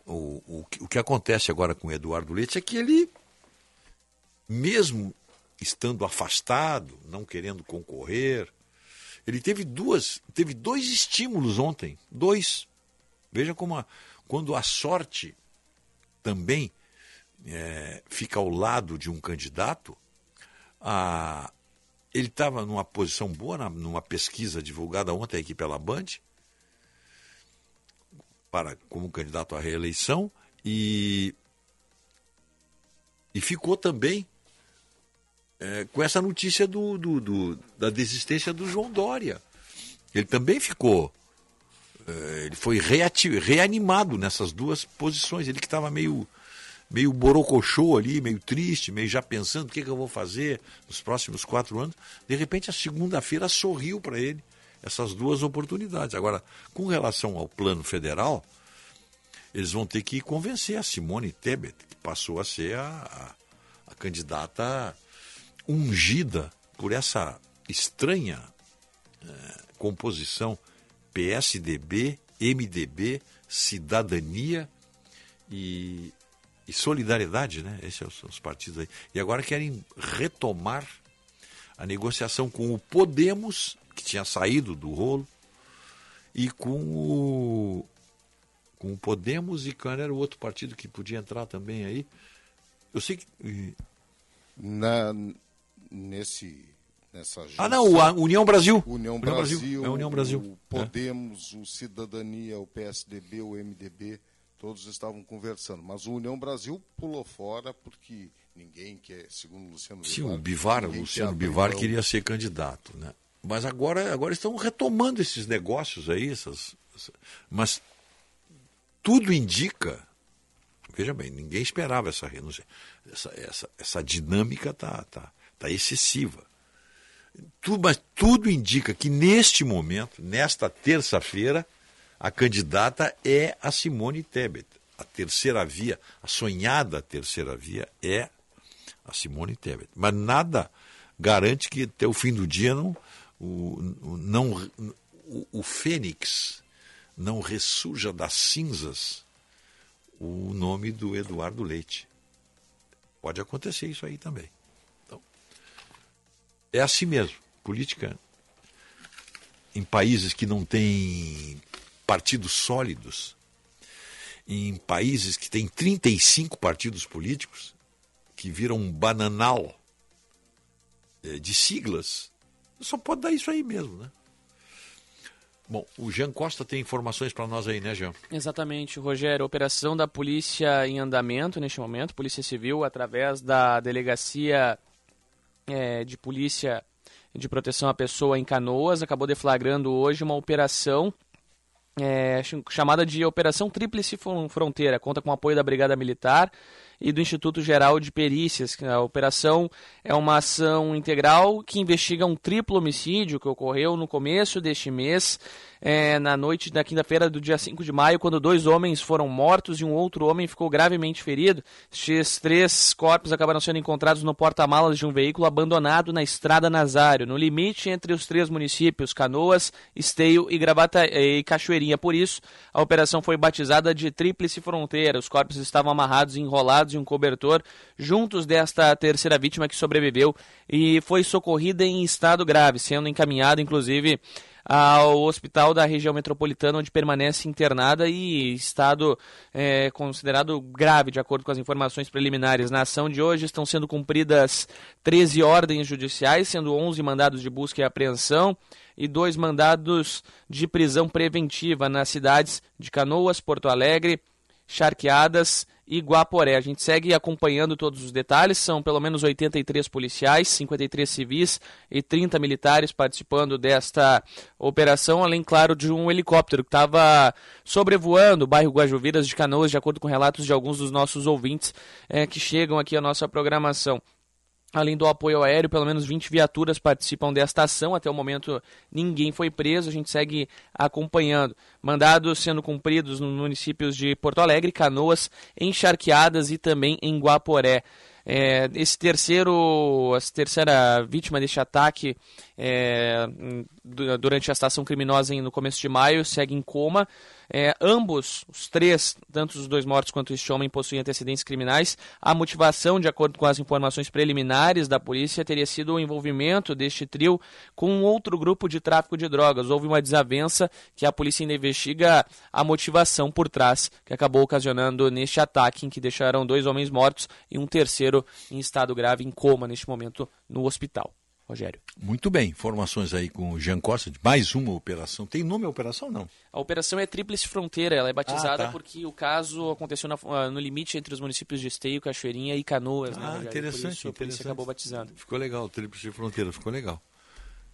S2: O, o, o que acontece agora com o Eduardo Leite é que ele, mesmo estando afastado, não querendo concorrer, ele teve duas, teve dois estímulos ontem, dois. Veja como a, quando a sorte também é, fica ao lado de um candidato, a, ele estava numa posição boa na, numa pesquisa divulgada ontem aqui pela Band, para como candidato à reeleição e e ficou também é, com essa notícia do, do, do, da desistência do João Dória. Ele também ficou. eh, Ele foi reati- reanimado nessas duas posições. Ele que estava meio, meio borocochô ali, meio triste, meio já pensando o que, que eu vou fazer nos próximos quatro anos. De repente, a segunda-feira sorriu para ele essas duas oportunidades. Agora, com relação ao plano federal, eles vão ter que convencer a Simone Tebet, que passou a ser a, a- a candidata ungida por essa estranha eh, composição PSDB, MDB, Cidadania e, e Solidariedade, né? Esses são os, os partidos aí. E agora querem retomar a negociação com o Podemos, que tinha saído do rolo, e com o, com o Podemos e qual era o outro partido que podia entrar também aí. Eu sei que.
S3: Na, nesse, nessa
S2: Ah, não, a União Brasil.
S3: União
S2: Brasil,
S3: Brasil,
S2: é União Brasil.
S3: o Podemos, o Cidadania, o PSDB, o MDB, todos estavam conversando. Mas o União Brasil pulou fora porque ninguém quer, segundo o Luciano
S2: Sim,
S3: Bivar,
S2: o Bivar, o Luciano
S3: quer
S2: Bivar queria ser candidato, né? Mas agora, agora estão retomando esses negócios aí, essas, essa- mas tudo indica, veja bem, ninguém esperava essa renúncia, essa, essa, essa dinâmica tá, tá, tá excessiva. Tu- mas tudo indica que neste momento, nesta terça-feira, a candidata é a Simone Tebet. A terceira via, a sonhada terceira via é a Simone Tebet. Mas nada garante que até o fim do dia não, o, o- não, o, o Fênix não ressurja das cinzas o nome do Eduardo Leite. Pode acontecer isso aí também. É assim mesmo. Política em países que não têm partidos sólidos, em países que têm 35 partidos políticos, que viram um bananal eh, de siglas, só pode dar isso aí mesmo, né? Bom, o Jean Costa tem informações para nós aí, né, Jean?
S23: Exatamente, Rogério. Operação da polícia em andamento neste momento, Polícia Civil, através da Delegacia eh, de Polícia de Proteção à Pessoa em Canoas, acabou deflagrando hoje uma operação ch- chamada de Operação Tríplice Fron- Fronteira. Conta com o apoio da Brigada Militar e do Instituto Geral de Perícias. A operação é uma ação integral que investiga um triplo homicídio que ocorreu no começo deste mês, eh, na noite da quinta-feira do dia 5 de maio, quando dois homens foram mortos e um outro homem ficou gravemente ferido. Estes três corpos acabaram sendo encontrados no porta-malas de um veículo abandonado na Estrada Nazário, no limite entre os três municípios, Canoas, Esteio e, Gravata, e Cachoeirinha. Por isso, a operação foi batizada de Tríplice Fronteira. Os corpos estavam amarrados e enrolados em um cobertor, juntos desta terceira vítima que sobreviveu e foi socorrida em estado grave, sendo encaminhada, inclusive, ao hospital da região metropolitana, onde permanece internada e estado é, considerado grave, de acordo com as informações preliminares. Na ação de hoje estão sendo cumpridas 13 ordens judiciais, sendo 11 mandados de busca e apreensão e dois mandados de prisão preventiva nas cidades de Canoas, Porto Alegre, Charqueadas e Guaporé. A gente segue acompanhando todos os detalhes, são pelo menos 83 policiais, 53 civis e 30 militares participando desta operação, além, claro, de um helicóptero que estava sobrevoando o bairro Guajuviras de Canoas, de acordo com relatos de alguns dos nossos ouvintes eh, que chegam aqui à nossa programação. Além do apoio aéreo, pelo menos 20 viaturas participam desta ação. Até o momento, ninguém foi preso. A gente segue acompanhando. Mandados sendo cumpridos nos municípios de Porto Alegre, Canoas, Encharqueadas e também em Guaporé. É, esse terceiro, essa terceira vítima deste ataque é, du- durante a estação criminosa no começo de maio segue em coma. É, ambos, os três, tanto os dois mortos quanto este homem, possuem antecedentes criminais. A motivação, de acordo com as informações preliminares da polícia, teria sido o envolvimento deste trio com um outro grupo de tráfico de drogas. Houve uma desavença que a polícia ainda investiga a motivação por trás, que acabou ocasionando neste ataque, em que deixaram dois homens mortos e um terceiro em estado grave, em coma neste momento, no hospital. Rogério.
S2: Muito bem, informações aí com o Jean Costa de mais uma operação. Tem nome a operação não?
S23: A operação é Tríplice Fronteira, ela é batizada
S2: Ah, tá.
S23: porque o caso aconteceu na- ah, no limite entre os municípios de Esteio, Cachoeirinha e Canoas. né,
S2: Ah,
S23: Rogério?
S2: interessante,
S23: Por isso
S2: interessante.
S23: acabou batizando.
S2: Ficou legal, Tríplice Fronteira, ficou legal.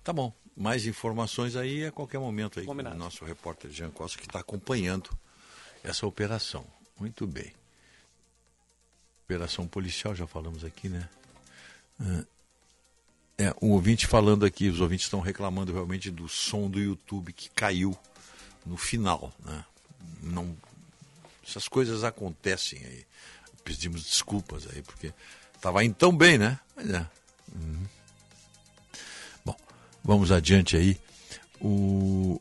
S2: Tá bom. Mais informações aí a qualquer momento aí.
S23: Combinado.
S2: Com o nosso repórter Jean Costa que está acompanhando essa operação. Muito bem. Operação policial, já falamos aqui, né? Ah, É, um ouvinte falando aqui, os ouvintes estão reclamando realmente do som do YouTube que caiu no final, né? Não, essas coisas acontecem aí. Pedimos desculpas aí, porque estava indo tão bem, né? Mas é. Uhum. Bom, vamos adiante aí. O.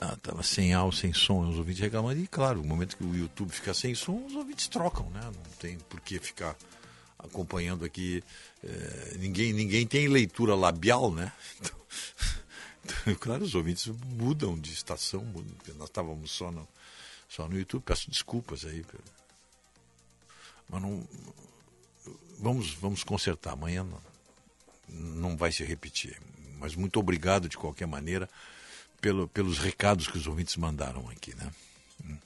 S2: Ah, tava sem áudio, sem som, os ouvintes reclamando. E claro, no momento que o YouTube fica sem som, os ouvintes trocam, né? Não tem por que ficar acompanhando aqui. eh, ninguém, ninguém tem leitura labial, né? Então, então, claro, os ouvintes mudam de estação, mudam, nós estávamos só no, só no YouTube. Peço desculpas aí. Mas não. Vamos, vamos consertar. Amanhã não, não vai se repetir. Mas muito obrigado de qualquer maneira pelo, pelos recados que os ouvintes mandaram aqui, né? Hum.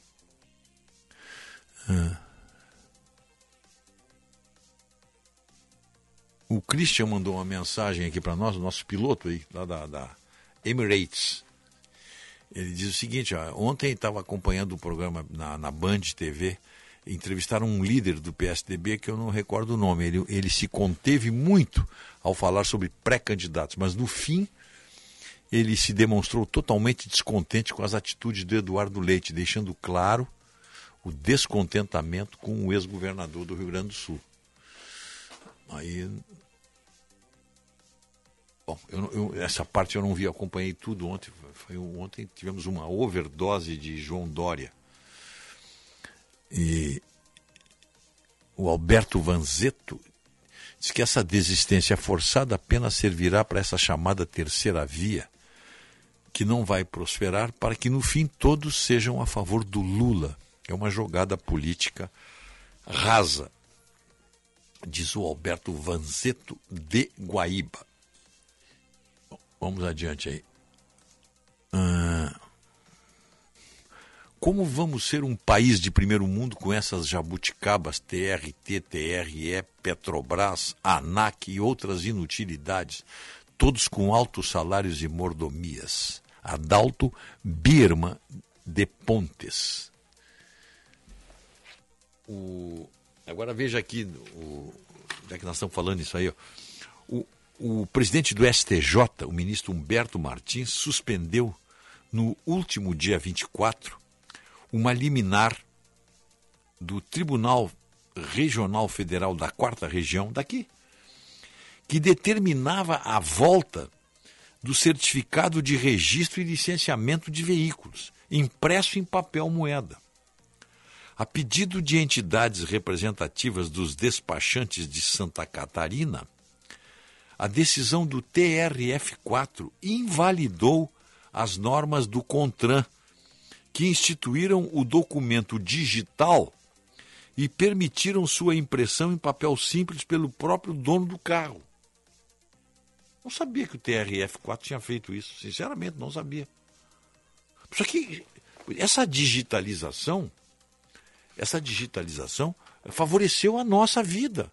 S2: Ah. O Christian mandou uma mensagem aqui para nós, o nosso piloto aí, lá da, da Emirates. Ele diz o seguinte: ó, ontem estava acompanhando o programa na, na Band TV, entrevistaram um líder do PSDB que eu não recordo o nome. Ele, ele se conteve muito ao falar sobre pré-candidatos, mas no fim ele se demonstrou totalmente descontente com as atitudes do Eduardo Leite, deixando claro o descontentamento com o ex-governador do Rio Grande do Sul. Aí. Bom, eu, eu- essa parte eu não vi, acompanhei tudo ontem. Foi, ontem tivemos uma overdose de João Dória. E o Alberto Vanzeto diz que essa desistência forçada apenas servirá para essa chamada terceira via, que não vai prosperar para que no fim todos sejam a favor do Lula. É uma jogada política rasa, diz o Alberto Vanzeto de Guaíba. Vamos adiante aí. Ah, como vamos ser um país de primeiro mundo com essas jabuticabas TRT, TRE, Petrobras, ANAC e outras inutilidades, todos com altos salários e mordomias? Adalto Birma de Pontes. O... Agora veja aqui, o... já que nós estamos falando isso aí, ó. O, o presidente do STJ, o ministro Humberto Martins, suspendeu no último dia 24 uma liminar do Tribunal Regional Federal da Quarta Região, daqui, que determinava a volta do certificado de registro e licenciamento de veículos, impresso em papel moeda. A pedido de entidades representativas dos despachantes de Santa Catarina, a decisão do TRF4 invalidou as normas do CONTRAN, que instituíram o documento digital e permitiram sua impressão em papel simples pelo próprio dono do carro. Não sabia que o TRF4 tinha feito isso, sinceramente, não sabia. Só que essa digitalização, essa digitalização favoreceu a nossa vida.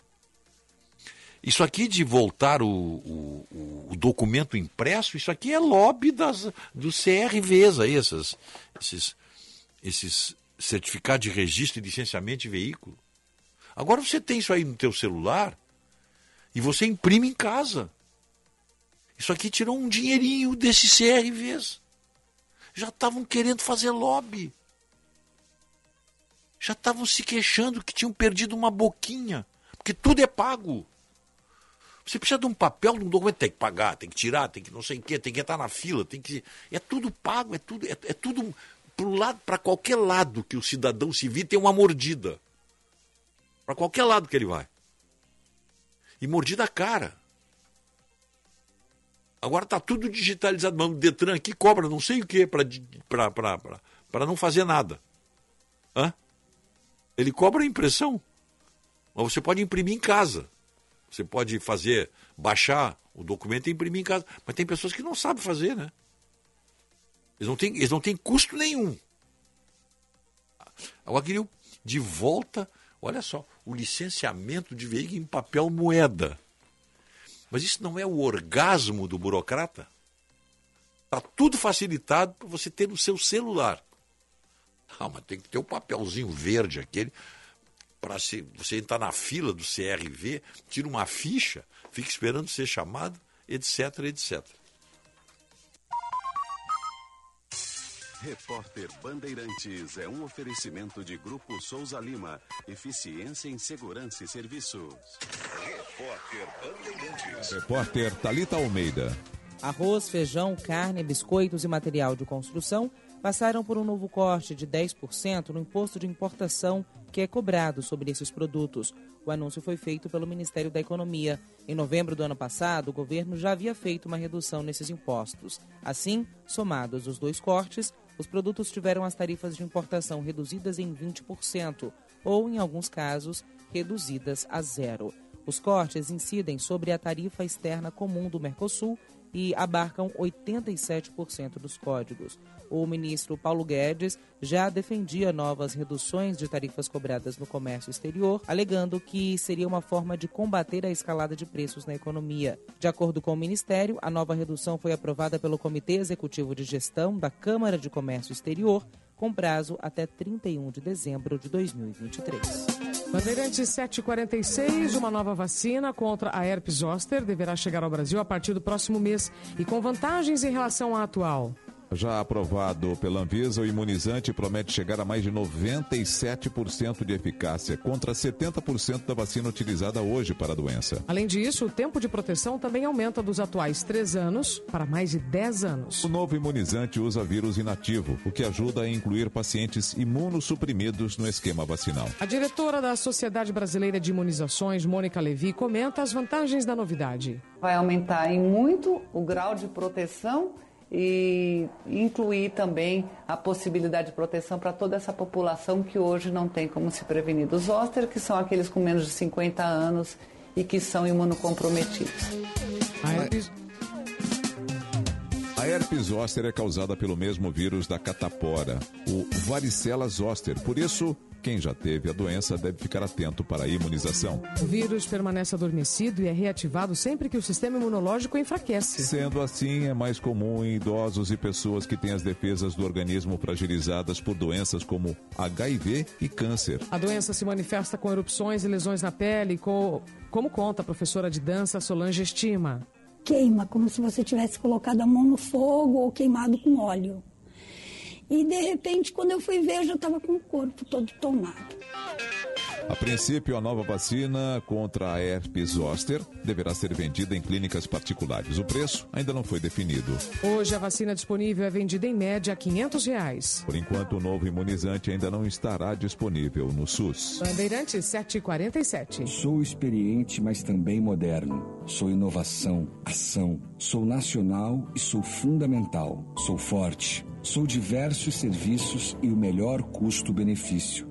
S2: Isso aqui de voltar o, o, o documento impresso, isso aqui é lobby das, dos CRVs aí, essas, esses, esses certificados de registro e licenciamento de veículo. Agora você tem isso aí no teu celular e você imprime em casa. Isso aqui tirou um dinheirinho desses CRVs. Já estavam querendo fazer lobby. Já estavam se queixando que tinham perdido uma boquinha. Porque tudo é pago. Você precisa de um papel, de um documento, tem que pagar, tem que tirar, tem que não sei o quê, tem que entrar na fila, tem que. É tudo pago, é tudo, é, é tudo para qualquer lado que o cidadão se vir tem uma mordida. Para qualquer lado que ele vai. E mordida cara. Agora está tudo digitalizado, mas o Detran aqui cobra não sei o que para não fazer nada. Hã? Ele cobra a impressão. Mas você pode imprimir em casa. Você pode fazer, baixar o documento e imprimir em casa. Mas tem pessoas que não sabem fazer, né? Eles não têm, eles não têm custo nenhum. Agora queriam de volta, olha só, o licenciamento de veículo em papel moeda. Mas isso não é o orgasmo do burocrata? Está tudo facilitado para você ter no seu celular. Ah, mas tem que ter o um papelzinho verde aquele para você entrar na fila do CRV, tira uma ficha, fica esperando ser chamado, etc, etc.
S29: Repórter Bandeirantes é um oferecimento de Grupo Souza Lima. Eficiência em Segurança e Serviços.
S69: Repórter Bandeirantes.
S13: Repórter Talita Almeida.
S70: Arroz, feijão, carne, biscoitos e material de construção passaram por um novo corte de 10% no imposto de importação que é cobrado sobre esses produtos. O anúncio foi feito pelo Ministério da Economia. Em novembro do ano passado, o governo já havia feito uma redução nesses impostos. Assim, somados os dois cortes, os produtos tiveram as tarifas de importação reduzidas em 20%, ou, em alguns casos, reduzidas a zero. Os cortes incidem sobre a tarifa externa comum do Mercosul e abarcam 87% dos códigos. O ministro Paulo Guedes já defendia novas reduções de tarifas cobradas no comércio exterior, alegando que seria uma forma de combater a escalada de preços na economia. De acordo com o ministério, a nova redução foi aprovada pelo Comitê Executivo de Gestão da Câmara de Comércio Exterior, com prazo até 31 de dezembro de 2023.
S40: Bandeirantes 746, uma nova vacina contra a herpes zoster deverá chegar ao Brasil a partir do próximo mês e com vantagens em relação à atual.
S13: Já aprovado pela Anvisa, o imunizante promete chegar a mais de 97% de eficácia, contra 70% da vacina utilizada hoje para a doença.
S40: Além disso, o tempo de proteção também aumenta dos atuais 3 anos para mais de 10 anos.
S13: O novo imunizante usa vírus inativo, o que ajuda a incluir pacientes imunossuprimidos no esquema vacinal.
S40: A diretora da Sociedade Brasileira de Imunizações, Mônica Levi, comenta as vantagens da novidade.
S71: Vai aumentar em muito o grau de proteção e incluir também a possibilidade de proteção para toda essa população que hoje não tem como se prevenir dos zoster, que são aqueles com menos de 50 anos e que são imunocomprometidos.
S13: A herpes, a herpes zoster é causada pelo mesmo vírus da catapora, o varicela zoster. Por isso, quem já teve a doença deve ficar atento para a imunização.
S40: O vírus permanece adormecido e é reativado sempre que o sistema imunológico enfraquece.
S13: Sendo assim, é mais comum em idosos e pessoas que têm as defesas do organismo fragilizadas por doenças como HIV e câncer.
S40: A doença se manifesta com erupções e lesões na pele, com, como conta a professora de dança Solange Estima.
S72: Queima, como se você tivesse colocado a mão no fogo ou queimado com óleo. E de repente, quando eu fui ver, eu já estava com o corpo todo tomado.
S13: A princípio, a nova vacina contra a herpes zoster deverá ser vendida em clínicas particulares. O preço ainda não foi definido.
S40: Hoje, a vacina disponível é vendida em média a 500 reais.
S13: Por enquanto, o novo imunizante ainda não estará disponível no SUS.
S40: Bandeirantes 747.
S73: Sou experiente, mas também moderno. Sou inovação, ação. Sou nacional e sou fundamental. Sou forte. Sou diversos serviços e o melhor custo-benefício.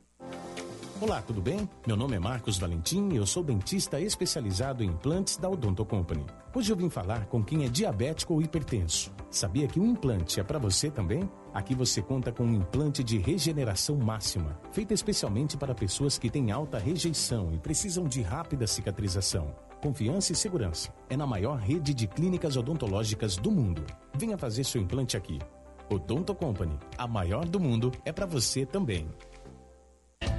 S36: Olá, tudo bem? Meu nome é Marcos Valentim e eu sou dentista especializado em implantes da Odonto Company. Hoje eu vim falar com quem é diabético ou hipertenso. Sabia que o implante é para você também? Aqui você conta com um implante de regeneração máxima, feito especialmente para pessoas que têm alta rejeição e precisam de rápida cicatrização. Confiança e segurança. É na maior rede de clínicas odontológicas do mundo. Venha fazer seu implante aqui. Odonto Company, a maior do mundo, é para você também.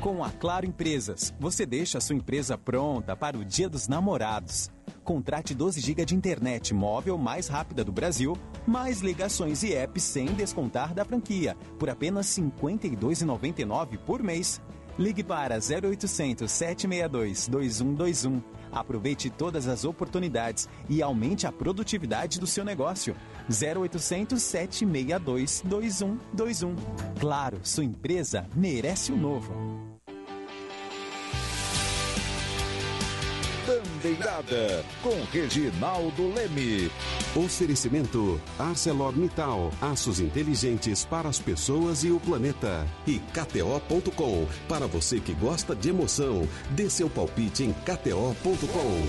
S48: Com a Claro Empresas, você deixa a sua empresa pronta para o Dia dos Namorados. Contrate 12 GB de internet móvel mais rápida do Brasil, mais ligações e apps sem descontar da franquia, por apenas R$ 52,99 por mês. Ligue para 0800 762 2121. Aproveite todas as oportunidades e aumente a produtividade do seu negócio. 0800 762 2121. Claro, sua empresa merece o novo.
S13: Bandeirada, com Reginaldo Leme.
S29: Oferecimento ArcelorMittal, aços inteligentes para as pessoas e o planeta. E KTO.com, para você que gosta de emoção, dê seu palpite em KTO.com.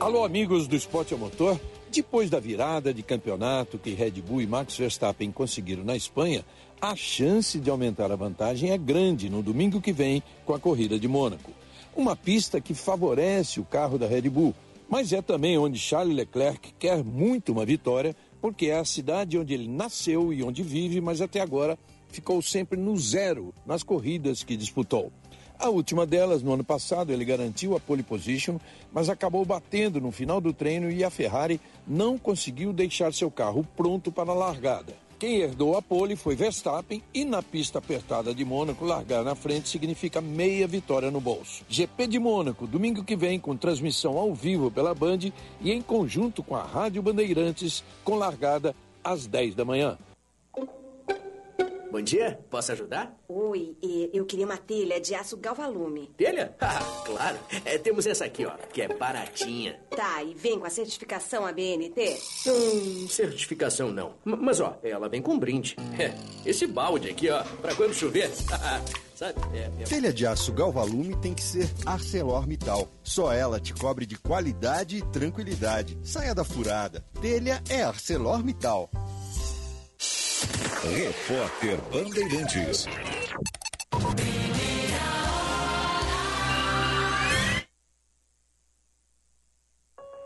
S74: Alô, amigos do Esporte a Motor. Depois da virada de campeonato que Red Bull e Max Verstappen conseguiram na Espanha, a chance de aumentar a vantagem é grande no domingo que vem com a corrida de Mônaco. Uma pista que favorece o carro da Red Bull, mas é também onde Charles Leclerc quer muito uma vitória, porque é a cidade onde ele nasceu e onde vive, mas até agora ficou sempre no zero nas corridas que disputou. A última delas, no ano passado, ele garantiu a pole position, mas acabou batendo no final do treino e a Ferrari não conseguiu deixar seu carro pronto para a largada. Quem herdou a pole foi Verstappen e na pista apertada de Mônaco, largar na frente significa meia vitória no bolso. GP de Mônaco, domingo que vem, com transmissão ao vivo pela Band e em conjunto com a Rádio Bandeirantes, com largada às 10 da manhã.
S75: Bom dia, posso ajudar?
S76: Oi, eu queria uma telha de aço galvalume.
S75: Telha? Ah, claro. É, temos essa aqui, ó, que é baratinha.
S76: Tá, e vem com a certificação ABNT?
S75: Hum, certificação não. M- mas, ó, ela vem com brinde. É, esse balde aqui, ó, pra quando chover. Sabe? É, é...
S77: Telha de aço Galvalume tem que ser ArcelorMittal. Só ela te cobre de qualidade e tranquilidade. Saia da furada. Telha é ArcelorMittal.
S35: Repórter Bandeirantes.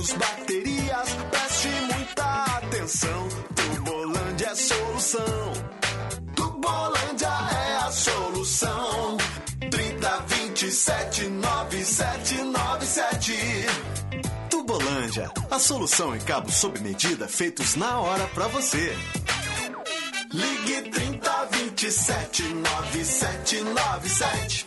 S50: Cabos, baterias, preste muita atenção. Tubolândia é solução. Tubolândia é a solução. 30 27 9797. Tubolândia, a solução em cabos sob medida feitos na hora pra você. Ligue 30 27 9797.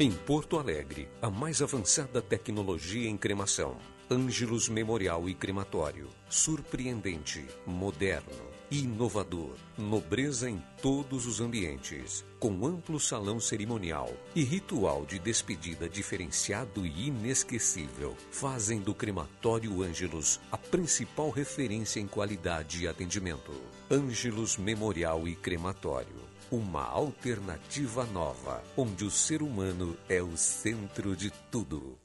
S72: Em Porto Alegre, a mais avançada tecnologia em cremação. Ângelos Memorial e Crematório. Surpreendente, moderno, inovador, nobreza em todos os ambientes, com amplo salão cerimonial e ritual de despedida diferenciado e inesquecível, fazem do Crematório Ângelos a principal referência em qualidade e atendimento. Ângelos Memorial e Crematório. Uma alternativa nova, onde o ser humano é o centro de tudo.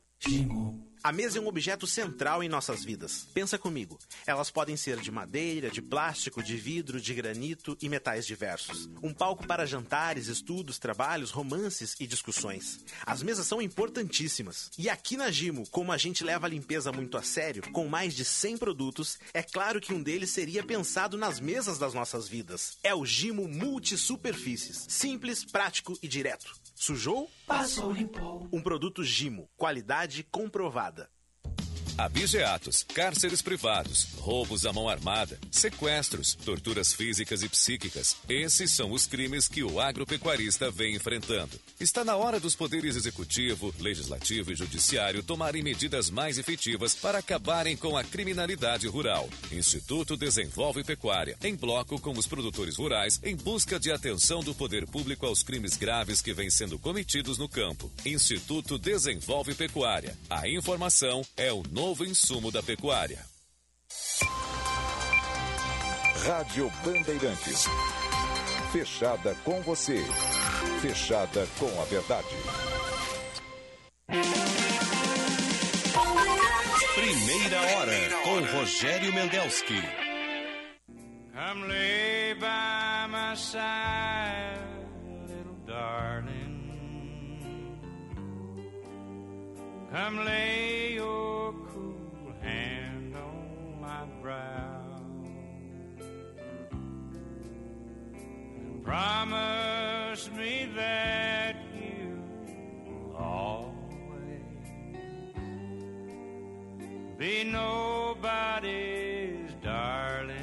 S78: A mesa é um objeto central em nossas vidas. Pensa comigo. Elas podem ser de madeira, de plástico, de vidro, de granito e metais diversos. Um palco para jantares, estudos, trabalhos, romances e discussões. As mesas são importantíssimas. E aqui na Gimo, como a gente leva a limpeza muito a sério, com mais de 100 produtos, é claro que um deles seria pensado nas mesas das nossas vidas. É o Gimo Multisuperfícies. Simples, prático e direto. Sujou?
S50: Passou, limpou.
S78: Um produto Gimo. Qualidade comprovada.
S19: Abigeatos, cárceres privados, roubos à mão armada, sequestros, torturas físicas e psíquicas. Esses são os crimes que o agropecuarista vem enfrentando. Está na hora dos poderes executivo, legislativo e judiciário tomarem medidas mais efetivas para acabarem com a criminalidade rural. Instituto Desenvolve Pecuária, em bloco com os produtores rurais, em busca de atenção do poder público aos crimes graves que vêm sendo cometidos no campo. Instituto Desenvolve Pecuária. A informação é o novo insumo da pecuária.
S13: Rádio Bandeirantes. Fechada com você. Fechada com a verdade.
S79: Primeira hora com Rogério Mendelski.
S1: Come lay by my side, little darling. Come lay your cool hand on my brow. And promise me that you'll always be nobody's darling.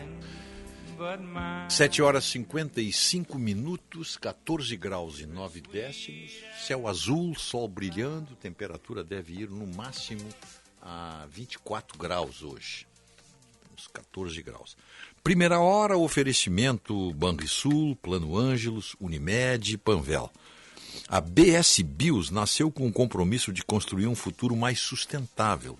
S2: 7 horas 55 minutos, 14 graus e 9 décimos, céu azul, sol brilhando, temperatura deve ir no máximo a 24 graus hoje. Uns 14 graus. Primeira hora, oferecimento Banrisul, Plano Ângelos, Unimed, Panvel. A BS Bios nasceu com o compromisso de construir um futuro mais sustentável,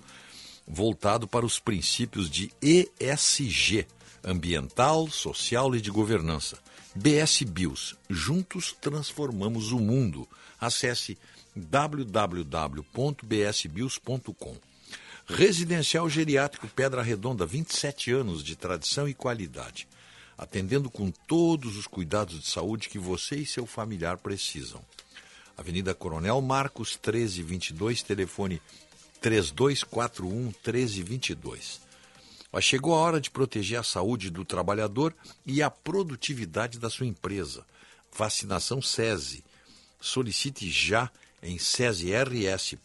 S2: voltado para os princípios de ESG, ambiental, social e de governança. BS Bios, juntos transformamos o mundo. Acesse www.bsbios.com. Residencial Geriátrico Pedra Redonda, 27 anos de tradição e qualidade, atendendo com todos os cuidados de saúde que você e seu familiar precisam. Avenida Coronel Marcos, 1322, telefone 3241 1322. Mas chegou a hora de proteger a saúde do trabalhador e a produtividade da sua empresa. Vacinação SESI. Solicite já em cesrs.org.br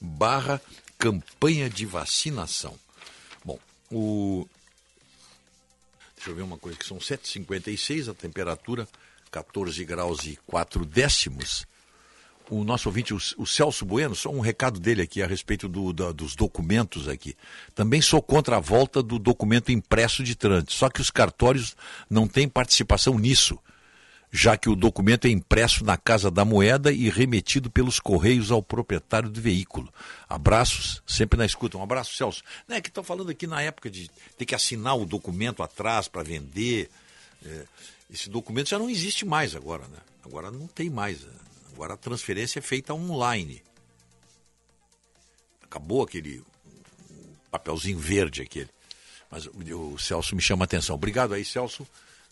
S2: barra campanha de vacinação. Bom, o... Deixa eu ver uma coisa que são 7h56, a temperatura 14 graus e 4 décimos. O nosso ouvinte, o, Celso Bueno, só um recado dele aqui a respeito do, da, dos documentos aqui. Também sou contra a volta do documento impresso de trânsito, só que os cartórios não têm participação nisso já que o documento é impresso na Casa da Moeda e remetido pelos Correios ao proprietário do veículo. Abraços, sempre na escuta. Um abraço, Celso. Não é que estou falando aqui na época de ter que assinar o documento atrás para vender. É, esse documento já não existe mais agora, né? Agora não tem mais. Agora a transferência é feita online. Acabou aquele papelzinho verde aquele. Mas o, Celso me chama a atenção. Obrigado aí, Celso,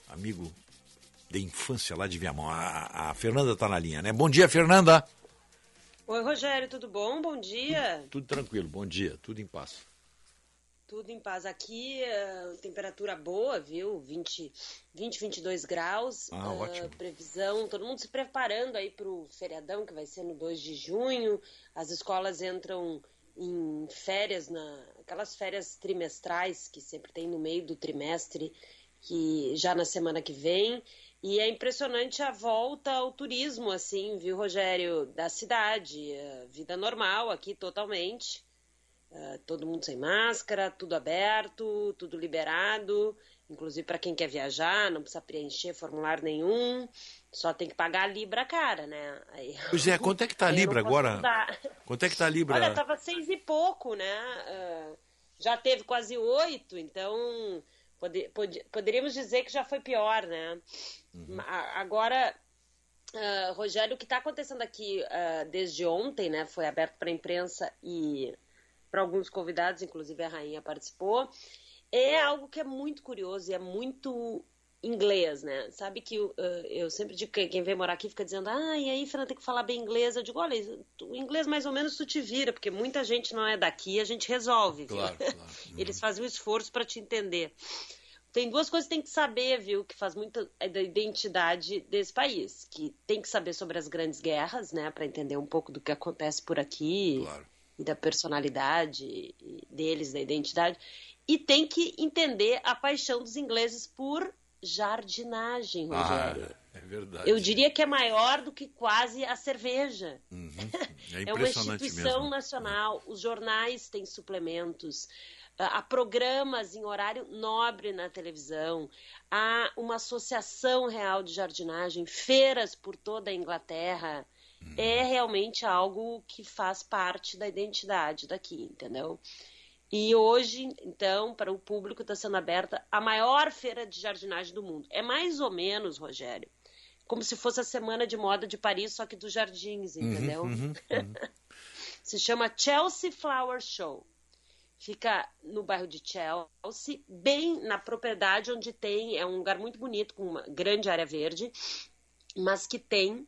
S2: amigo de infância lá de Viamão. A, a Fernanda está na linha, né? Bom dia, Fernanda.
S80: Oi, Rogério, tudo bom? Bom dia.
S2: Tudo, tudo tranquilo, bom dia, tudo em paz.
S80: Tudo em paz. Aqui, uh, temperatura boa, viu? 20, 20 22 graus.
S2: Ah, uh, ótimo.
S80: Previsão, todo mundo se preparando aí para o feriadão, que vai ser no 2 de junho. As escolas entram em férias, na, aquelas férias trimestrais que sempre tem no meio do trimestre, que já na semana que vem. E é impressionante a volta ao turismo, assim, viu, Rogério, da cidade. Vida normal aqui totalmente. Uh, todo mundo sem máscara, tudo aberto, tudo liberado. Inclusive para quem quer viajar, não precisa preencher formulário nenhum. Só tem que pagar a Libra cara, né?
S2: Aí, pois é, quanto é que tá a Libra agora?
S80: Mudar.
S2: Quanto é que tá a Libra?
S80: Olha, tava seis e pouco, né? Uh, já teve quase oito, então Pode, pode, poderíamos dizer que já foi pior, né? Uhum. Agora, uh, Rogério, o que está acontecendo aqui uh, desde ontem, né? Foi aberto para a imprensa e para alguns convidados, inclusive a rainha participou. É algo que é muito curioso e é muito inglês, né? Sabe que uh, eu sempre digo que quem vem morar aqui fica dizendo, ah, e aí, Fernanda, tem que falar bem inglês. Eu digo, olha, o inglês mais ou menos tu te vira, porque muita gente não é daqui, a gente resolve,
S2: claro,
S80: viu?
S2: Claro. Uhum.
S80: Eles fazem um esforço para te entender. Tem duas coisas que tem que saber, viu, que faz muito é da identidade desse país, que tem que saber sobre as grandes guerras, né, para entender um pouco do que acontece por aqui
S2: claro.
S80: E da personalidade deles, da identidade, e tem que entender a paixão dos ingleses por jardinagem, Rogério.
S2: Ah, é verdade.
S80: Eu diria que é maior do que quase a cerveja.
S2: Uhum. É,
S80: é uma instituição
S2: mesmo.
S80: nacional. Os jornais têm suplementos há programas em horário nobre na televisão, há uma associação real de jardinagem, feiras por toda a Inglaterra. Hum. É realmente algo que faz parte da identidade daqui, entendeu? E hoje, então, para o público está sendo aberta a maior feira de jardinagem do mundo. É mais ou menos, Rogério, como se fosse a semana de moda de Paris, só que dos jardins, entendeu?
S81: uhum, uhum.
S80: se chama Chelsea Flower Show. Fica no bairro de Chelsea, bem na propriedade onde tem. É um lugar muito bonito, com uma grande área verde, mas que tem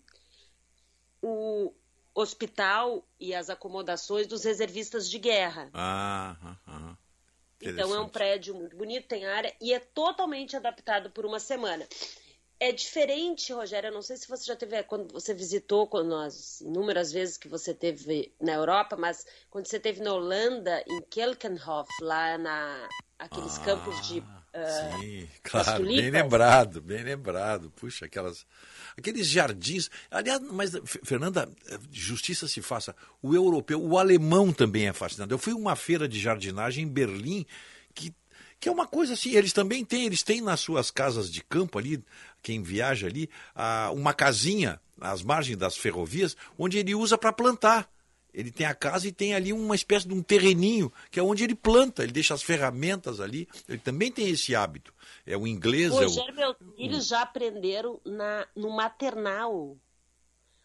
S80: o hospital e as acomodações dos reservistas de guerra.
S81: Ah, ah.
S80: Então é um prédio muito bonito, tem área e é totalmente adaptado por uma semana. É diferente, Rogério, eu não sei se você já teve, quando você visitou, quando nós, inúmeras vezes que você teve na Europa, mas quando você teve na Holanda, em Kelkenhof, lá na aqueles
S81: Ah,
S80: campos de uh,
S81: Sim,
S80: das
S81: claro, bem lembrado, bem lembrado. Puxa, aquelas, aqueles jardins. Aliás, mas, Fernanda, justiça se faça. O europeu, o alemão também é fascinante. Eu fui a uma feira de jardinagem em Berlim, que, que é uma coisa assim, eles também têm, eles têm nas suas casas de campo ali, quem viaja ali, ah, uma casinha às margens das ferrovias, onde ele usa para plantar. Ele tem a casa e tem ali uma espécie de um terreninho, que é onde ele planta, ele deixa as ferramentas ali. Ele também tem esse hábito. É o inglês, é o...
S80: Meus filhos já aprenderam na, no maternal.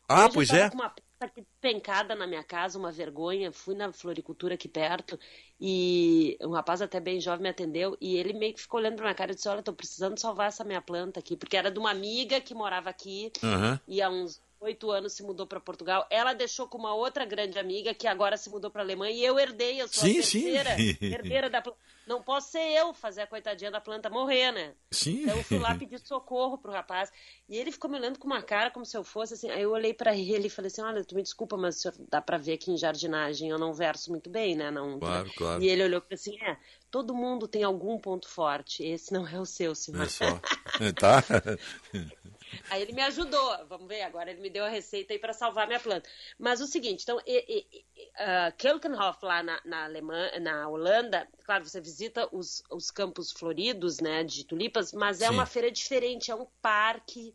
S81: Ah,
S80: Hoje
S81: pois é.
S80: com uma aqui pencada na minha casa, uma vergonha. Fui na floricultura aqui perto e um rapaz até bem jovem me atendeu e ele meio que ficou olhando pra minha cara e disse: Olha, tô precisando salvar essa minha planta aqui, porque era de uma amiga que morava aqui
S81: Aham.
S80: e há uns oito anos se mudou para Portugal. Ela deixou com uma outra grande amiga que agora se mudou para Alemanha e eu herdei, eu sou
S81: Sim,
S80: a
S81: sim.
S80: terceira herdeira da planta. Não posso ser eu fazer a coitadinha da planta morrer, né?
S81: Sim.
S80: Então eu fui lá pedir socorro pro rapaz. E ele ficou me olhando com uma cara como se eu fosse assim. Aí eu olhei pra ele e falei assim: Olha, tu me desculpa, mas o senhor dá pra ver que em jardinagem eu não verso muito bem, né? Não,
S81: Claro, claro.
S80: E ele olhou pra assim: É, todo mundo tem algum ponto forte. Esse não é o seu, senhor.
S81: É só. tá?
S80: Aí ele me ajudou, vamos ver, agora ele me deu a receita aí para salvar minha planta. Mas o seguinte, então, e, e, e, uh, Kelkenhof lá na, na Alemanha, na Holanda, claro, você visita os, os campos floridos, né, de tulipas, mas é
S82: Sim.
S80: uma feira diferente, é um parque,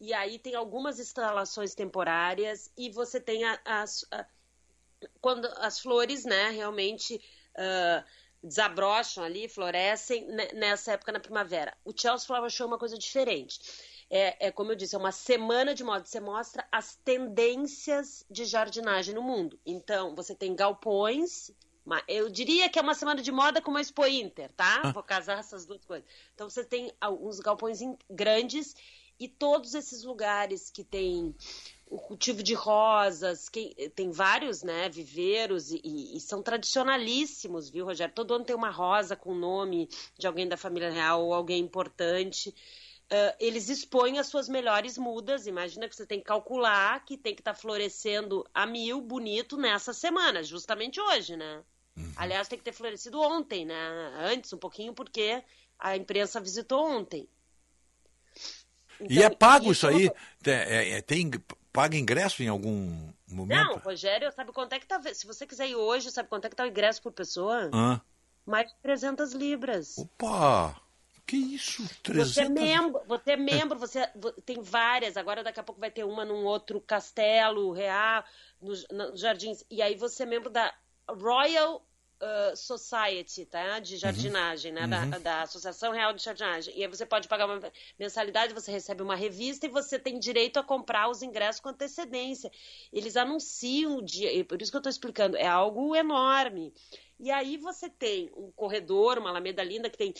S80: e aí tem algumas instalações temporárias, e você tem a- as, a- quando as flores, né, realmente ah, desabrocham ali, florescem ne- nessa época na primavera. O Chelsea Flower Show é uma coisa diferente. É, é como eu disse, é uma semana de moda. Você mostra as tendências de jardinagem no mundo. Então, você tem galpões. Eu diria que é uma semana de moda como a Expo Inter, tá?
S82: Ah.
S80: Vou casar essas duas coisas. Então, você tem alguns galpões em- grandes e todos esses lugares que tem o cultivo de rosas, que- tem vários, né, viveiros e, e- e são tradicionalíssimos, viu, Rogério? Todo ano tem uma rosa com o nome de alguém da família real ou alguém importante. Ah, eles expõem as suas melhores mudas. Imagina que você tem que calcular que tem que estar florescendo a mil, bonito, nessa semana, justamente hoje, né? Aliás, tem que ter florescido ontem, né? Antes, um pouquinho, porque a imprensa visitou ontem.
S81: e é
S80: Então,
S81: pago
S80: isso
S81: aí?
S80: é
S81: Tem, é- é- tem- paga ingresso em algum momento?
S80: Não, Rogério, sabe quanto é que tá. Se você quiser ir hoje, sabe quanto é que tá o ingresso por pessoa?
S81: Ah.
S80: Mais de 300 libras.
S81: Opa! Que isso?
S80: Você é
S81: 300?
S80: membro, você é membro, você vo- tem várias. Agora daqui a pouco vai ter uma num outro castelo real, nos, nos jardins. E aí você é membro da Royal uh, Society, tá? De jardinagem, né? Da,
S82: Uhum.
S80: da Associação Real de Jardinagem. E aí você pode pagar uma mensalidade, você recebe uma revista e você tem direito a comprar os ingressos com antecedência. Eles anunciam o dia, e por isso que eu estou explicando, é algo enorme. E aí você tem um corredor, uma alameda linda que tem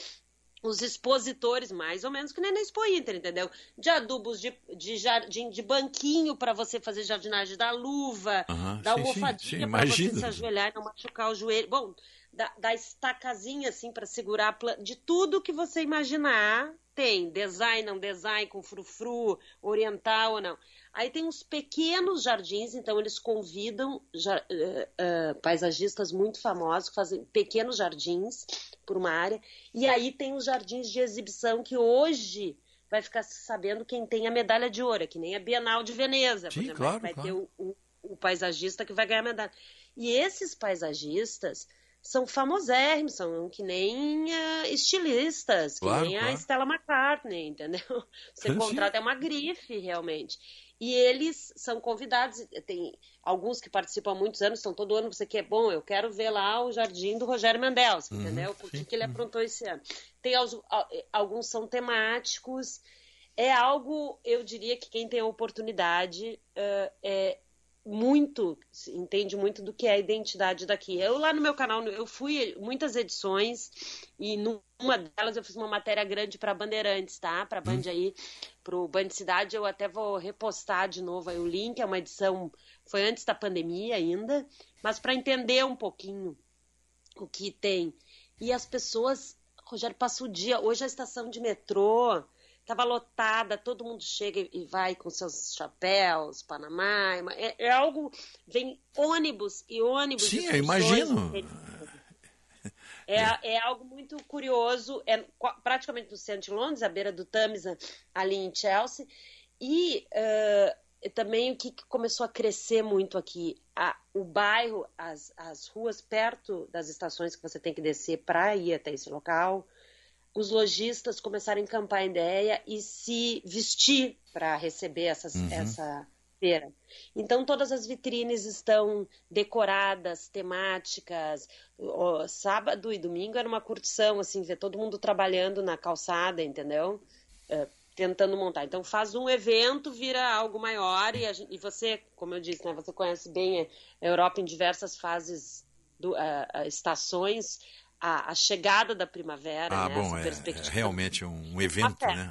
S80: os expositores, mais ou menos que nem na Expo Inter, entendeu? De adubos de, de jardim, de banquinho para você fazer jardinagem, da luva,
S81: Aham,
S80: da
S81: sim,
S80: almofadinha para você se ajoelhar e não machucar o joelho. Bom, da, da estacazinha assim para segurar a planta, de tudo que você imaginar, tem. Design, não design, com frufru, oriental ou não. Aí tem uns pequenos jardins, então eles convidam ja- eh, eh, paisagistas muito famosos que fazem pequenos jardins por uma área. E aí tem os jardins de exibição que hoje vai ficar sabendo quem tem a medalha de ouro, que nem a Bienal de Veneza,
S81: Sim,
S80: exemplo.
S81: claro,
S80: vai
S81: claro.
S80: ter o, o- o paisagista que vai ganhar a medalha. E esses paisagistas são famosérrimos, são que nem ah, estilistas, que
S82: Claro,
S80: nem a. Stella McCartney, entendeu? Você contrata é uma grife, realmente. E eles são convidados, tem alguns que participam há muitos anos, estão todo ano, você quer, bom, eu quero ver lá o jardim do Rogério Mendelson,
S82: Uhum,
S80: entendeu? Por que que ele aprontou esse ano? Tem alguns são temáticos, é algo, eu diria que quem tem a oportunidade uh, é muito, entende muito do que é a identidade daqui. Eu lá no meu canal, eu fui muitas edições e numa delas eu fiz uma matéria grande para Bandeirantes, tá? Para Band aí, pro Band Cidade, eu até vou repostar de novo aí o link, é uma edição foi antes da pandemia ainda, mas para entender um pouquinho o que tem. E as pessoas, Rogério, passa o dia, hoje a estação de metrô Estava lotada, todo mundo chega e vai com seus chapéus, Panamá. É, é algo. Vem ônibus e ônibus.
S81: Sim, eu imagino.
S80: É, é algo muito curioso. É praticamente no centro de Londres, à beira do Tamisa, ali em Chelsea. E uh, também o que começou a crescer muito aqui, a, o bairro, as, as ruas perto das estações que você tem que descer para ir até esse local os lojistas começaram a encampar a ideia e se vestir para receber essas, uhum. essa feira. Então, todas as vitrines estão decoradas, temáticas. O, sábado e domingo era uma curtição, assim, ver todo mundo trabalhando na calçada, entendeu? É, tentando montar. Então, faz um evento, vira algo maior e, gente, e você, como eu disse, né, você conhece bem a Europa em diversas fases, do, estações a, a chegada da primavera,
S81: ah,
S80: né?
S81: bom, é, é, realmente um, evento, né?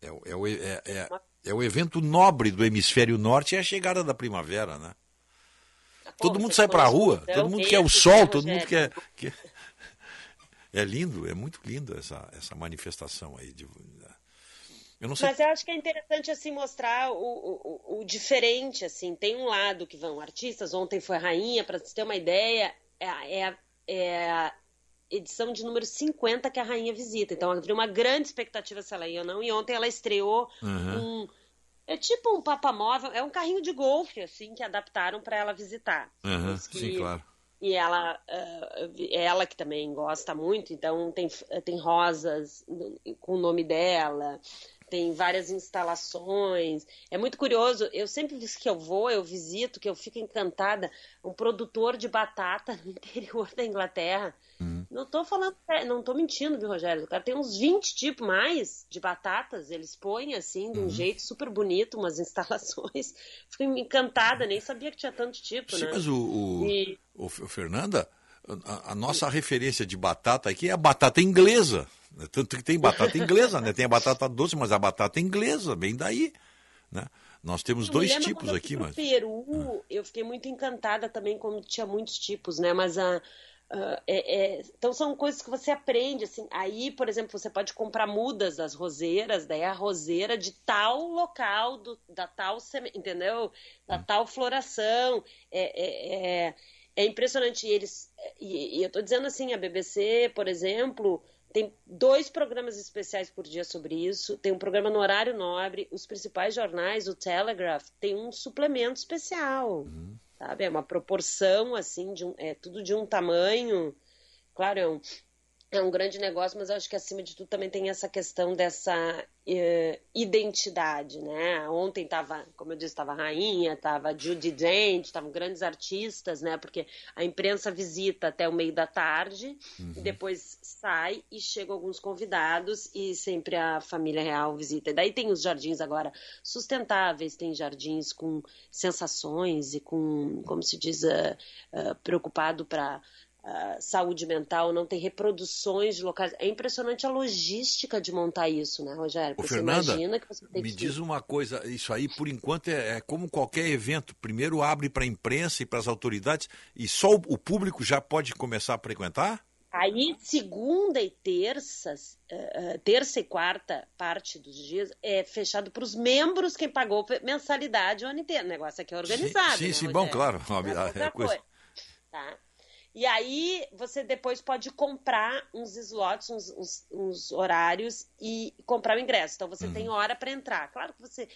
S81: É, é, é, é, é, o evento nobre do hemisfério norte é a chegada da primavera, né? todo mundo sai para a rua, todo mundo quer o sol, todo mundo quer, quer... É lindo, é muito lindo essa, essa manifestação aí. De...
S80: Eu não sei... Mas eu acho que é interessante assim mostrar o, o, o, diferente, assim. Tem um lado que vão artistas, ontem foi rainha, para você ter uma ideia, é, é, é a edição de número 50 que a rainha visita. Então, havia uma grande expectativa se ela ia ou não. E ontem ela estreou uhum. um. É tipo um papamóvel, é um carrinho de golfe, assim, que adaptaram para ela visitar.
S81: Uhum, que, sim, claro.
S80: E ela, uh, ela que também gosta muito, então tem, tem rosas com o nome dela tem várias instalações. É muito curioso. Eu sempre que eu vou, eu visito, que eu fico encantada. Um produtor de batata no interior da Inglaterra. Uhum. Não estou falando, não tô mentindo, viu, Rogério? O cara tem uns 20 tipos mais de batatas. Eles põem assim, de um uhum. jeito super bonito, umas instalações. Fico encantada, nem sabia que tinha tanto tipo,
S81: Sim,
S80: né?
S81: Mas o, o, e... o Fernanda, a, a nossa referência de batata aqui é a batata inglesa. Né? Tanto que tem batata inglesa, né? Tem a batata doce, mas a batata inglesa, vem daí. Né? Nós temos dois tipos aqui, mas.
S80: No Peru, ah. eu fiquei muito encantada também quando tinha muitos tipos, né? Mas a. Uh, é, é, então são coisas que você aprende assim aí por exemplo você pode comprar mudas das roseiras daí a roseira de tal local do, da tal entendeu da hum. tal floração é, é, é, é impressionante eles e, e eu estou dizendo assim a BBC por exemplo tem dois programas especiais por dia sobre isso. Tem um programa no horário nobre. Os principais jornais, o Telegraph, tem um suplemento especial. Uhum. Sabe? É uma proporção, assim, de um, é tudo de um tamanho. Claro, é um, é um grande negócio, mas eu acho que acima de tudo também tem essa questão dessa uh, identidade, né? Ontem estava, como eu disse, estava a Rainha, estava Judy Dent, estavam grandes artistas, né? Porque a imprensa visita até o meio da tarde, uhum. e depois sai e chegam alguns convidados e sempre a família real visita. E daí tem os jardins agora sustentáveis, tem jardins com sensações e com, como se diz, uh, uh, preocupado para saúde mental, não tem reproduções de locais. É impressionante a logística de montar isso, né, Rogério?
S81: Ô, você Fernanda, imagina que você tem me que... diz uma coisa, isso aí por enquanto é, é como qualquer evento. Primeiro abre para a imprensa e para as autoridades e só o, o, público já pode começar a frequentar?
S80: Aí, segunda e terça, uh, terça e quarta parte dos dias é fechado para os membros quem pagou mensalidade o ano inteiro. O negócio aqui é organizado.
S81: Sim,
S80: né,
S81: sim, bom, claro. É, é coisa.
S80: Tá? E aí você depois pode comprar uns slots, uns, uns, uns horários e comprar o ingresso. Então você uhum. tem hora para entrar. Claro que você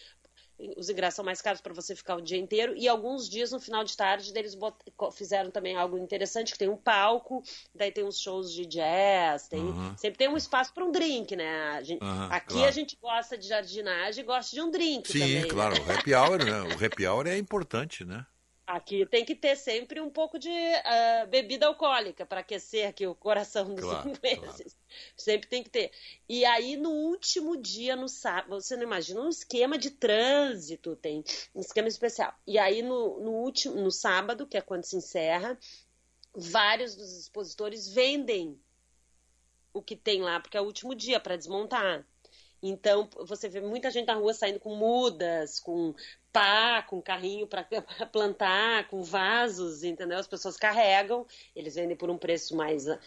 S80: os ingressos são mais caros para você ficar o dia inteiro e alguns dias no final de tarde eles bot... fizeram também algo interessante que tem um palco daí tem uns shows de jazz tem uhum. sempre tem um espaço para um drink né a gente... uhum, aqui claro. a gente gosta de jardinagem e gosta de um drink
S81: sim
S80: também,
S81: claro
S80: né?
S81: o happy hour né? o happy hour é importante né
S80: Aqui tem que ter sempre um pouco de ah, bebida alcoólica para aquecer aqui o coração dos
S81: Claro,
S80: ingleses. Sempre tem que ter. E aí, no último dia, no sábado, você não imagina um esquema de trânsito, tem um esquema especial. E aí, no, no último, no sábado, que é quando se encerra, vários dos expositores vendem o que tem lá, porque é o último dia para desmontar. Então, você vê muita gente na rua saindo com mudas, com pá, com carrinho para plantar, com vasos, entendeu? As pessoas carregam, eles vendem por um preço mais ah,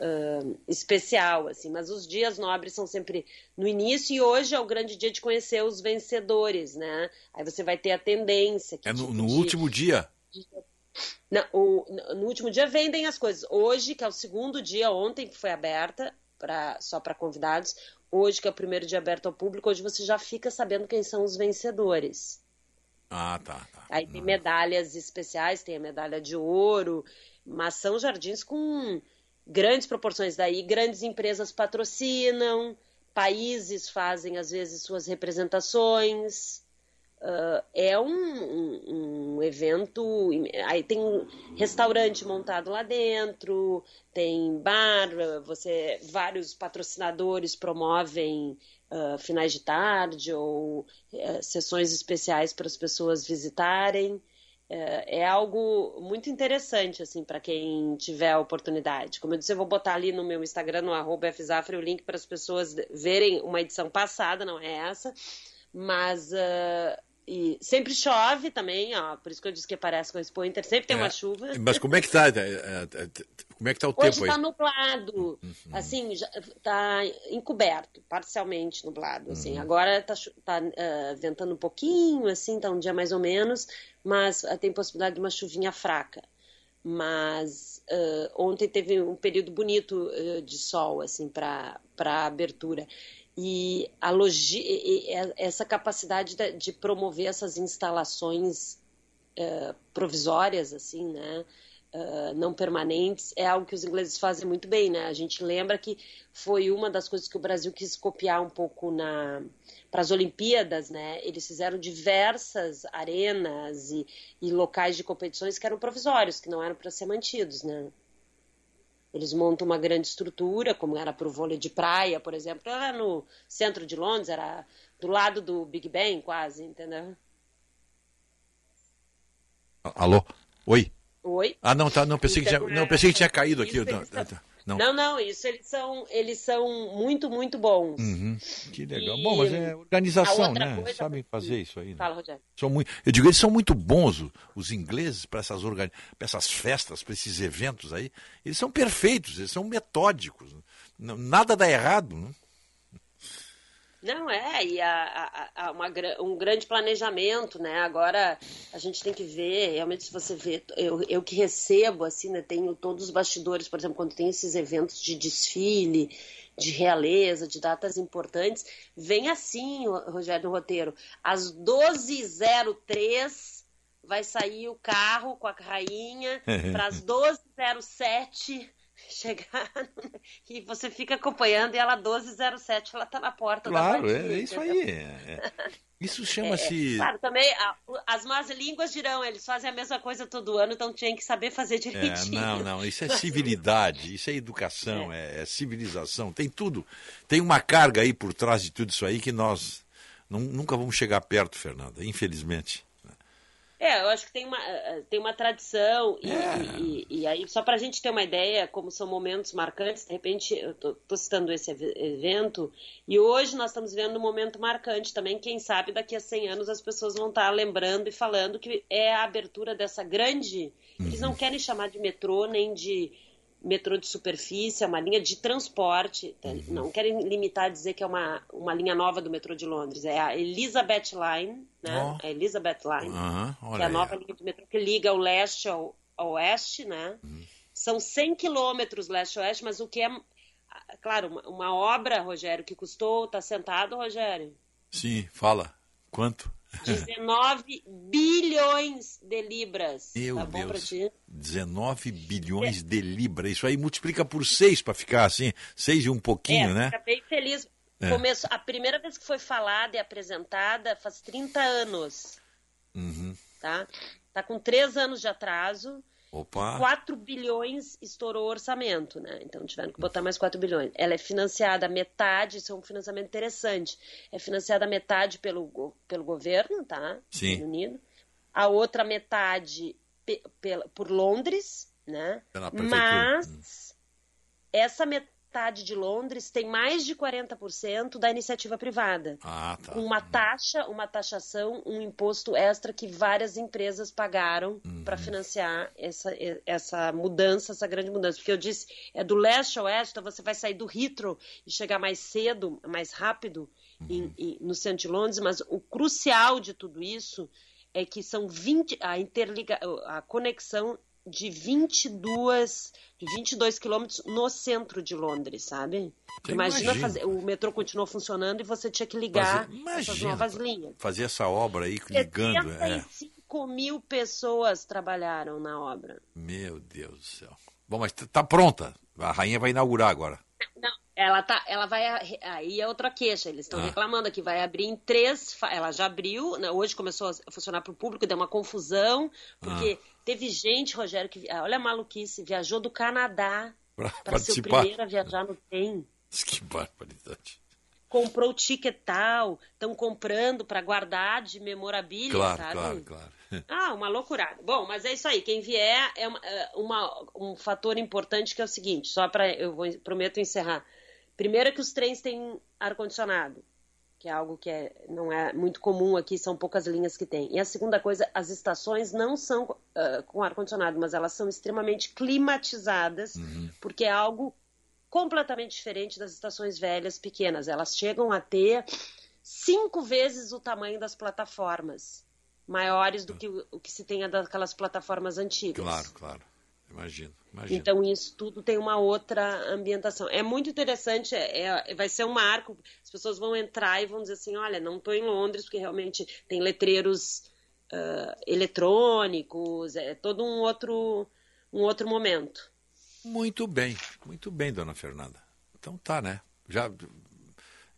S80: ah, especial, assim. Mas os dias nobres são sempre no início e hoje é o grande dia de conhecer os vencedores, né? Aí você vai ter a tendência. que
S81: É no,
S80: tipo
S81: no
S80: de-
S81: último dia.
S80: não, o- no último dia vendem as coisas. Hoje, que é o segundo dia, ontem que foi aberta pra, só para convidados, hoje que é o primeiro dia aberto ao público, hoje você já fica sabendo quem são os vencedores.
S81: Ah, tá. tá.
S80: Aí tem medalhas especiais, tem a medalha de ouro, mas são jardins com grandes proporções. Daí grandes empresas patrocinam, países fazem às vezes suas representações. Ah, é um, um- um evento. Aí tem um restaurante montado lá dentro, tem bar, você vários patrocinadores promovem ah, finais de tarde ou eh, sessões especiais para as pessoas visitarem. É, é algo muito interessante, assim, para quem tiver a oportunidade. Como eu disse, eu vou botar ali no meu Instagram, no arroba FZafra, o link para as pessoas verem uma edição passada, não é essa. Mas ah, e sempre chove também, ó, por isso que eu disse que parece com a Expo Inter, sempre tem
S81: É,
S80: uma chuva.
S81: Mas como é que tá? é, é, é, Como é que tá o
S80: Hoje
S81: tempo aí?
S80: está nublado, assim, já, tá encoberto, parcialmente nublado, assim.
S81: Uhum.
S80: Agora tá, tá ah, ventando um pouquinho, assim, tá um dia mais ou menos, mas ah, tem possibilidade de uma chuvinha fraca. Mas ah, ontem teve um período bonito ah, de sol, assim, para para abertura. E a logi e- essa capacidade de, promover essas instalações eh, provisórias, assim, né? eh, não permanentes, é algo que os ingleses fazem muito bem, né? A gente lembra que foi uma das coisas que o Brasil quis copiar um pouco na para as Olimpíadas, né? Eles fizeram diversas arenas e, e locais de competições que eram provisórios, que não eram para ser mantidos, né? Eles montam uma grande estrutura, como era para o vôlei de praia, por exemplo, era no centro de Londres, era do lado do Big Ben, quase, entendeu?
S81: Alô? Oi?
S80: Oi?
S81: Ah, não, tá. Não, pensei, que,
S80: Então,
S81: tinha, não,
S80: é,
S81: pensei que tinha caído aqui. Não,
S80: são-
S81: tá, não.
S80: Não, não, isso eles são, eles são muito, muito bons.
S81: Uhum, que legal.
S80: E
S81: Bom, mas é organização, né?
S80: coisa-
S81: Sabem fazer isso aí. Né?
S80: Fala, Rogério.
S81: São muito, eu digo, eles são muito bons, os ingleses, para essas, organi- pra essas festas, para esses eventos aí. Eles são perfeitos, eles são metódicos. Nada dá errado. Né?
S80: Não, é, e a, a- a- uma um grande planejamento, né? Agora a gente tem que ver, realmente, se você vê, eu, eu que recebo, assim, né? Tenho todos os bastidores, por exemplo, quando tem esses eventos de desfile, de realeza, de datas importantes, vem assim, Ro- Rogério, no roteiro, às 12h03 vai sair o carro com a rainha, para as 12h07 chegar e você fica acompanhando e ela 1207 ela tá na porta da
S81: Claro, é, é isso aí. é- é. Isso chama-se.
S80: É, claro, também a- as más línguas dirão, eles fazem a mesma coisa todo ano, então tinha que saber fazer
S81: É,
S80: direitinho.
S81: não, não, isso é civilidade, isso é educação, é, civilização, tem tudo. Tem uma carga aí por trás de tudo isso aí que nós nu- nunca vamos chegar perto, Fernanda, infelizmente.
S80: É, eu acho que tem uma, eh, tem uma tradição, e,
S81: É.
S80: e- e- e aí, só para a gente ter uma ideia, como são momentos marcantes, de repente, eu tô, tô citando esse ev- evento, e hoje nós estamos vendo um momento marcante também, quem sabe daqui a 100 anos as pessoas vão estar lembrando e falando que é a abertura dessa grande, eles não querem chamar de metrô, nem de metrô de superfície, é uma linha de transporte, tá? não querem limitar a dizer que é uma, uma linha nova do metrô de Londres, é a Elizabeth Line, né?
S81: Ó.
S80: A Elizabeth Line
S81: Aham,
S80: que é a
S81: aí.
S80: nova linha de metrô que liga o leste ao, ao oeste, né?
S81: Uhum.
S80: São 100 quilômetros leste-oeste, mas o que é, claro, uma, uma obra, Rogério, que custou, tá sentado, Rogério?
S81: Sim, fala. Quanto?
S80: 19 bilhões de libras.
S81: Meu
S80: tá bom
S81: Deus.
S80: ti?
S81: 19 bilhões de libras. Isso aí multiplica por seis para ficar assim, seis e um pouquinho,
S80: é,
S81: né?
S80: fica bem feliz.
S81: É.
S80: Começou, a primeira vez que foi falada e apresentada faz 30 anos.
S81: Uhum.
S80: tá? Está com três anos de atraso.
S2: Opa.
S80: 4 bilhões estourou o orçamento, né? Então tiveram que botar mais 4 bilhões. Ela é financiada metade, isso é um financiamento interessante. É financiada metade pelo, pelo governo, tá?
S2: Sim.
S80: Reino Unido. A outra metade pe- pela- por Londres, né? Mas essa metade de Londres tem mais de 40% da iniciativa privada
S2: Ah, tá.
S80: uma taxa, uma taxação, um imposto extra que várias empresas pagaram
S2: Uhum.
S80: para financiar essa, essa mudança, essa grande mudança. Porque eu disse, é do leste ao oeste, então você vai sair do Heathrow e chegar mais cedo, mais rápido em- em- no centro de Londres, mas o crucial de tudo isso é que são 20, a, interliga, a conexão de 22, de 22 quilômetros no centro de Londres, sabe? Imagina,
S2: imagina.
S80: fazer, o metrô continuou funcionando e você tinha que ligar
S2: Fazer-
S80: essas novas linhas.
S2: Fazer essa obra aí ligando. É.
S80: 75 mil pessoas trabalharam na obra.
S2: Meu Deus do céu. Bom, mas tá pronta. A rainha vai inaugurar agora.
S80: Não, ela tá, ela vai aí é outra queixa. Eles estão
S2: Ah.
S80: reclamando que vai abrir em três. Ela já abriu, né, hoje começou a funcionar para o público, deu uma confusão porque
S2: Ah.
S80: teve gente, Rogério, que olha a maluquice, viajou do Canadá para ser o primeiro a viajar no trem.
S2: Que barbaridade.
S80: Comprou o ticket tal, estão comprando para guardar de memorabilia,
S2: Claro,
S80: sabe?
S2: claro, claro.
S80: Ah, uma loucurada. Bom, mas é isso aí. Quem vier é uma, é uma- um fator importante que é o seguinte, só para eu vou, prometo encerrar. Primeiro é que os trens têm ar condicionado, que é algo que é, não é muito comum aqui, são poucas linhas que tem. E a segunda coisa, as estações não são ah, com ar condicionado, mas elas são extremamente climatizadas, porque é algo completamente diferente das estações velhas pequenas. Elas chegam a ter cinco vezes o tamanho das plataformas, maiores do que o, o que se tenha daquelas plataformas antigas.
S2: Claro, claro. Imagino, imagino.
S80: Então isso tudo tem uma outra ambientação. É muito interessante, é, é- vai ser um marco. As pessoas vão entrar e vão dizer assim, olha, não estou em Londres porque realmente tem letreiros ah, eletrônicos, é todo um outro um outro momento.
S2: Muito bem, muito bem, dona Fernanda. Então tá, né? Já,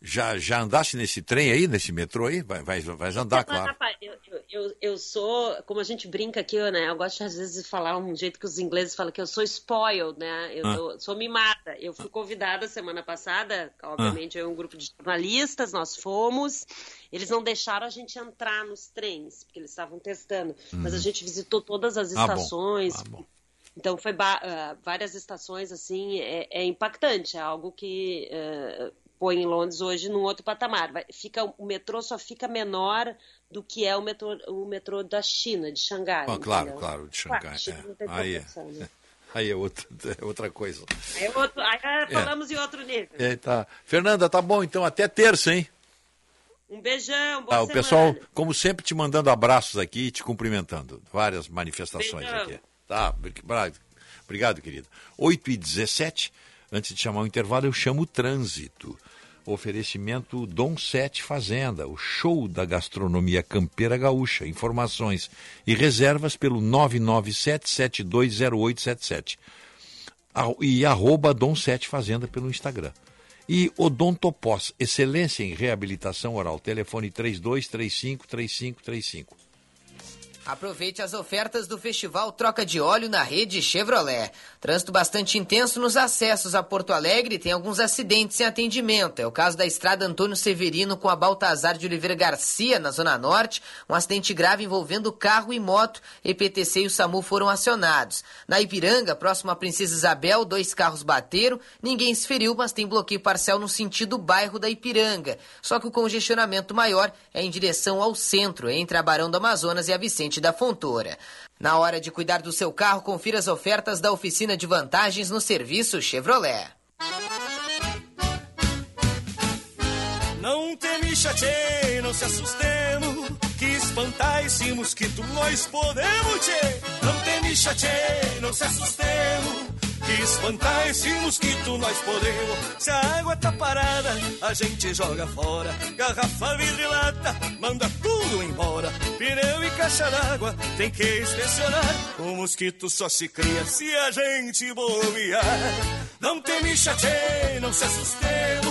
S2: já, já andasse nesse trem aí, nesse metrô aí? Vai, vai, vai andar, claro.
S80: eu, eu- eu, eu sou, como a gente brinca aqui, né? Eu gosto às vezes de falar um jeito que os ingleses falam que eu sou spoiled, né? Eu
S2: Ah.
S80: sou mimada. Eu fui convidada semana passada, obviamente, eu e um grupo de jornalistas, nós fomos. Eles não deixaram a gente entrar nos trens, porque eles estavam testando. Mas a
S2: Uhum.
S80: gente visitou todas as
S2: Ah, bom.
S80: estações.
S2: Ah, bom.
S80: Então foi ah, várias estações assim, é, é impactante, é algo que eh, põe em Londres hoje num outro patamar. Vai- fica, o metrô só fica menor do que é o metrô, o metrô da China, de Xangai.
S2: Ah, claro,
S80: entendeu?
S2: claro, de
S80: Claro,
S2: Xangai.
S80: China
S2: é. Aí, é,
S80: né?
S2: aí é, outra, é outra coisa.
S80: Aí, é outro, aí é, falamos em outro nível.
S2: É, tá. Fernanda, tá bom, então até terça, hein?
S80: Um beijão, boa
S2: Ah, o
S80: semana.
S2: pessoal, como sempre, te mandando abraços aqui e te cumprimentando. Várias manifestações
S80: Beijão.
S2: aqui. Tá, obrigado, obrigado, querida. 8 e 17 antes de chamar o intervalo, eu chamo o trânsito. Oferecimento Dom Sete Fazenda, o show da gastronomia campeira gaúcha. Informações e reservas pelo 997-720877. Arro- E arroba Dom Sete Fazenda pelo Instagram. E Odontopós, excelência em reabilitação oral. Telefone 3235-3535.
S82: Aproveite as ofertas do Festival Troca de Óleo na rede Chevrolet. Trânsito bastante intenso nos acessos a Porto Alegre tem alguns acidentes em atendimento. É o caso da estrada Antônio Severino com a Baltazar de Oliveira Garcia, na Zona Norte. Um acidente grave envolvendo carro e moto. EPTC e o SAMU foram acionados. Na Ipiranga, próximo à Princesa Isabel, dois carros bateram. Ninguém se feriu, mas tem bloqueio parcial no sentido bairro da Ipiranga. Só que o congestionamento maior é em direção ao centro, entre a Barão do Amazonas e a Vicente da Fontoura. Na hora de cuidar do seu carro, confira as ofertas da oficina de vantagens no serviço Chevrolet.
S59: Não teme chatê, não se assustemos Que espantar esse mosquito nós podemos, tchê Não teme chatê, não se assustemos Que espantar esse mosquito nós podemos. Se a água tá parada, a gente joga fora. Garrafa, vidro e lata, manda tudo embora. Pneu e caixa d'água, tem que inspecionar. O mosquito só se cria se a gente bobear. Não teme chatê, não se assustemos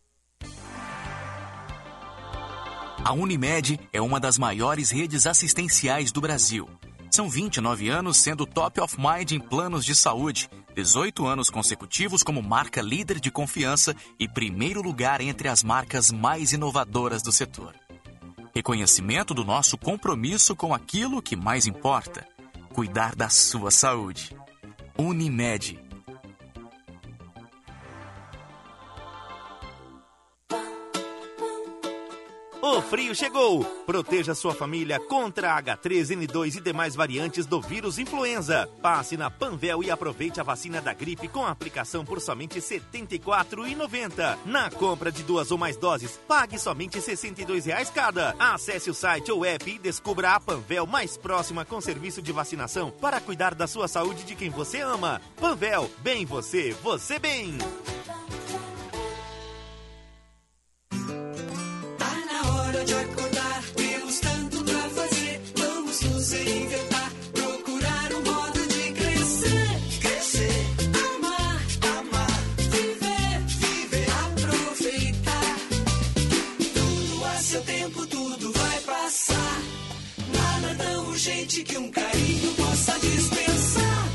S83: A Unimed é uma das maiores redes assistenciais do Brasil. São 29 anos sendo top of mind em planos de saúde, 18 anos consecutivos como marca líder de confiança e primeiro lugar entre as marcas mais inovadoras do setor. Reconhecimento do nosso compromisso com aquilo que mais importa: cuidar da sua saúde. Unimed
S84: O frio chegou! Proteja sua família contra H3N2 e demais variantes do vírus influenza. Passe na Panvel e aproveite a vacina da gripe com aplicação por somente R$ 74,90. Na compra de duas ou mais doses, pague somente 62 reais cada. Acesse o site ou app e descubra a Panvel mais próxima com serviço de vacinação para cuidar da sua saúde de quem você ama. Panvel, bem você, você bem!
S50: Na hora de acordar, temos tanto pra fazer. Vamos nos reinventar, procurar um modo de crescer. Crescer, amar, amar, viver, viver, aproveitar. Tudo a seu tempo, tudo vai passar. Nada tão urgente que um carinho possa dispensar.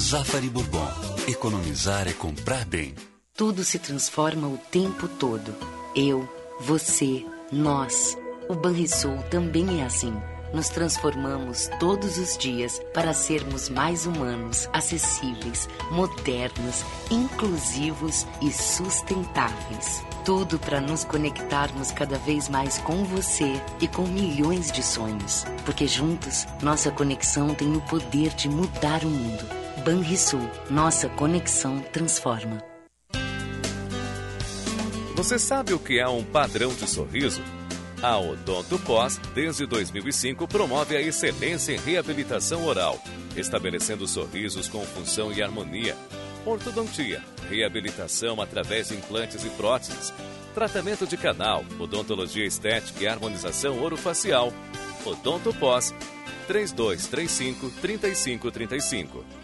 S85: Zafari Bourbon. Economizar é comprar bem.
S86: Tudo se transforma o tempo todo. Eu, você, nós. O Banrisul também é assim. Nos transformamos todos os dias para sermos mais humanos, acessíveis, modernos, inclusivos e sustentáveis. Tudo para nos conectarmos cada vez mais com você e com milhões de sonhos. Porque juntos, nossa conexão tem o poder de mudar o mundo. Banrisul, nossa conexão transforma.
S19: Você sabe o que é um padrão de sorriso? A Odonto Pós, desde 2005, promove a excelência em reabilitação oral, estabelecendo sorrisos com função e harmonia. Ortodontia, reabilitação através de implantes e próteses, tratamento de canal, odontologia estética e harmonização orofacial. Odonto Pós, 3235 3535.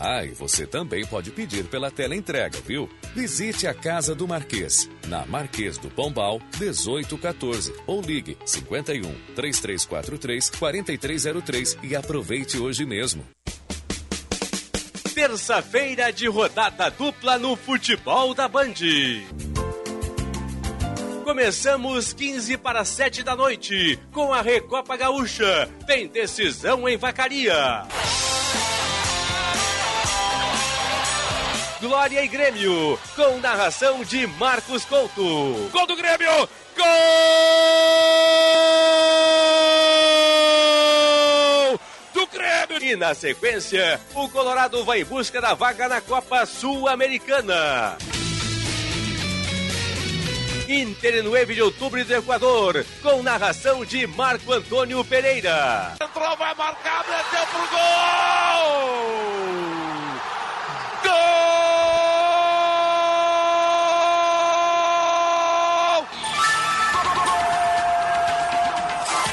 S19: Ah, e você também pode pedir pela tela entrega, viu? Visite a Casa do Marquês, na Marquês do Pombal, 1814, ou ligue 51 3343 4303 e aproveite hoje mesmo.
S87: Terça-feira de rodada dupla no futebol da Band. Começamos 15 para 7 da noite com a Recopa Gaúcha. Tem decisão em Vacaria. Glória e Grêmio, com narração de Marcos Couto. Gol do Grêmio! Gol! Do Grêmio! E na sequência, o Colorado vai em busca da vaga na Copa Sul-Americana. Inter 9 de outubro do Equador, com narração de Marco Antônio Pereira.
S50: Entrou, vai marcar, meteu pro gol!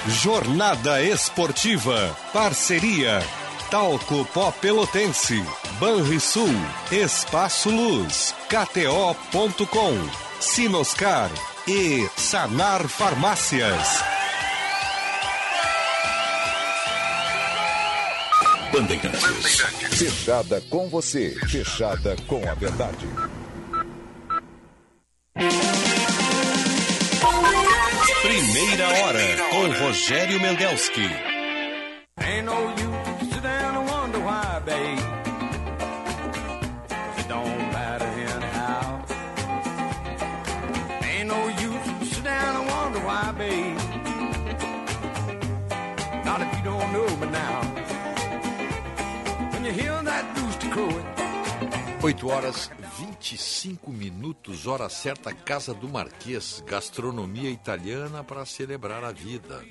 S88: Jornada Esportiva. Parceria.
S12: Talco Pó Pelotense, Banrisul, Espaço Luz, KTO.com, Sinoscar e Sanar Farmácias.
S13: Bandeirantes. Fechada com você, fechada com a verdade.
S35: Primeira hora com Rogério Mendelski.
S89: Ain't no use to sit down and wonder why, babe.
S2: 8 horas 25 minutos, hora certa, Casa do Marquês, gastronomia italiana para celebrar a vida.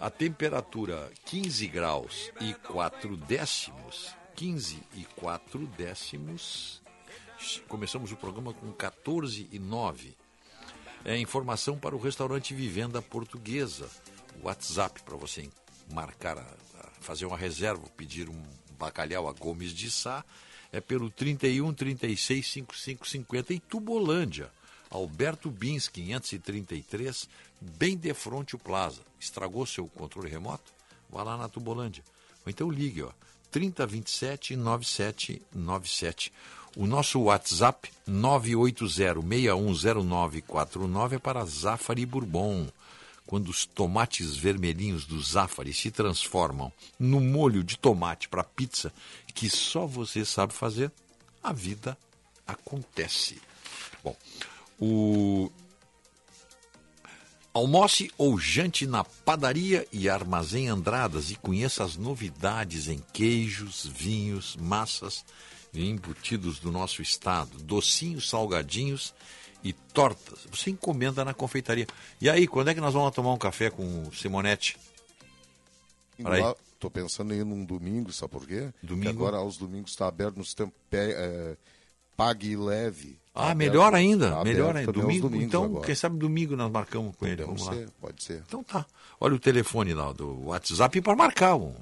S2: A temperatura 15 graus e 4 décimos. 15 e 4 décimos. Começamos o programa com 14 e 9. É informação para o restaurante Vivenda Portuguesa. WhatsApp para você marcar, fazer uma reserva, pedir um bacalhau a Gomes de Sá é pelo 31 36 55 50 e Tubolândia. Alberto Bins 533, bem de frente o Plaza. Estragou seu controle remoto? Vá lá na Tubolândia. Ou então ligue, ó, 3027 9797. O nosso WhatsApp 980610949 é para Zafari Bourbon. Quando os tomates vermelhinhos do Zafari se transformam no molho de tomate para pizza que só você sabe fazer, a vida acontece. Bom, o Almoce ou jante na padaria e armazém Andradas e conheça as novidades em queijos, vinhos, massas e embutidos do nosso estado, docinhos, salgadinhos e tortas. Você encomenda na confeitaria. E aí, quando é que nós vamos tomar um café com o Simonetti?
S3: Para aí. Tô pensando em ir num domingo, sabe por quê?
S2: Domingo.
S3: Porque agora aos domingos está aberto nos tempos é, pague e leve.
S2: Ah, melhor ainda,
S3: tá
S2: melhor
S3: aberto
S2: ainda. Domingo, então,
S3: agora.
S2: quem sabe domingo nós marcamos com ele.
S3: Pode
S2: Vamos
S3: ser,
S2: lá.
S3: pode ser.
S2: Então tá. Olha o telefone lá do WhatsApp para marcar. Um.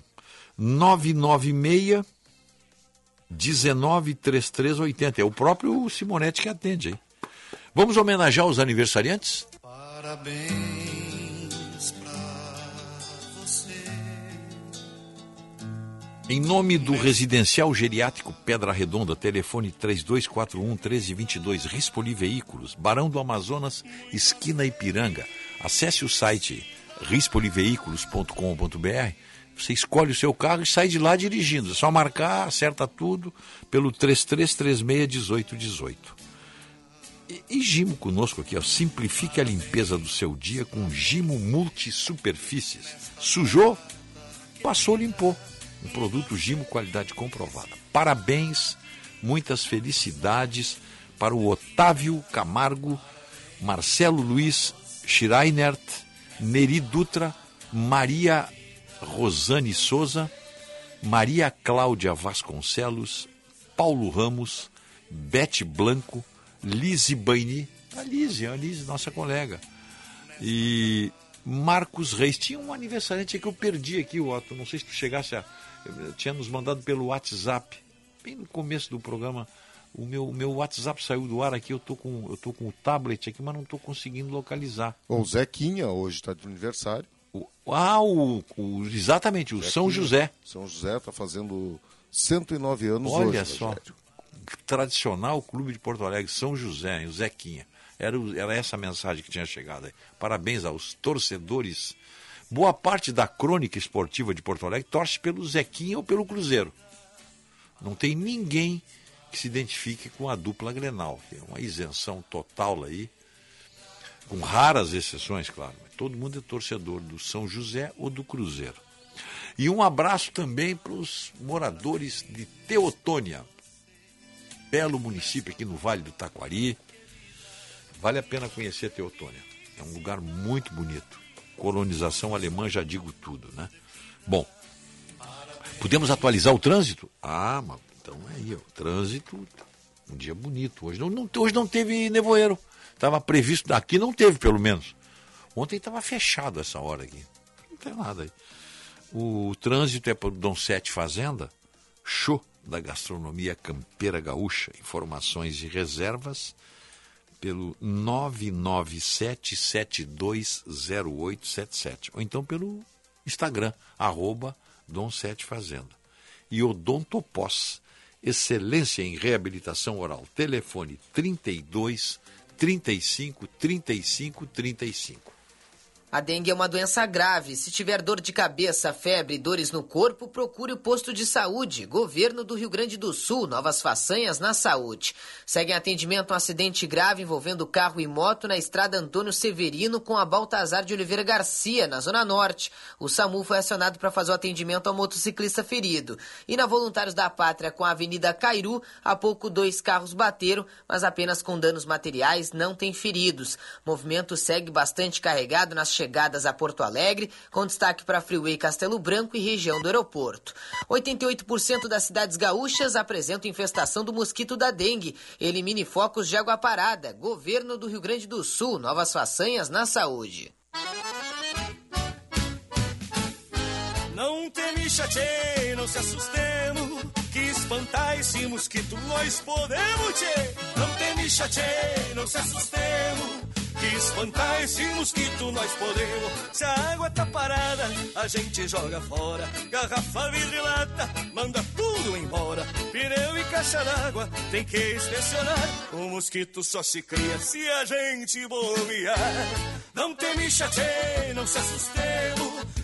S2: 996 193380. É o próprio Simonetti que atende aí. Vamos homenagear os aniversariantes?
S89: Parabéns
S2: Em nome do Residencial Geriátrico Pedra Redonda, telefone 3241-1322, Rispoli Veículos, Barão do Amazonas, esquina Ipiranga. Acesse o site rispoliveículos.com.br. Você escolhe o seu carro e sai de lá dirigindo. É só marcar, acerta tudo pelo 3336-1818. E, e Gimo conosco aqui, ó. Simplifique a limpeza do seu dia com Gimo Multisuperfícies. Sujou? Passou, limpou. Um produto Gimo qualidade comprovada. Parabéns, muitas felicidades para o Otávio Camargo, Marcelo Luiz Schireinert, Neri Dutra, Maria Rosane Souza, Maria Cláudia Vasconcelos, Paulo Ramos, Bete Blanco, Lise Baini, a Lise, a Lise, nossa colega, e Marcos Reis. Tinha um aniversariante que eu perdi aqui, Otto, não sei se tu chegasse a... Tinha nos mandado pelo WhatsApp, bem no começo do programa, o meu, o meu WhatsApp saiu do ar aqui, eu tô com, eu tô com o tablet aqui, mas não estou conseguindo localizar.
S3: Bom, o Zequinha hoje está de aniversário.
S2: O, ah, o, o- exatamente, o São
S3: Zequinha.
S2: José.
S3: São José está fazendo 109 anos
S2: Olha
S3: hoje.
S2: só,
S3: Rogério.
S2: tradicional clube de Porto Alegre, São José, hein, o Zequinha. Era, era essa a mensagem que tinha chegado aí. Parabéns aos torcedores. Boa parte da crônica esportiva de Porto Alegre torce pelo Zequinha ou pelo Cruzeiro. Não tem ninguém que se identifique com a dupla Grenal. É uma isenção total aí, com raras exceções, claro. Mas todo mundo é torcedor do São José ou do Cruzeiro. E um abraço também para os moradores de Teotônia, belo município aqui no Vale do Taquari. Vale a pena conhecer Teotônia. É um lugar muito bonito. Colonização alemã, já digo tudo, né? Bom, podemos atualizar o trânsito? Ah, mas então é aí, o trânsito, um dia bonito. Hoje não, não- hoje não teve nevoeiro. Estava previsto, aqui não teve pelo menos. Ontem estava fechado essa hora aqui. Não tem nada aí. O trânsito é para o Dom Sete Fazenda, show da gastronomia campeira gaúcha. Informações e reservas pelo 997720877 ou então pelo Instagram, arroba Dom Sete Fazenda. E Odontopós, excelência em reabilitação oral. Telefone 32 35 35 35.
S82: A dengue é uma doença grave. Se tiver dor de cabeça, febre e dores no corpo, procure o posto de saúde. Governo do Rio Grande do Sul, novas façanhas na saúde. Segue em atendimento um acidente grave envolvendo carro e moto na estrada Antônio Severino com a Baltazar de Oliveira Garcia, na Zona Norte. O SAMU foi acionado para fazer o atendimento ao motociclista ferido. E na Voluntários da Pátria com a Avenida Cairu, há pouco dois carros bateram, mas apenas com danos materiais, não tem feridos. O movimento segue bastante carregado nas chegadas a Porto Alegre, com destaque para Freeway Castelo Branco e região do aeroporto. 88% das cidades gaúchas apresentam infestação do mosquito da dengue. Elimine focos de água parada. Governo do Rio Grande do Sul, novas façanhas na saúde.
S50: Não teme chatei, não se assustemos Que espantar esse mosquito nós podemos, tchê Não teme chatei, não se assustemos que espantar esse mosquito nós podemos. Se a água tá parada, a gente joga fora. Garrafa, vidro e lata, manda tudo embora. Pneu e caixa d'água, tem que inspecionar. O mosquito só se cria se a gente bobear. Não teme chatei, não se assustemos.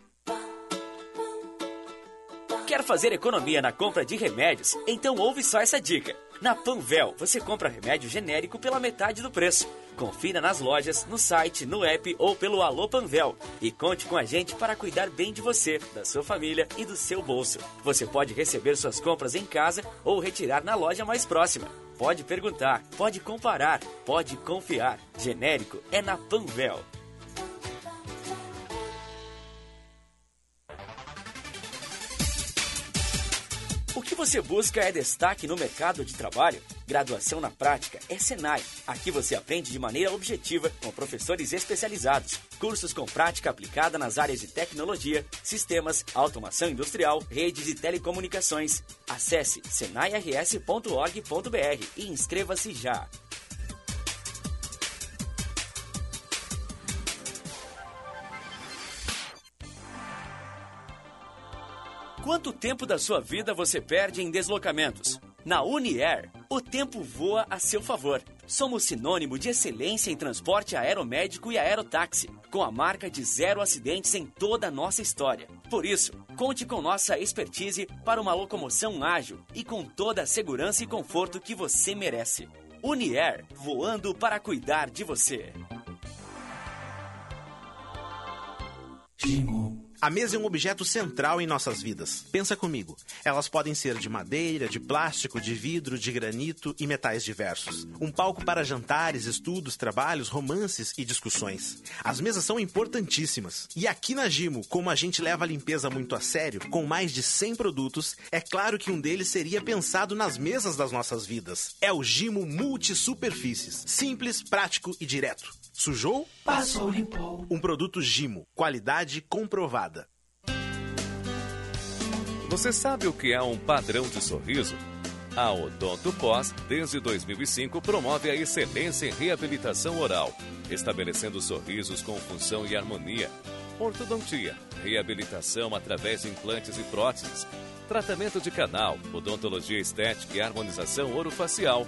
S9: Quer fazer economia na compra de remédios? Então ouve só essa dica. Na Panvel, você compra remédio genérico pela metade do preço. Confira nas lojas, no site, no app ou pelo Alô Panvel. E conte com a gente para cuidar bem de você, da sua família e do seu bolso. Você pode receber suas compras em casa ou retirar na loja mais próxima. Pode perguntar, pode comparar, pode confiar. Genérico é na Panvel. O que você busca é destaque no mercado de trabalho? Graduação na prática é Senai. Aqui você aprende de maneira objetiva com professores especializados. Cursos com prática aplicada nas áreas de tecnologia, sistemas, automação industrial, redes e telecomunicações. Acesse senairs.org.br e inscreva-se já. Quanto tempo da sua vida você perde em deslocamentos? Na Uniair, o tempo voa a seu favor. Somos sinônimo de excelência em transporte aeromédico e aerotáxi, com a marca de zero acidentes em toda a nossa história. Por isso, conte com nossa expertise para uma locomoção ágil e com toda a segurança e conforto que você merece. Uniair, voando para cuidar de você.
S90: A mesa é um objeto central em nossas vidas. Pensa comigo. Elas podem ser de madeira, de plástico, de vidro, de granito e metais diversos. Um palco para jantares, estudos, trabalhos, romances e discussões. As mesas são importantíssimas. E aqui na Gimo, como a gente leva a limpeza muito a sério, com mais de 100 produtos, é claro que um deles seria pensado nas mesas das nossas vidas. É o Gimo Multi Superfícies. Simples, prático e direto. Sujou?
S50: Passou, limpou.
S90: Um produto Gimo. Qualidade comprovada.
S19: Você sabe o que é um padrão de sorriso? A Odonto Pós, desde 2005, promove a excelência em reabilitação oral, estabelecendo sorrisos com função e harmonia. Ortodontia, reabilitação através de implantes e próteses, tratamento de canal, odontologia estética e harmonização orofacial.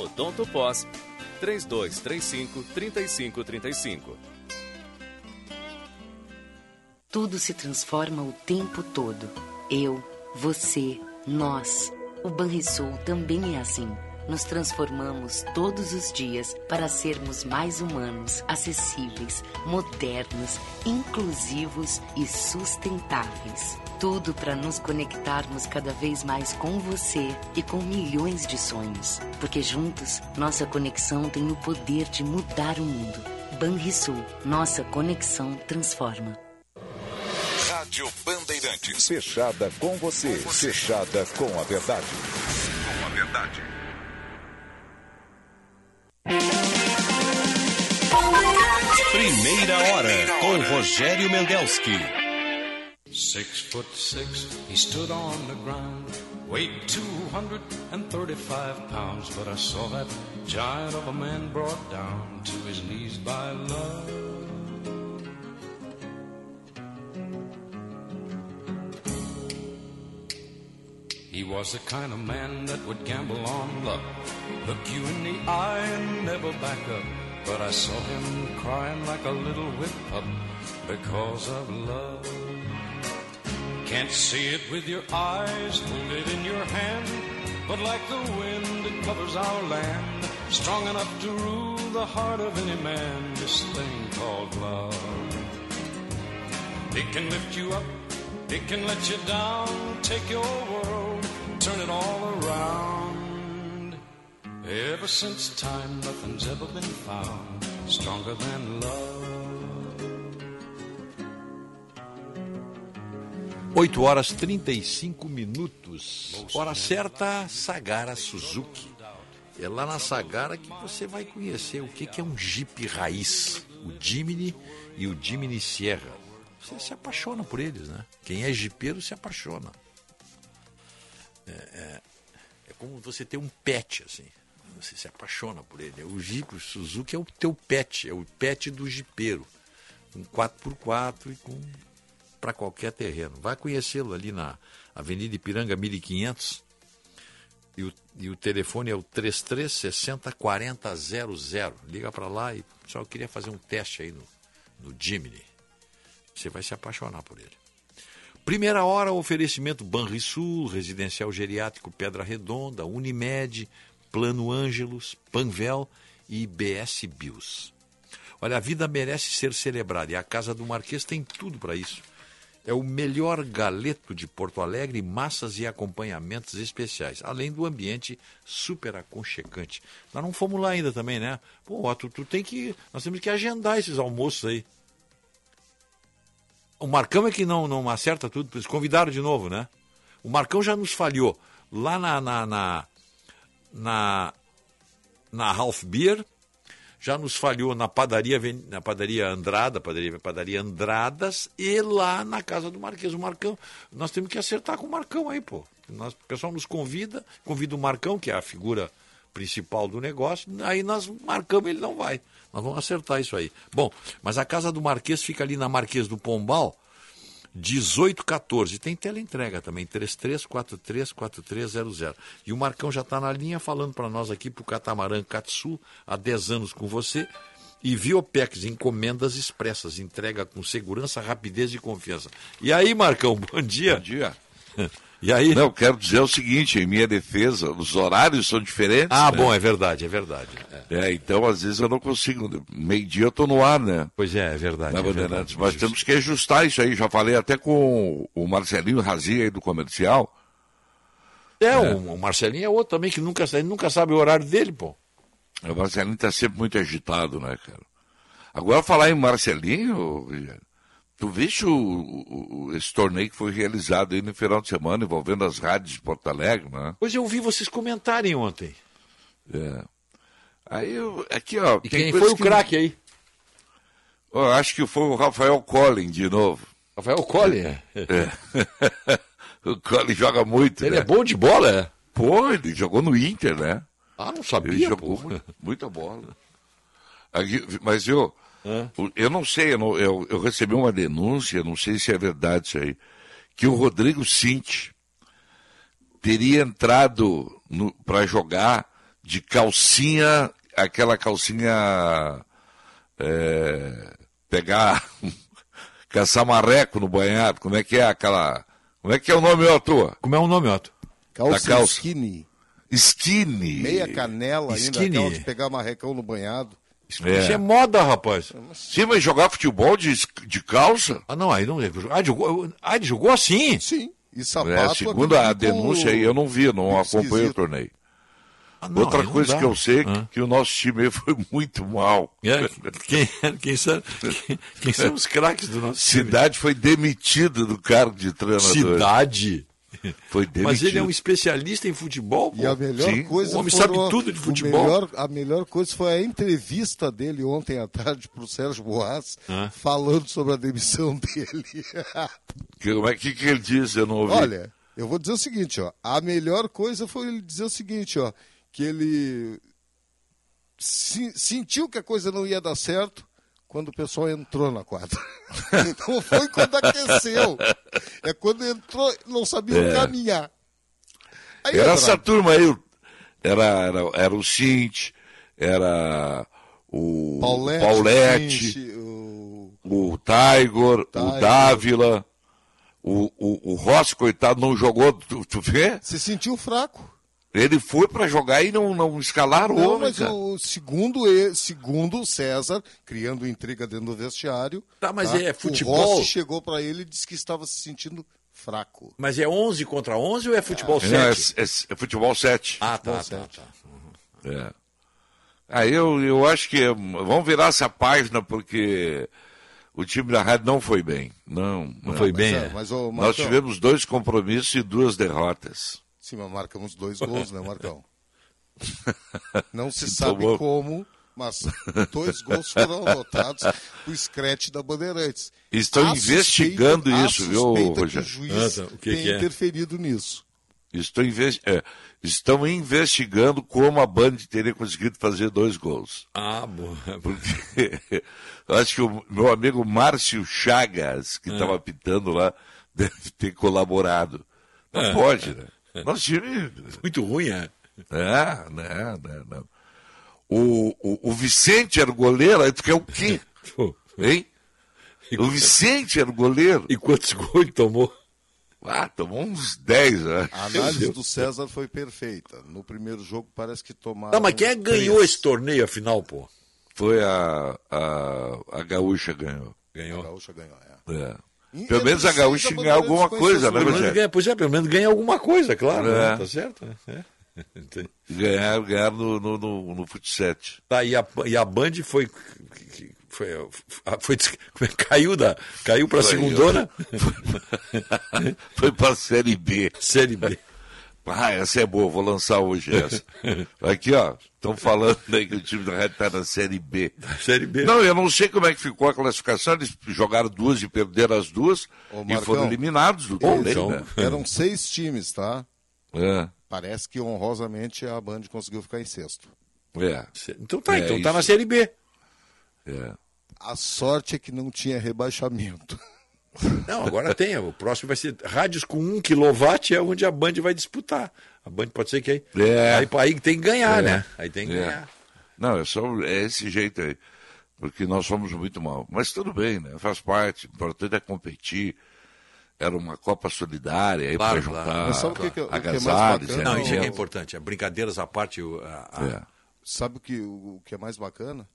S19: Odonto Pós 3235 3535.
S86: Tudo se transforma o tempo todo. Eu, você, nós. O Banrisul também é assim. Nos transformamos todos os dias para sermos mais humanos, acessíveis, modernos, inclusivos e sustentáveis. Tudo para nos conectarmos cada vez mais com você e com milhões de sonhos. Porque juntos, nossa conexão tem o poder de mudar o mundo. Banrisul, nossa conexão transforma.
S13: Rádio Bandeirantes. Fechada com você. Fechada com a verdade. Com a verdade.
S35: Primeira hora com Rogério Mendelski.
S1: Six foot six, he stood on the ground, weighed 235 pounds. But I saw that giant of a man brought down to his knees by love. He was the kind of man that would gamble on luck, look you in the eye and never back up. But I saw him crying like a little whip pup because of love. Can't see it with your eyes, hold it in your hand. But like the wind, it covers our land. Strong enough to rule the heart of any man, this thing called love. It can lift you up, it can let you down, take your world, turn it all around. Ever since time, nothing's ever been found stronger than love.
S2: 8 horas 35 minutos. Hora certa, Sagara Suzuki. É lá na Sagara que você vai conhecer o que que é um Jeep raiz. O Jimny e o Jimny Sierra. Você se apaixona por eles, né? Quem é jipeiro se apaixona. É, é- é como você ter um pet, assim. Você se apaixona por ele. O Jeep, o Suzuki é o teu pet, é o pet do jipeiro. Com 4x4 e com para qualquer terreno. Vai conhecê-lo ali na Avenida Ipiranga 1500. E o, e o telefone é o 3360 4000. Liga para lá e só queria fazer um teste aí no, no Jimny. Você vai se apaixonar por ele. Primeira hora, oferecimento Banrisul, Residencial Geriátrico Pedra Redonda, Unimed, Plano Ângelos, Panvel e BS Bios. Olha, a vida merece ser celebrada e a Casa do Marquês tem tudo para isso. É o melhor galeto de Porto Alegre, massas e acompanhamentos especiais, além do ambiente super aconchegante. Nós não fomos lá ainda também, né? Pô, tu, tu tem que. Nós temos que agendar esses almoços aí. O Marcão é que não, não acerta tudo, eles convidaram de novo, né? O Marcão já nos falhou lá na, na, na, na, na Half Beer, já nos falhou na padaria, na padaria Andrada, padaria, padaria Andradas, e lá na casa do Marquês. O Marcão, nós temos que acertar com o Marcão aí, pô. Nós, o pessoal nos convida, convida o Marcão, que é a figura principal do negócio, aí nós marcamos, ele não vai. Nós vamos acertar isso aí. Bom, mas a casa do Marquês fica ali na Marquês do Pombal, 1814. Tem teleentrega também, 33434300. E o Marcão já está na linha falando para nós aqui para o Catamarã Katsu, há 10 anos com você. E Viopex, encomendas expressas, entrega com segurança, rapidez e confiança. E aí, Marcão, bom dia. Bom
S91: dia.
S2: E aí?
S91: Não, quero dizer o seguinte, em minha defesa, os horários são diferentes.
S2: Ah,
S91: né?
S2: bom, é verdade, é verdade.
S91: É, então às vezes eu não consigo. Meio-dia eu tô no ar, né?
S2: Pois é, é verdade.
S91: Na
S2: é
S91: Bandeirantes.
S2: verdade.
S91: Mas temos que ajustar isso aí. Já falei até com o Marcelinho Razia aí do comercial.
S2: É, O, o Marcelinho é outro também que nunca, nunca sabe o horário dele, pô.
S91: O Marcelinho está sempre muito agitado, né, cara? Agora, falar em Marcelinho, Rogério, tu viste o, o- esse torneio que foi realizado aí no final de semana, envolvendo as rádios de Porto Alegre, né?
S2: Pois eu ouvi vocês comentarem ontem.
S91: É. Aí, eu, aqui, ó.
S2: E quem foi o
S91: que-
S2: craque aí?
S91: Eu acho que foi o Rafael Collin de novo.
S2: Rafael Collin, é?
S91: É. o Collin joga muito,
S2: Ele
S91: né?
S2: é bom de bola, é?
S91: Pô, ele jogou no Inter, né?
S2: Ah, não sabia,
S91: Ele jogou
S2: pô.
S91: mu- muita bola. Aqui, mas, viu, Eu não sei, eu, não- eu- eu recebi uma denúncia, não sei se é verdade isso aí, que o Rodrigo Cinti teria entrado para jogar de calcinha, aquela calcinha é, pegar, caçar marreco no banhado, como é que é aquela, como é que é o nome, tua?
S2: Como é o nome, Otto?
S3: Calça,
S91: calça.
S3: skinny.
S91: Skinny.
S3: Meia canela ainda,
S91: Skinny.
S3: aquela de pegar marrecão no banhado.
S2: Isso é moda, rapaz.
S91: Sim, mas jogar futebol de, de calça?
S2: Ah, não, aí não. Ah, jogou, ah, jogou assim?
S3: Sim. E
S91: É,
S3: sapato.
S91: segundo a
S3: aquele
S91: denúncia aí, eu não vi, não acompanhei o torneio.
S2: não,
S91: Outra coisa que eu sei é
S2: Ah.
S91: que o nosso time aí foi muito mal.
S2: É, quem, quem, são, quem, quem são os craques do nosso time?
S91: Cidade foi demitida do cargo de treinador.
S2: Cidade?
S91: Foi demitido.
S2: Mas ele é um especialista em futebol, pô.
S3: E a melhor coisa
S2: O homem
S3: foram-
S2: sabe tudo de
S3: o
S2: futebol.
S3: melhor- a melhor coisa foi a entrevista dele ontem à tarde para o Sérgio Boas,
S91: Ah.
S3: falando sobre a demissão dele.
S91: Que, como é que, que ele diz? Eu não ouvi.
S3: Olha, eu vou dizer o seguinte, ó. A melhor coisa foi ele dizer o seguinte, ó, que ele se- sentiu que a coisa não ia dar certo quando o pessoal entrou na quadra. não foi quando aqueceu. É quando entrou, não sabia
S91: É.
S3: caminhar. Aí
S91: era
S3: entraram.
S91: essa turma aí, era, era, era o Cint, era o
S3: Paulette,
S91: Paulette,
S3: Finch, o...
S91: o Tiger, o. Dávila, o, o, o Rossi, coitado, não jogou, tu, tu vê?
S3: Se sentiu fraco.
S91: Ele foi pra jogar e não, não escalaram o
S3: Não,
S91: homem,
S3: mas
S91: cara.
S3: o segundo, segundo o César, criando intriga dentro do vestiário.
S2: Tá, mas é futebol?
S3: O Rossi chegou para ele e disse que estava se sentindo fraco.
S2: Mas é 11 contra 11 ou é futebol
S91: Não, é,
S2: 7?
S91: é- é futebol 7.
S2: Ah, tá,
S3: Futebol
S2: tá,
S3: sete.
S2: tá.
S91: É. Aí eu, eu acho que vamos virar essa página porque o time da rádio não foi bem. Não, não
S2: foi bem,
S3: é,
S2: é.
S3: mas, ô,
S91: Nós
S3: Marcão-
S91: tivemos dois compromissos e duas derrotas.
S3: Sim, mas marcamos dois gols, né, Marcão? Não se sabe
S91: tomou.
S3: como, mas dois gols foram anotados o scratch da Bandeirantes.
S91: Estão
S3: Há
S91: investigando
S3: suspeita-
S91: isso, viu, Rogério?
S3: o juiz
S2: Ah, tá. O que
S3: tem
S2: que é?
S3: interferido nisso.
S91: Estão, inves- é, estão investigando como a Band teria conseguido fazer dois gols.
S2: Ah, boa.
S91: Porque eu acho que o meu amigo Márcio Chagas, que estava pitando lá, deve ter colaborado. Não
S2: Ah.
S91: pode, né? Nosso time.
S2: Muito ruim, é.
S91: É, né, né, não. O, o, o Vicente era o goleiro, aí tu quer o quê? Hein? O Vicente era o goleiro.
S2: E quantos gols ele tomou?
S91: Ah, tomou uns 10, né?
S3: A análise do César foi perfeita. No primeiro jogo parece que tomaram.
S2: Tá, mas quem é que ganhou esse torneio afinal, pô?
S91: Foi a, a, a Gaúcha ganhou.
S3: A
S2: Ganhou.
S3: Gaúcha ganhou, é.
S91: É.
S3: E
S91: Pelo menos a Gaúcha
S3: seis, a
S91: ganhou alguma coisa, né,
S2: Pelo menos
S91: Rogério?
S2: ganha, pois é, pelo menos ganha alguma coisa, claro.
S91: É.
S2: né? Tá certo? né? É.
S91: Ganharam, ganharam no, no, no, no Fut 7.
S2: Tá, e a, e a Band foi. foi, foi, foi- caiu da. Caiu pra
S91: Foi,
S2: segundona?
S91: Foi pra Série B.
S2: Série B.
S91: Ah, essa é boa, vou lançar hoje essa. Aqui, ó, estão falando aí que o time da Red tá na Série B.
S2: Série B.
S91: Não, eu não sei como é que ficou a classificação, eles jogaram duas e perderam as duas
S3: Ô,
S91: e
S3: Marcão,
S91: foram eliminados do torneio,
S2: então,
S91: né?
S3: Eram seis times, tá?
S91: É,
S3: Parece que honrosamente a Band conseguiu ficar em sexto.
S91: é,
S2: Então tá,
S91: É,
S2: então tá
S91: isso.
S2: na Série B.
S91: é.
S3: A sorte é que não tinha rebaixamento.
S2: Não, agora tem. O próximo vai ser rádios com 1 kW, é onde a Band vai disputar. A Band pode ser que aí.
S91: É.
S2: Aí, aí tem que ganhar,
S91: É.
S2: né? Aí tem que
S91: É.
S2: ganhar.
S91: Não, é só é esse jeito aí. Porque nós somos muito mal. Mas tudo bem, né? Faz parte. O importante é competir. Era uma Copa Solidária aí
S2: Claro,
S91: para juntar
S2: claro.
S3: Mas sabe o que que- o que é mais bacana?
S2: Não, isso é que é importante. É brincadeiras à parte. a- a-
S91: É.
S3: Sabe o que, o, o que é mais bacana?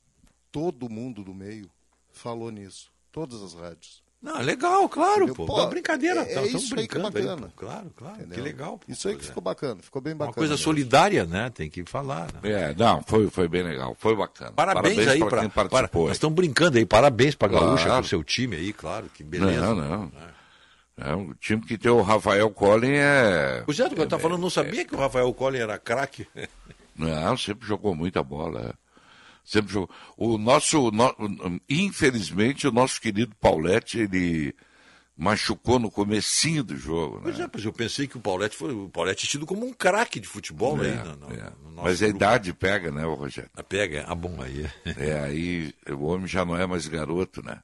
S3: Todo mundo do meio falou nisso. Todas as rádios.
S2: Não, é legal, claro, pô.
S3: Pô,
S2: Uma brincadeira.
S3: é- é isso aí que é
S2: brincando aí,
S3: bacana.
S2: pô. Claro, claro.
S3: Entendeu?
S2: Que legal. pô.
S3: Isso aí que
S2: é.
S3: ficou bacana, ficou bem bacana.
S2: Uma coisa solidária, né? Tem que falar. Né?
S91: É, não, foi, foi bem legal. Foi bacana.
S2: Parabéns, aí
S91: para
S2: pra,
S91: quem
S2: para,
S91: participou.
S2: Nós estamos brincando aí. Parabéns pra Gaúcha,
S91: Claro.
S2: pro seu time aí, claro. Que beleza.
S91: Não, não. É, o time que tem o Rafael Collin é.
S2: O Zé que eu tava falando, não sabia que o Rafael Collin era craque.
S91: Não, sempre jogou muita bola. É. Sempre jogou. O nosso, no- infelizmente, o nosso querido Paulette, ele machucou no comecinho do jogo. Né?
S2: Pois é, pois eu pensei que o Paulette foi o Paulette é tido como um craque de futebol
S91: É,
S2: aí. No, no-
S91: é.
S2: no
S91: Mas a
S2: grupo.
S91: idade pega, né, Rogério?
S2: A pega, ah, bom, aí.
S91: É, aí o homem já não é mais garoto, né?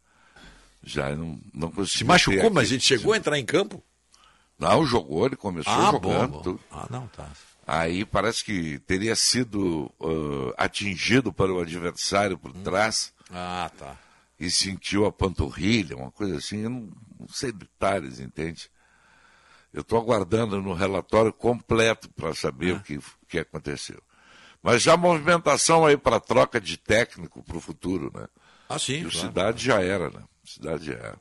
S91: Já não, não conseguiu.
S2: Se machucou, mas ele chegou a entrar em campo?
S91: Não, jogou, ele começou
S2: Ah,
S91: jogando.
S2: bom, bom. Ah, não, tá.
S91: Aí parece que teria sido ah, atingido para o adversário por trás.
S2: Ah, tá.
S91: E sentiu a panturrilha, uma coisa assim. Eu não, não sei detalhes, entende? Eu estou aguardando no relatório completo para saber o que, que aconteceu. Mas já movimentação aí para troca de técnico para o futuro, né?
S2: Ah, sim.
S91: E o
S2: claro.
S91: Cidade já era, né? Cidade já era.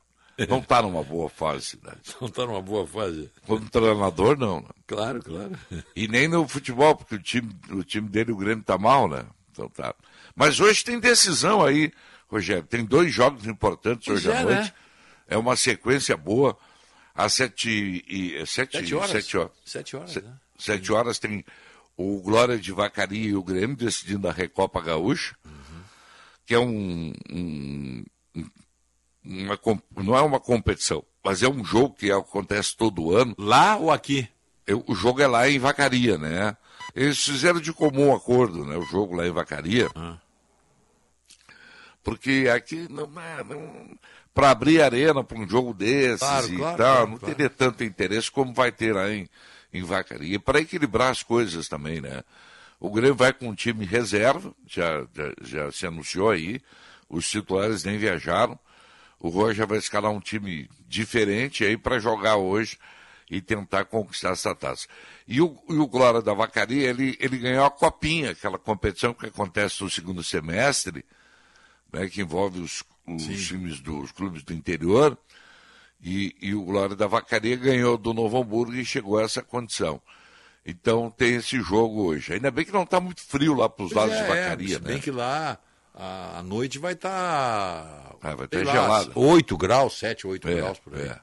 S91: Não está numa boa fase, Cidade.
S2: Não está numa boa fase.
S91: Como treinador, não. Né?
S2: Claro, claro.
S91: E nem no futebol, porque o time, o time dele, o Grêmio, tá mal, né? Então tá. Mas hoje tem decisão aí, Rogério. Tem dois jogos importantes
S2: Pois
S91: hoje à
S2: é,
S91: noite.
S2: né?
S91: É uma sequência boa. Às sete, e, é sete,
S2: Sete horas.
S91: Sete horas,
S2: Sete horas,
S91: Se-
S2: né?
S91: sete horas tem o Glória de Vacaria e o Grêmio decidindo a Recopa Gaúcha,
S2: Uhum.
S91: que é um, um- um- uma, não é uma competição, mas é um jogo que acontece todo ano.
S2: Lá ou aqui?
S91: o jogo é lá em Vacaria, né? Eles fizeram de comum acordo, né? O jogo lá em Vacaria.
S2: Ah.
S91: Porque aqui não, não para abrir arena para um jogo desses
S2: Claro,
S91: e
S2: claro,
S91: tal,
S2: claro,
S91: não teria tanto interesse como vai ter lá em, em Vacaria. Para equilibrar as coisas também, né? O Grêmio vai com um time reserva, já, já, já se anunciou aí, os titulares nem viajaram. O Roger vai escalar um time diferente aí para jogar hoje e tentar conquistar essa taça. E o, e o Glória da Vacaria, ele, ele ganhou a copinha, aquela competição que acontece no segundo semestre, né, que envolve os, os times dos clubes do interior, e, e o Glória da Vacaria ganhou do Novo Hamburgo e chegou a essa condição. Então tem esse jogo hoje. Ainda bem que não está muito frio lá para os lados
S2: é,
S91: de Vacaria,
S2: se
S91: né?
S2: bem que lá a, noite vai estar.
S91: Ah, vai estar gelada.
S2: 8 graus, 7, 8
S91: É,
S2: graus por aí.
S91: é.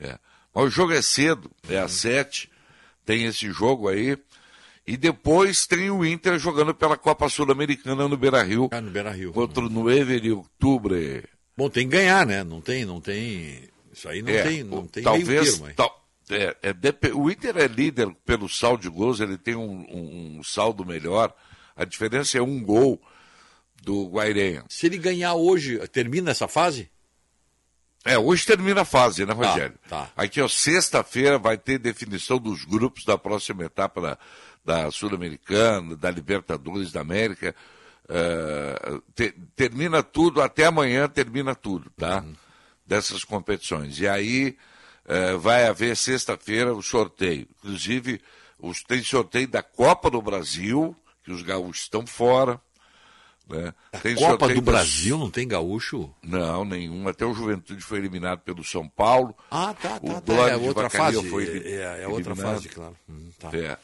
S91: É. Mas o jogo é cedo, é às sete, tem esse jogo aí. E depois tem o Inter jogando pela Copa Sul-Americana no Beira Rio.
S2: Ah, no Beira Rio.
S91: Contra o 9 de outubro.
S2: Bom, tem que ganhar, né? Não tem, não tem. Isso aí não
S91: É,
S2: tem, não
S91: o-
S2: tem
S91: talvez,
S2: meio termo,
S91: tal- é, é, o Inter é líder pelo saldo de gols, ele tem um, um- um saldo melhor. A diferença é um gol do Guairenha.
S2: Se ele ganhar hoje, termina essa fase?
S91: É, hoje termina a fase, né,
S2: Tá,
S91: Rogério?
S2: tá.
S91: Aqui, ó, sexta-feira vai ter definição dos grupos da próxima etapa da, da Sul-Americana, da Libertadores da América. Eh, te- termina tudo, até amanhã termina tudo, tá?
S2: Uhum.
S91: Dessas competições. E aí eh, vai haver sexta-feira o sorteio. Inclusive, os, tem sorteio da Copa do Brasil, que os gaúchos estão fora. Né? Tem
S2: Copa do Brasil não tem gaúcho?
S91: não, nenhum. Até o Juventude foi eliminado pelo São Paulo.
S2: Ah, tá, tá,
S91: O
S2: tá.
S91: Glória
S2: É outra fase.
S91: foi
S2: É, é, outra fase, claro. Hum, tá.
S91: É.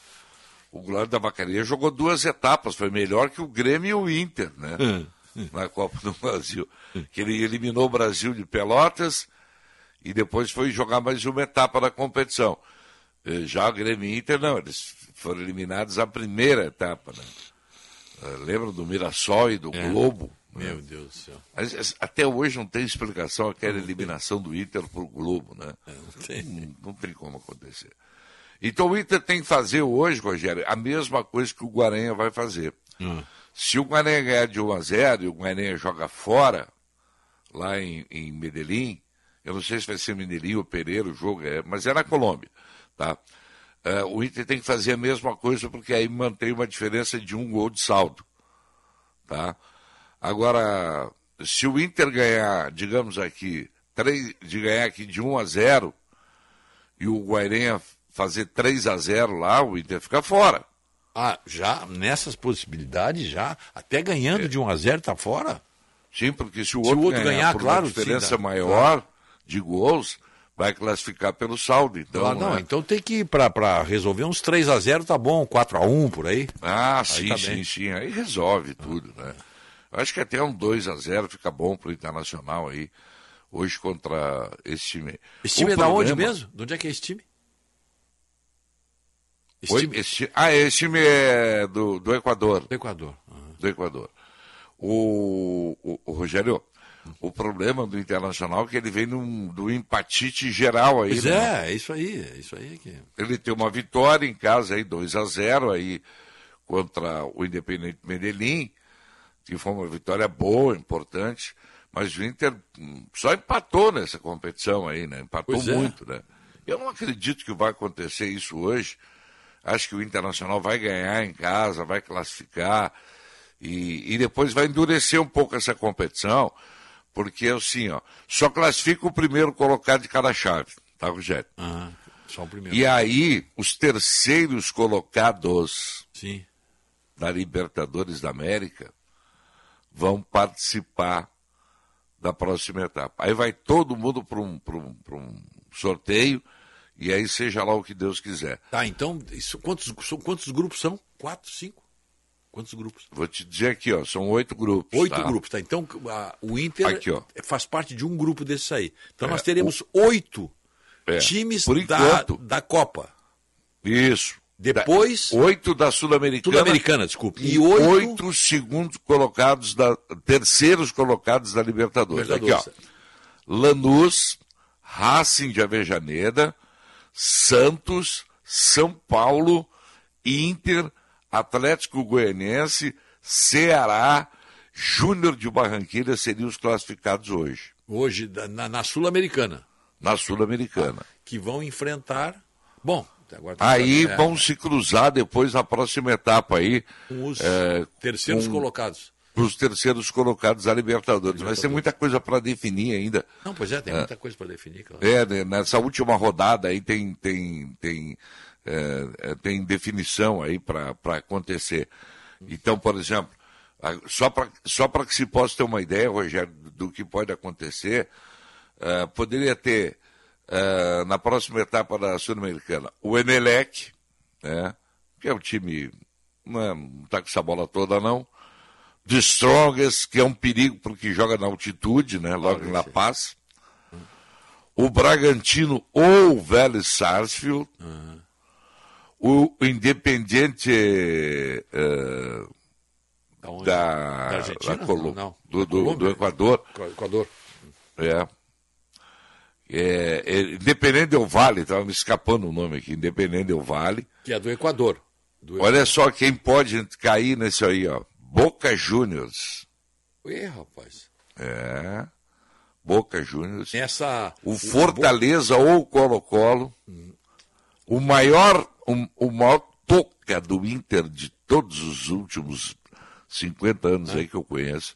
S91: O Glória da Vacaria jogou duas etapas, foi melhor que o Grêmio e o Inter, né?
S2: Hum,
S91: Na Copa do Brasil. Que ele eliminou o Brasil de Pelotas e depois foi jogar mais uma etapa da competição. Eh, Já o Grêmio e Inter, não, eles foram eliminados a primeira etapa, né? Eh, Lembra do Mirassol e do
S2: É.
S91: Globo? né?
S2: Meu Deus do céu.
S91: Es- até hoje não tem explicação aquela eliminação do Inter por Globo, né?
S2: não, tem.
S91: Não, não tem como acontecer. Então o Inter tem que fazer hoje, Rogério, a mesma coisa que o Guaranha vai fazer.
S2: Hum.
S91: Se o Guaranha ganhar de 1 a 0 e o Guaranha joga fora, lá em, em Medellín, eu não sei se vai ser Medellín ou Pereira o jogo, é, mas é na Colômbia, tá? Eh, o Inter tem que fazer a mesma coisa porque aí mantém uma diferença de um gol de saldo, tá? Agora, se o Inter ganhar, digamos aqui, três, de ganhar aqui de 1 a 0 e o Guairenha fazer 3 a 0 lá, o Inter fica fora.
S2: Ah, já nessas possibilidades, já, até ganhando de 1 a 0 tá fora?
S91: Sim, porque se o
S2: Se
S91: outro, ganhar,
S2: ganhar, claro,
S91: uma diferença
S2: sim, dá-
S91: maior de gols, vai classificar pelo saldo. Então,
S2: Ah, não,
S91: né?
S2: então tem que ir pra resolver uns 3 a 0 tá bom, 4 a 1 por aí.
S91: Ah,
S2: Aí
S91: sim,
S2: tá
S91: sim,
S2: bem.
S91: sim. Aí resolve tudo, né? Acho que até um 2 a 0 fica bom pro Internacional aí, hoje contra esse time.
S2: Esse time
S91: O
S2: é da onde
S91: problema-
S2: mesmo? De onde é que é esse time? Esse
S91: Oi?
S2: time-
S91: Esse Ah, esse time é do, do Equador.
S2: Do Equador.
S91: Do Equador. O, o, o Rogério, O problema do Internacional é que ele vem num, do empatite geral aí.
S2: Pois
S91: né?
S2: é, é isso aí, é isso aí que.
S91: Ele tem uma vitória em casa aí, 2 a 0 aí contra o Independente Medellín, que foi uma vitória boa, importante, mas o Inter hum, só empatou nessa competição aí, né? Empatou
S2: Pois é.
S91: muito, né? Eu não acredito que vai acontecer isso hoje. Acho que o Internacional vai ganhar em casa, vai classificar e, e depois vai endurecer um pouco essa competição, porque assim, ó, só classifica o primeiro colocado de cada chave, tá, Rogério?
S2: Ah, só o primeiro.
S91: E aí, os terceiros colocados
S2: Sim.
S91: da Libertadores da América vão participar da próxima etapa. Aí vai todo mundo para um, pra um, pra um sorteio e aí seja lá o que Deus quiser.
S2: Tá, então, isso, quantos, quantos grupos são? Quatro, cinco? Quantos grupos?
S91: Vou te dizer aqui, ó, são oito grupos.
S2: Oito
S91: tá?
S2: grupos, tá? Então, a- o Inter
S91: Aqui, ó.
S2: faz parte de um grupo desses aí. Então,
S91: É,
S2: nós teremos oito
S91: É,
S2: times da, da Copa.
S91: Isso.
S2: Depois.
S91: Da- oito da Sul-Americana.
S2: Sul-Americana, desculpe.
S91: E,
S2: E oito-
S91: oito segundos colocados, da, terceiros colocados da Libertadores.
S2: Libertadores.
S91: Aqui, ó. Lanús, Racing de Avejaneda, Santos, São Paulo, Inter, Atlético Goianiense, Ceará, Júnior de Barranquilha seriam os classificados hoje,
S2: Hoje, na, na Sul-Americana.
S91: na Sul-Americana.
S2: Que vão enfrentar. Bom,
S91: Aí
S2: que saber,
S91: vão se cruzar depois na próxima etapa aí.
S2: Com os
S91: é,
S2: terceiros
S91: com-
S2: colocados.
S91: Os terceiros colocados da Libertadores. Mas tem muita coisa para definir ainda.
S2: Não, pois é, tem
S91: É.
S2: muita coisa para definir, claro.
S91: É, né, nessa última rodada aí tem, tem, tem, é, é, tem definição aí para acontecer. Então, por exemplo, só para só pra que se possa ter uma ideia, Rogério, do que pode acontecer, é, poderia ter é, na próxima etapa da Sul-Americana o Emelec, né, que é um time, não está com essa bola toda não, The Strongest, que é um perigo porque joga na altitude, né, logo em La Paz. O Bragantino ou o Vélez Sarsfield, o Independiente
S2: onde?
S91: da,
S2: Da Argentina?
S91: da Colo-
S2: Não, não.
S91: Do, do- do Equador.
S2: Equador.
S91: É. É, é, Independente del Vale, estava me escapando o nome aqui, Independente del Vale.
S2: Que é do Equador. Do
S91: Olha só quem pode cair nesse aí, ó. Boca Juniors.
S2: Ih, rapaz.
S91: É. Boca Juniors.
S2: Essa.
S91: o Fortaleza ou o Colo-Colo, o maior, o, o maior toca do Inter de todos os últimos 50 anos aí que eu conheço,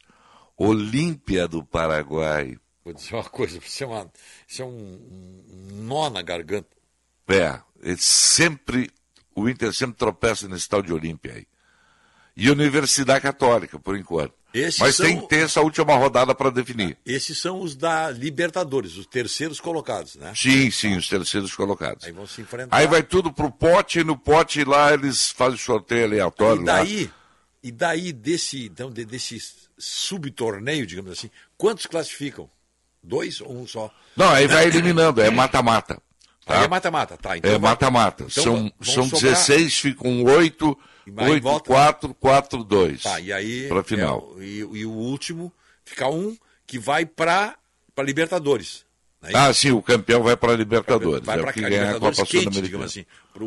S91: Olímpia do Paraguai.
S2: Vou dizer uma coisa, isso é, uma, isso é um, um nó na garganta.
S91: É, ele sempre, o Inter sempre tropeça nesse tal de Olímpia aí. E Universidade Católica, por enquanto.
S2: Esses
S91: Mas
S2: são...
S91: tem que ter essa última rodada para definir.
S2: Esses são os da Libertadores, os terceiros colocados, né?
S91: Sim, sim, os terceiros colocados.
S2: Aí vão se enfrentar.
S91: Aí vai tudo pro pote e no pote lá eles fazem o sorteio aleatório.
S2: E daí, lá. e daí desse, então, desse subtorneio, digamos assim, quantos classificam? Dois ou um só?
S91: Não, aí vai eliminando, é mata-mata. Tá?
S2: Aí é tá? mata-mata, tá. Então
S91: é mata-mata.
S2: Então,
S91: são são
S2: sobrar...
S91: 16, ficam 8. Oito 8-4-4-2.
S2: Tá, e aí.
S91: Para é final.
S2: É, e, e, o último fica um que vai para Libertadores. Né?
S91: Ah, sim, o campeão vai para Libertadores.
S2: Vai para
S91: é Libertadores a Copa
S2: quente, digamos assim, para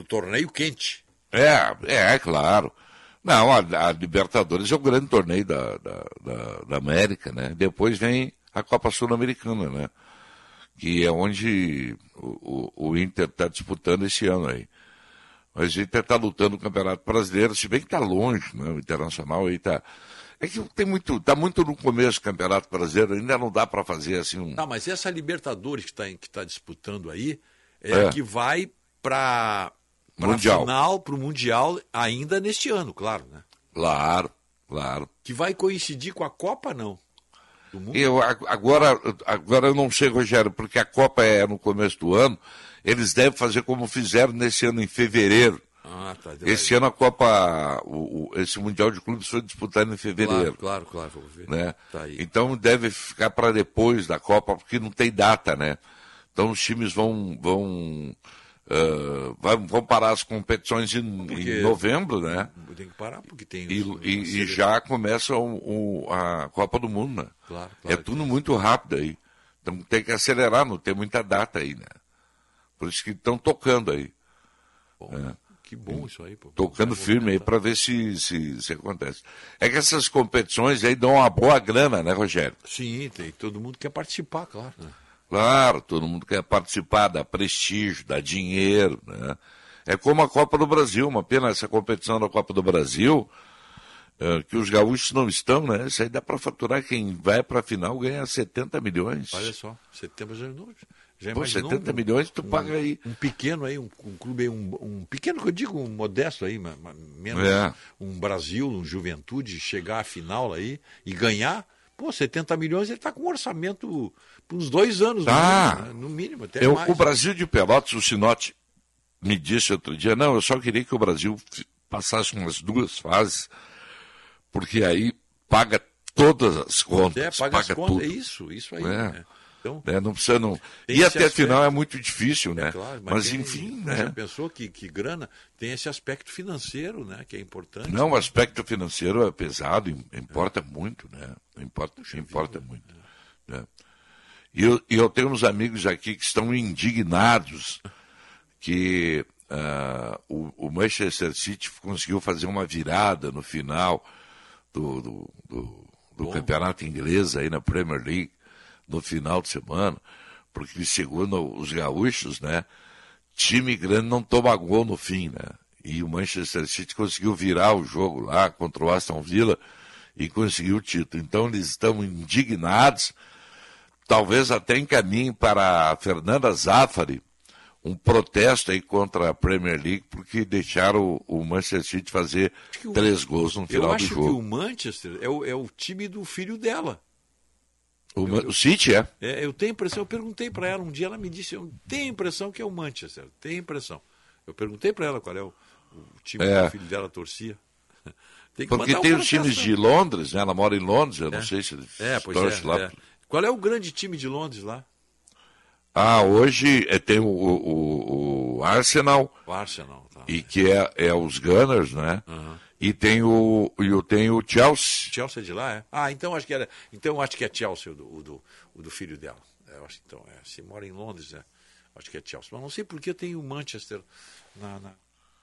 S2: o torneio quente.
S91: É, é, é, claro. Não, a, a, Libertadores é o grande torneio da, da, da, da América, né? Depois vem a Copa Sul-Americana, né? Que é onde o, o, o Inter está disputando esse ano aí. Mas o Inter está lutando no Campeonato Brasileiro, se bem que está longe, né? O Internacional aí está. É que tem muito, tá muito no começo do Campeonato Brasileiro, ainda não dá para fazer assim um.
S2: Tá, mas essa Libertadores que está que tá disputando aí é,
S91: É.
S2: a que vai para
S91: Mundial.
S2: final, para o Mundial, ainda neste ano, claro, né?
S91: Claro, claro.
S2: Que vai coincidir com a Copa, não? Do mundo?
S91: Eu, agora, agora eu não sei, Rogério, porque a Copa é no começo do ano, eles devem fazer como fizeram nesse ano, em fevereiro.
S2: Ah, tá.
S91: Esse ano a Copa, o, o- esse Mundial de Clubes foi disputado em fevereiro.
S2: Claro, claro, claro, vou ver.
S91: Né?
S2: Tá.
S91: Então deve ficar para depois da Copa, porque não tem data, né? Então os times vão, vão Uh, vão parar as competições em, em novembro, né?
S2: Tem que parar porque tem.
S91: E,
S2: os-
S91: e- e já começa o, a Copa do Mundo, né?
S2: Claro,
S91: é
S2: claro
S91: tudo muito rápido aí. Então tem que acelerar, não tem muita data aí, né? Por isso que estão tocando aí. É.
S2: Que bom isso aí, pô.
S91: Tocando firme aí para ver se, se, se acontece. É que essas competições aí dão uma boa grana, né, Rogério?
S2: Sim, tem, todo mundo quer participar, claro. né?
S91: Claro, todo mundo quer participar, dá prestígio, dá dinheiro, né? É como a Copa do Brasil, uma pena essa competição da Copa do Brasil, eh, que os gaúchos não estão, né? Isso aí dá para faturar, quem vai para a final ganha 70 milhões.
S2: Olha só, setembro já, não- já
S91: Pô,
S2: imaginou
S91: 70
S2: um-
S91: milhões tu
S2: um-
S91: paga aí.
S2: Um pequeno aí, um, um clube aí, um, um pequeno que eu digo, um modesto aí, ma- ma- menos
S91: É.
S2: um Brasil, um Juventude, chegar à final aí e ganhar, pô, 70 milhões, ele tá com um orçamento por uns dois anos, no
S91: Tá.
S2: mínimo, né? no mínimo, até
S91: Eu-
S2: mais.
S91: o Brasil de Pelotas, o Sinote me disse outro dia, não, eu só queria que o Brasil passasse umas duas fases, porque aí paga todas as contas,
S2: É, paga, as
S91: paga
S2: contas,
S91: tudo.
S2: é isso, isso aí.
S91: É.
S2: né? Então,
S91: né? Não precisa não. E até
S2: aspecto.
S91: final é muito difícil, né?
S2: claro,
S91: mas
S2: tem-
S91: enfim,
S2: Já
S91: né?
S2: pensou que, que grana tem esse aspecto financeiro, né? Que é importante.
S91: Não, o aspecto financeiro é pesado, im- importa muito, né? Importa, importa muito. né? E eu, eu tenho uns amigos aqui que estão indignados que ah, o, o Manchester City conseguiu fazer uma virada no final do, do, do- do campeonato inglês aí na Premier League no final de semana, porque segundo os gaúchos, né, time grande não toma gol no fim, né? E o Manchester City conseguiu virar o jogo lá contra o Aston Villa e conseguiu o título. Então eles estão indignados, talvez até encaminhem para a Fernanda Zaffari um protesto aí contra a Premier League porque deixaram o, Manchester City fazer
S2: o-
S91: três gols no
S2: Eu
S91: final do
S2: acho que
S91: jogo.
S2: o Manchester é o, é o time do filho dela.
S91: O, Ma- o City é?
S2: É, eu tenho impressão, eu perguntei para ela um dia, ela me disse, eu tenho a impressão que é o Manchester, tenho impressão. Eu perguntei para ela qual é o, o time
S91: É.
S2: que o filho dela torcia. Tem que
S91: Porque tem os times de Londres, né? Ela mora em Londres, eu não
S2: É.
S91: sei se eles
S2: É, pois
S91: torcem
S2: é,
S91: lá.
S2: é. Qual é o grande time de Londres lá?
S91: Ah, hoje é, tem o, o- o Arsenal,
S2: O Arsenal. Tá.
S91: e que é, é os Gunners, né? E tem o, e o- tem o Chelsea.
S2: Chelsea é de lá, é? Ah, então acho que era. Então acho que é Chelsea o do, o do, o do filho dela. É, eu acho então, é, se mora em Londres, é, acho que é Chelsea. Mas não sei por que tem o Manchester na, na-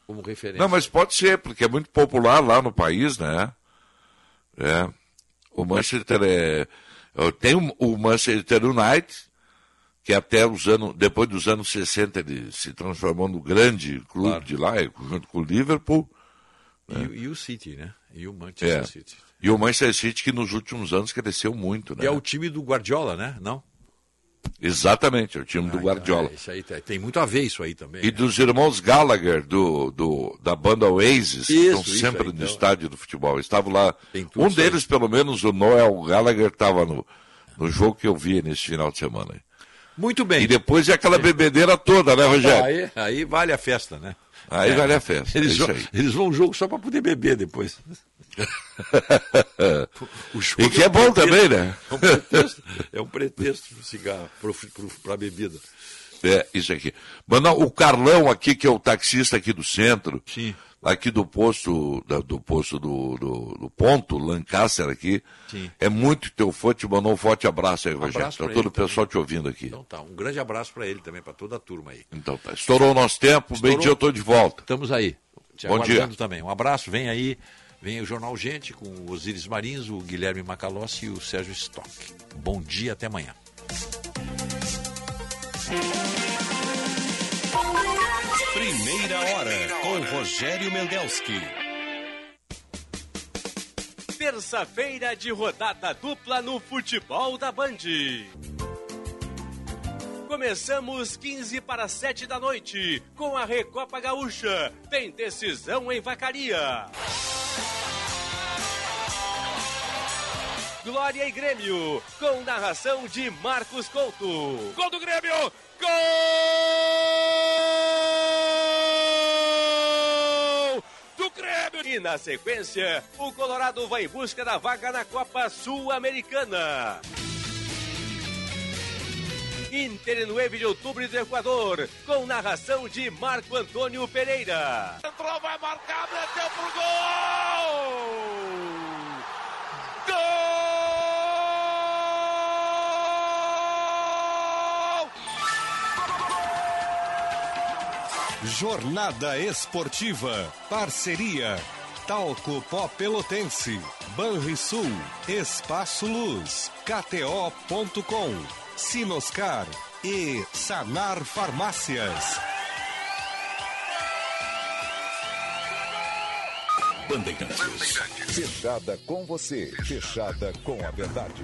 S2: como referência.
S91: Não, mas pode ser, porque é muito popular lá no país, né? É. O Manchester é. é, Tem o, o Manchester United, que até os anos, depois dos anos 60 ele se transformou no grande clube
S2: Claro.
S91: de lá, junto com o Liverpool.
S2: E, o- e o City, né? E o Manchester
S91: É.
S2: City.
S91: E o Manchester City que nos últimos anos cresceu muito, né?
S2: Que é o time do Guardiola, né? Não?
S91: Exatamente, é o time do Guardiola.
S2: É, aí tem, tem muito a ver isso aí também.
S91: E
S2: né?
S91: dos irmãos Gallagher, do, do, da banda Oasis, que
S2: Isso,
S91: estão
S2: isso
S91: sempre
S2: aí,
S91: no
S2: então.
S91: estádio do futebol. Estavam lá. Um
S2: isso aí.
S91: deles, pelo menos, o Noel Gallagher, estava no, no jogo que eu vi nesse final de semana.
S2: Muito bem.
S91: E depois é aquela bebedeira toda, né, Rogério?
S2: Aí, aí vale a festa, né?
S91: Aí vale a festa,
S2: Eles,
S91: é
S2: vão, eles vão ao jogo só para poder beber depois.
S91: E que é
S2: um
S91: bom
S2: pretexto-
S91: também, né?
S2: É um pretexto, é um pretexto pro cigarro, para a bebida.
S91: É, isso aqui. Mandar o Carlão aqui, que é o taxista aqui do centro.
S2: Sim.
S91: Aqui do posto, do posto do, do, do ponto, Lancaster aqui.
S2: Sim.
S91: É muito teu fã, te mandou um forte abraço aí, Rogério.
S2: abraço
S91: Tá
S2: pra
S91: todo o pessoal te ouvindo aqui.
S2: Então tá, um grande abraço para ele também, para toda a turma aí.
S91: Então tá. Estourou o nosso tempo, bem
S2: Estourou.
S91: dia eu tô de volta.
S2: Estamos aí. Te
S91: Bom dia.
S2: também. Um abraço, vem aí. Vem o Jornal Gente com o Osiris Marins, o Guilherme Macalossi e o Sérgio Stock. Bom dia, até amanhã.
S12: Primeira hora com Rogério Mendelski.
S87: Terça-feira de rodada dupla no futebol da Band. Começamos 15 para 7 da noite com a Recopa Gaúcha. Tem decisão em Vacaria. Glória e Grêmio, com narração de Marcos Couto. Gol do Grêmio! Gol! Do Grêmio! E na sequência, o Colorado vai em busca da vaga na Copa Sul-Americana. Inter e 9 de outubro do Equador, com narração de Marco Antônio Pereira.
S91: Entrou, vai marcar, meteu pro gol!
S12: Jornada Esportiva. Parceria. Talco Pó Pelotense. Banrisul. Espaço Luz. KTO.com. Sinoscar. E Sanar Farmácias.
S13: Bandeirantes. Fechada com você. Fechada com a verdade.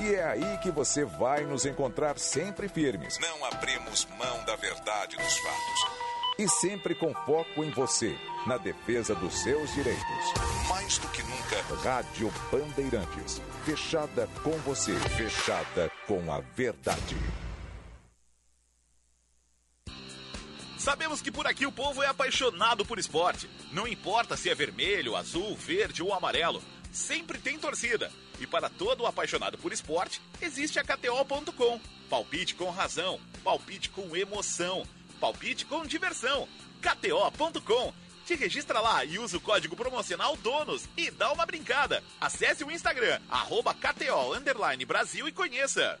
S13: E é aí que você vai nos encontrar sempre firmes. Não abrimos mão da verdade dos fatos. E sempre com foco em você, na defesa dos seus direitos. Mais do que nunca, Rádio Bandeirantes. Fechada com você, fechada com a verdade.
S10: Sabemos que por aqui o povo é apaixonado por esporte. Não importa se é vermelho, azul, verde ou amarelo, sempre tem torcida. E para todo apaixonado por esporte, existe a KTO.com. Palpite com razão, palpite com emoção, palpite com diversão. KTO.com. Te registra lá e usa o código promocional DONOS e dá uma brincada. Acesse o Instagram, arroba KTO Brasil e conheça.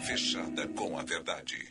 S13: Fechada com a verdade.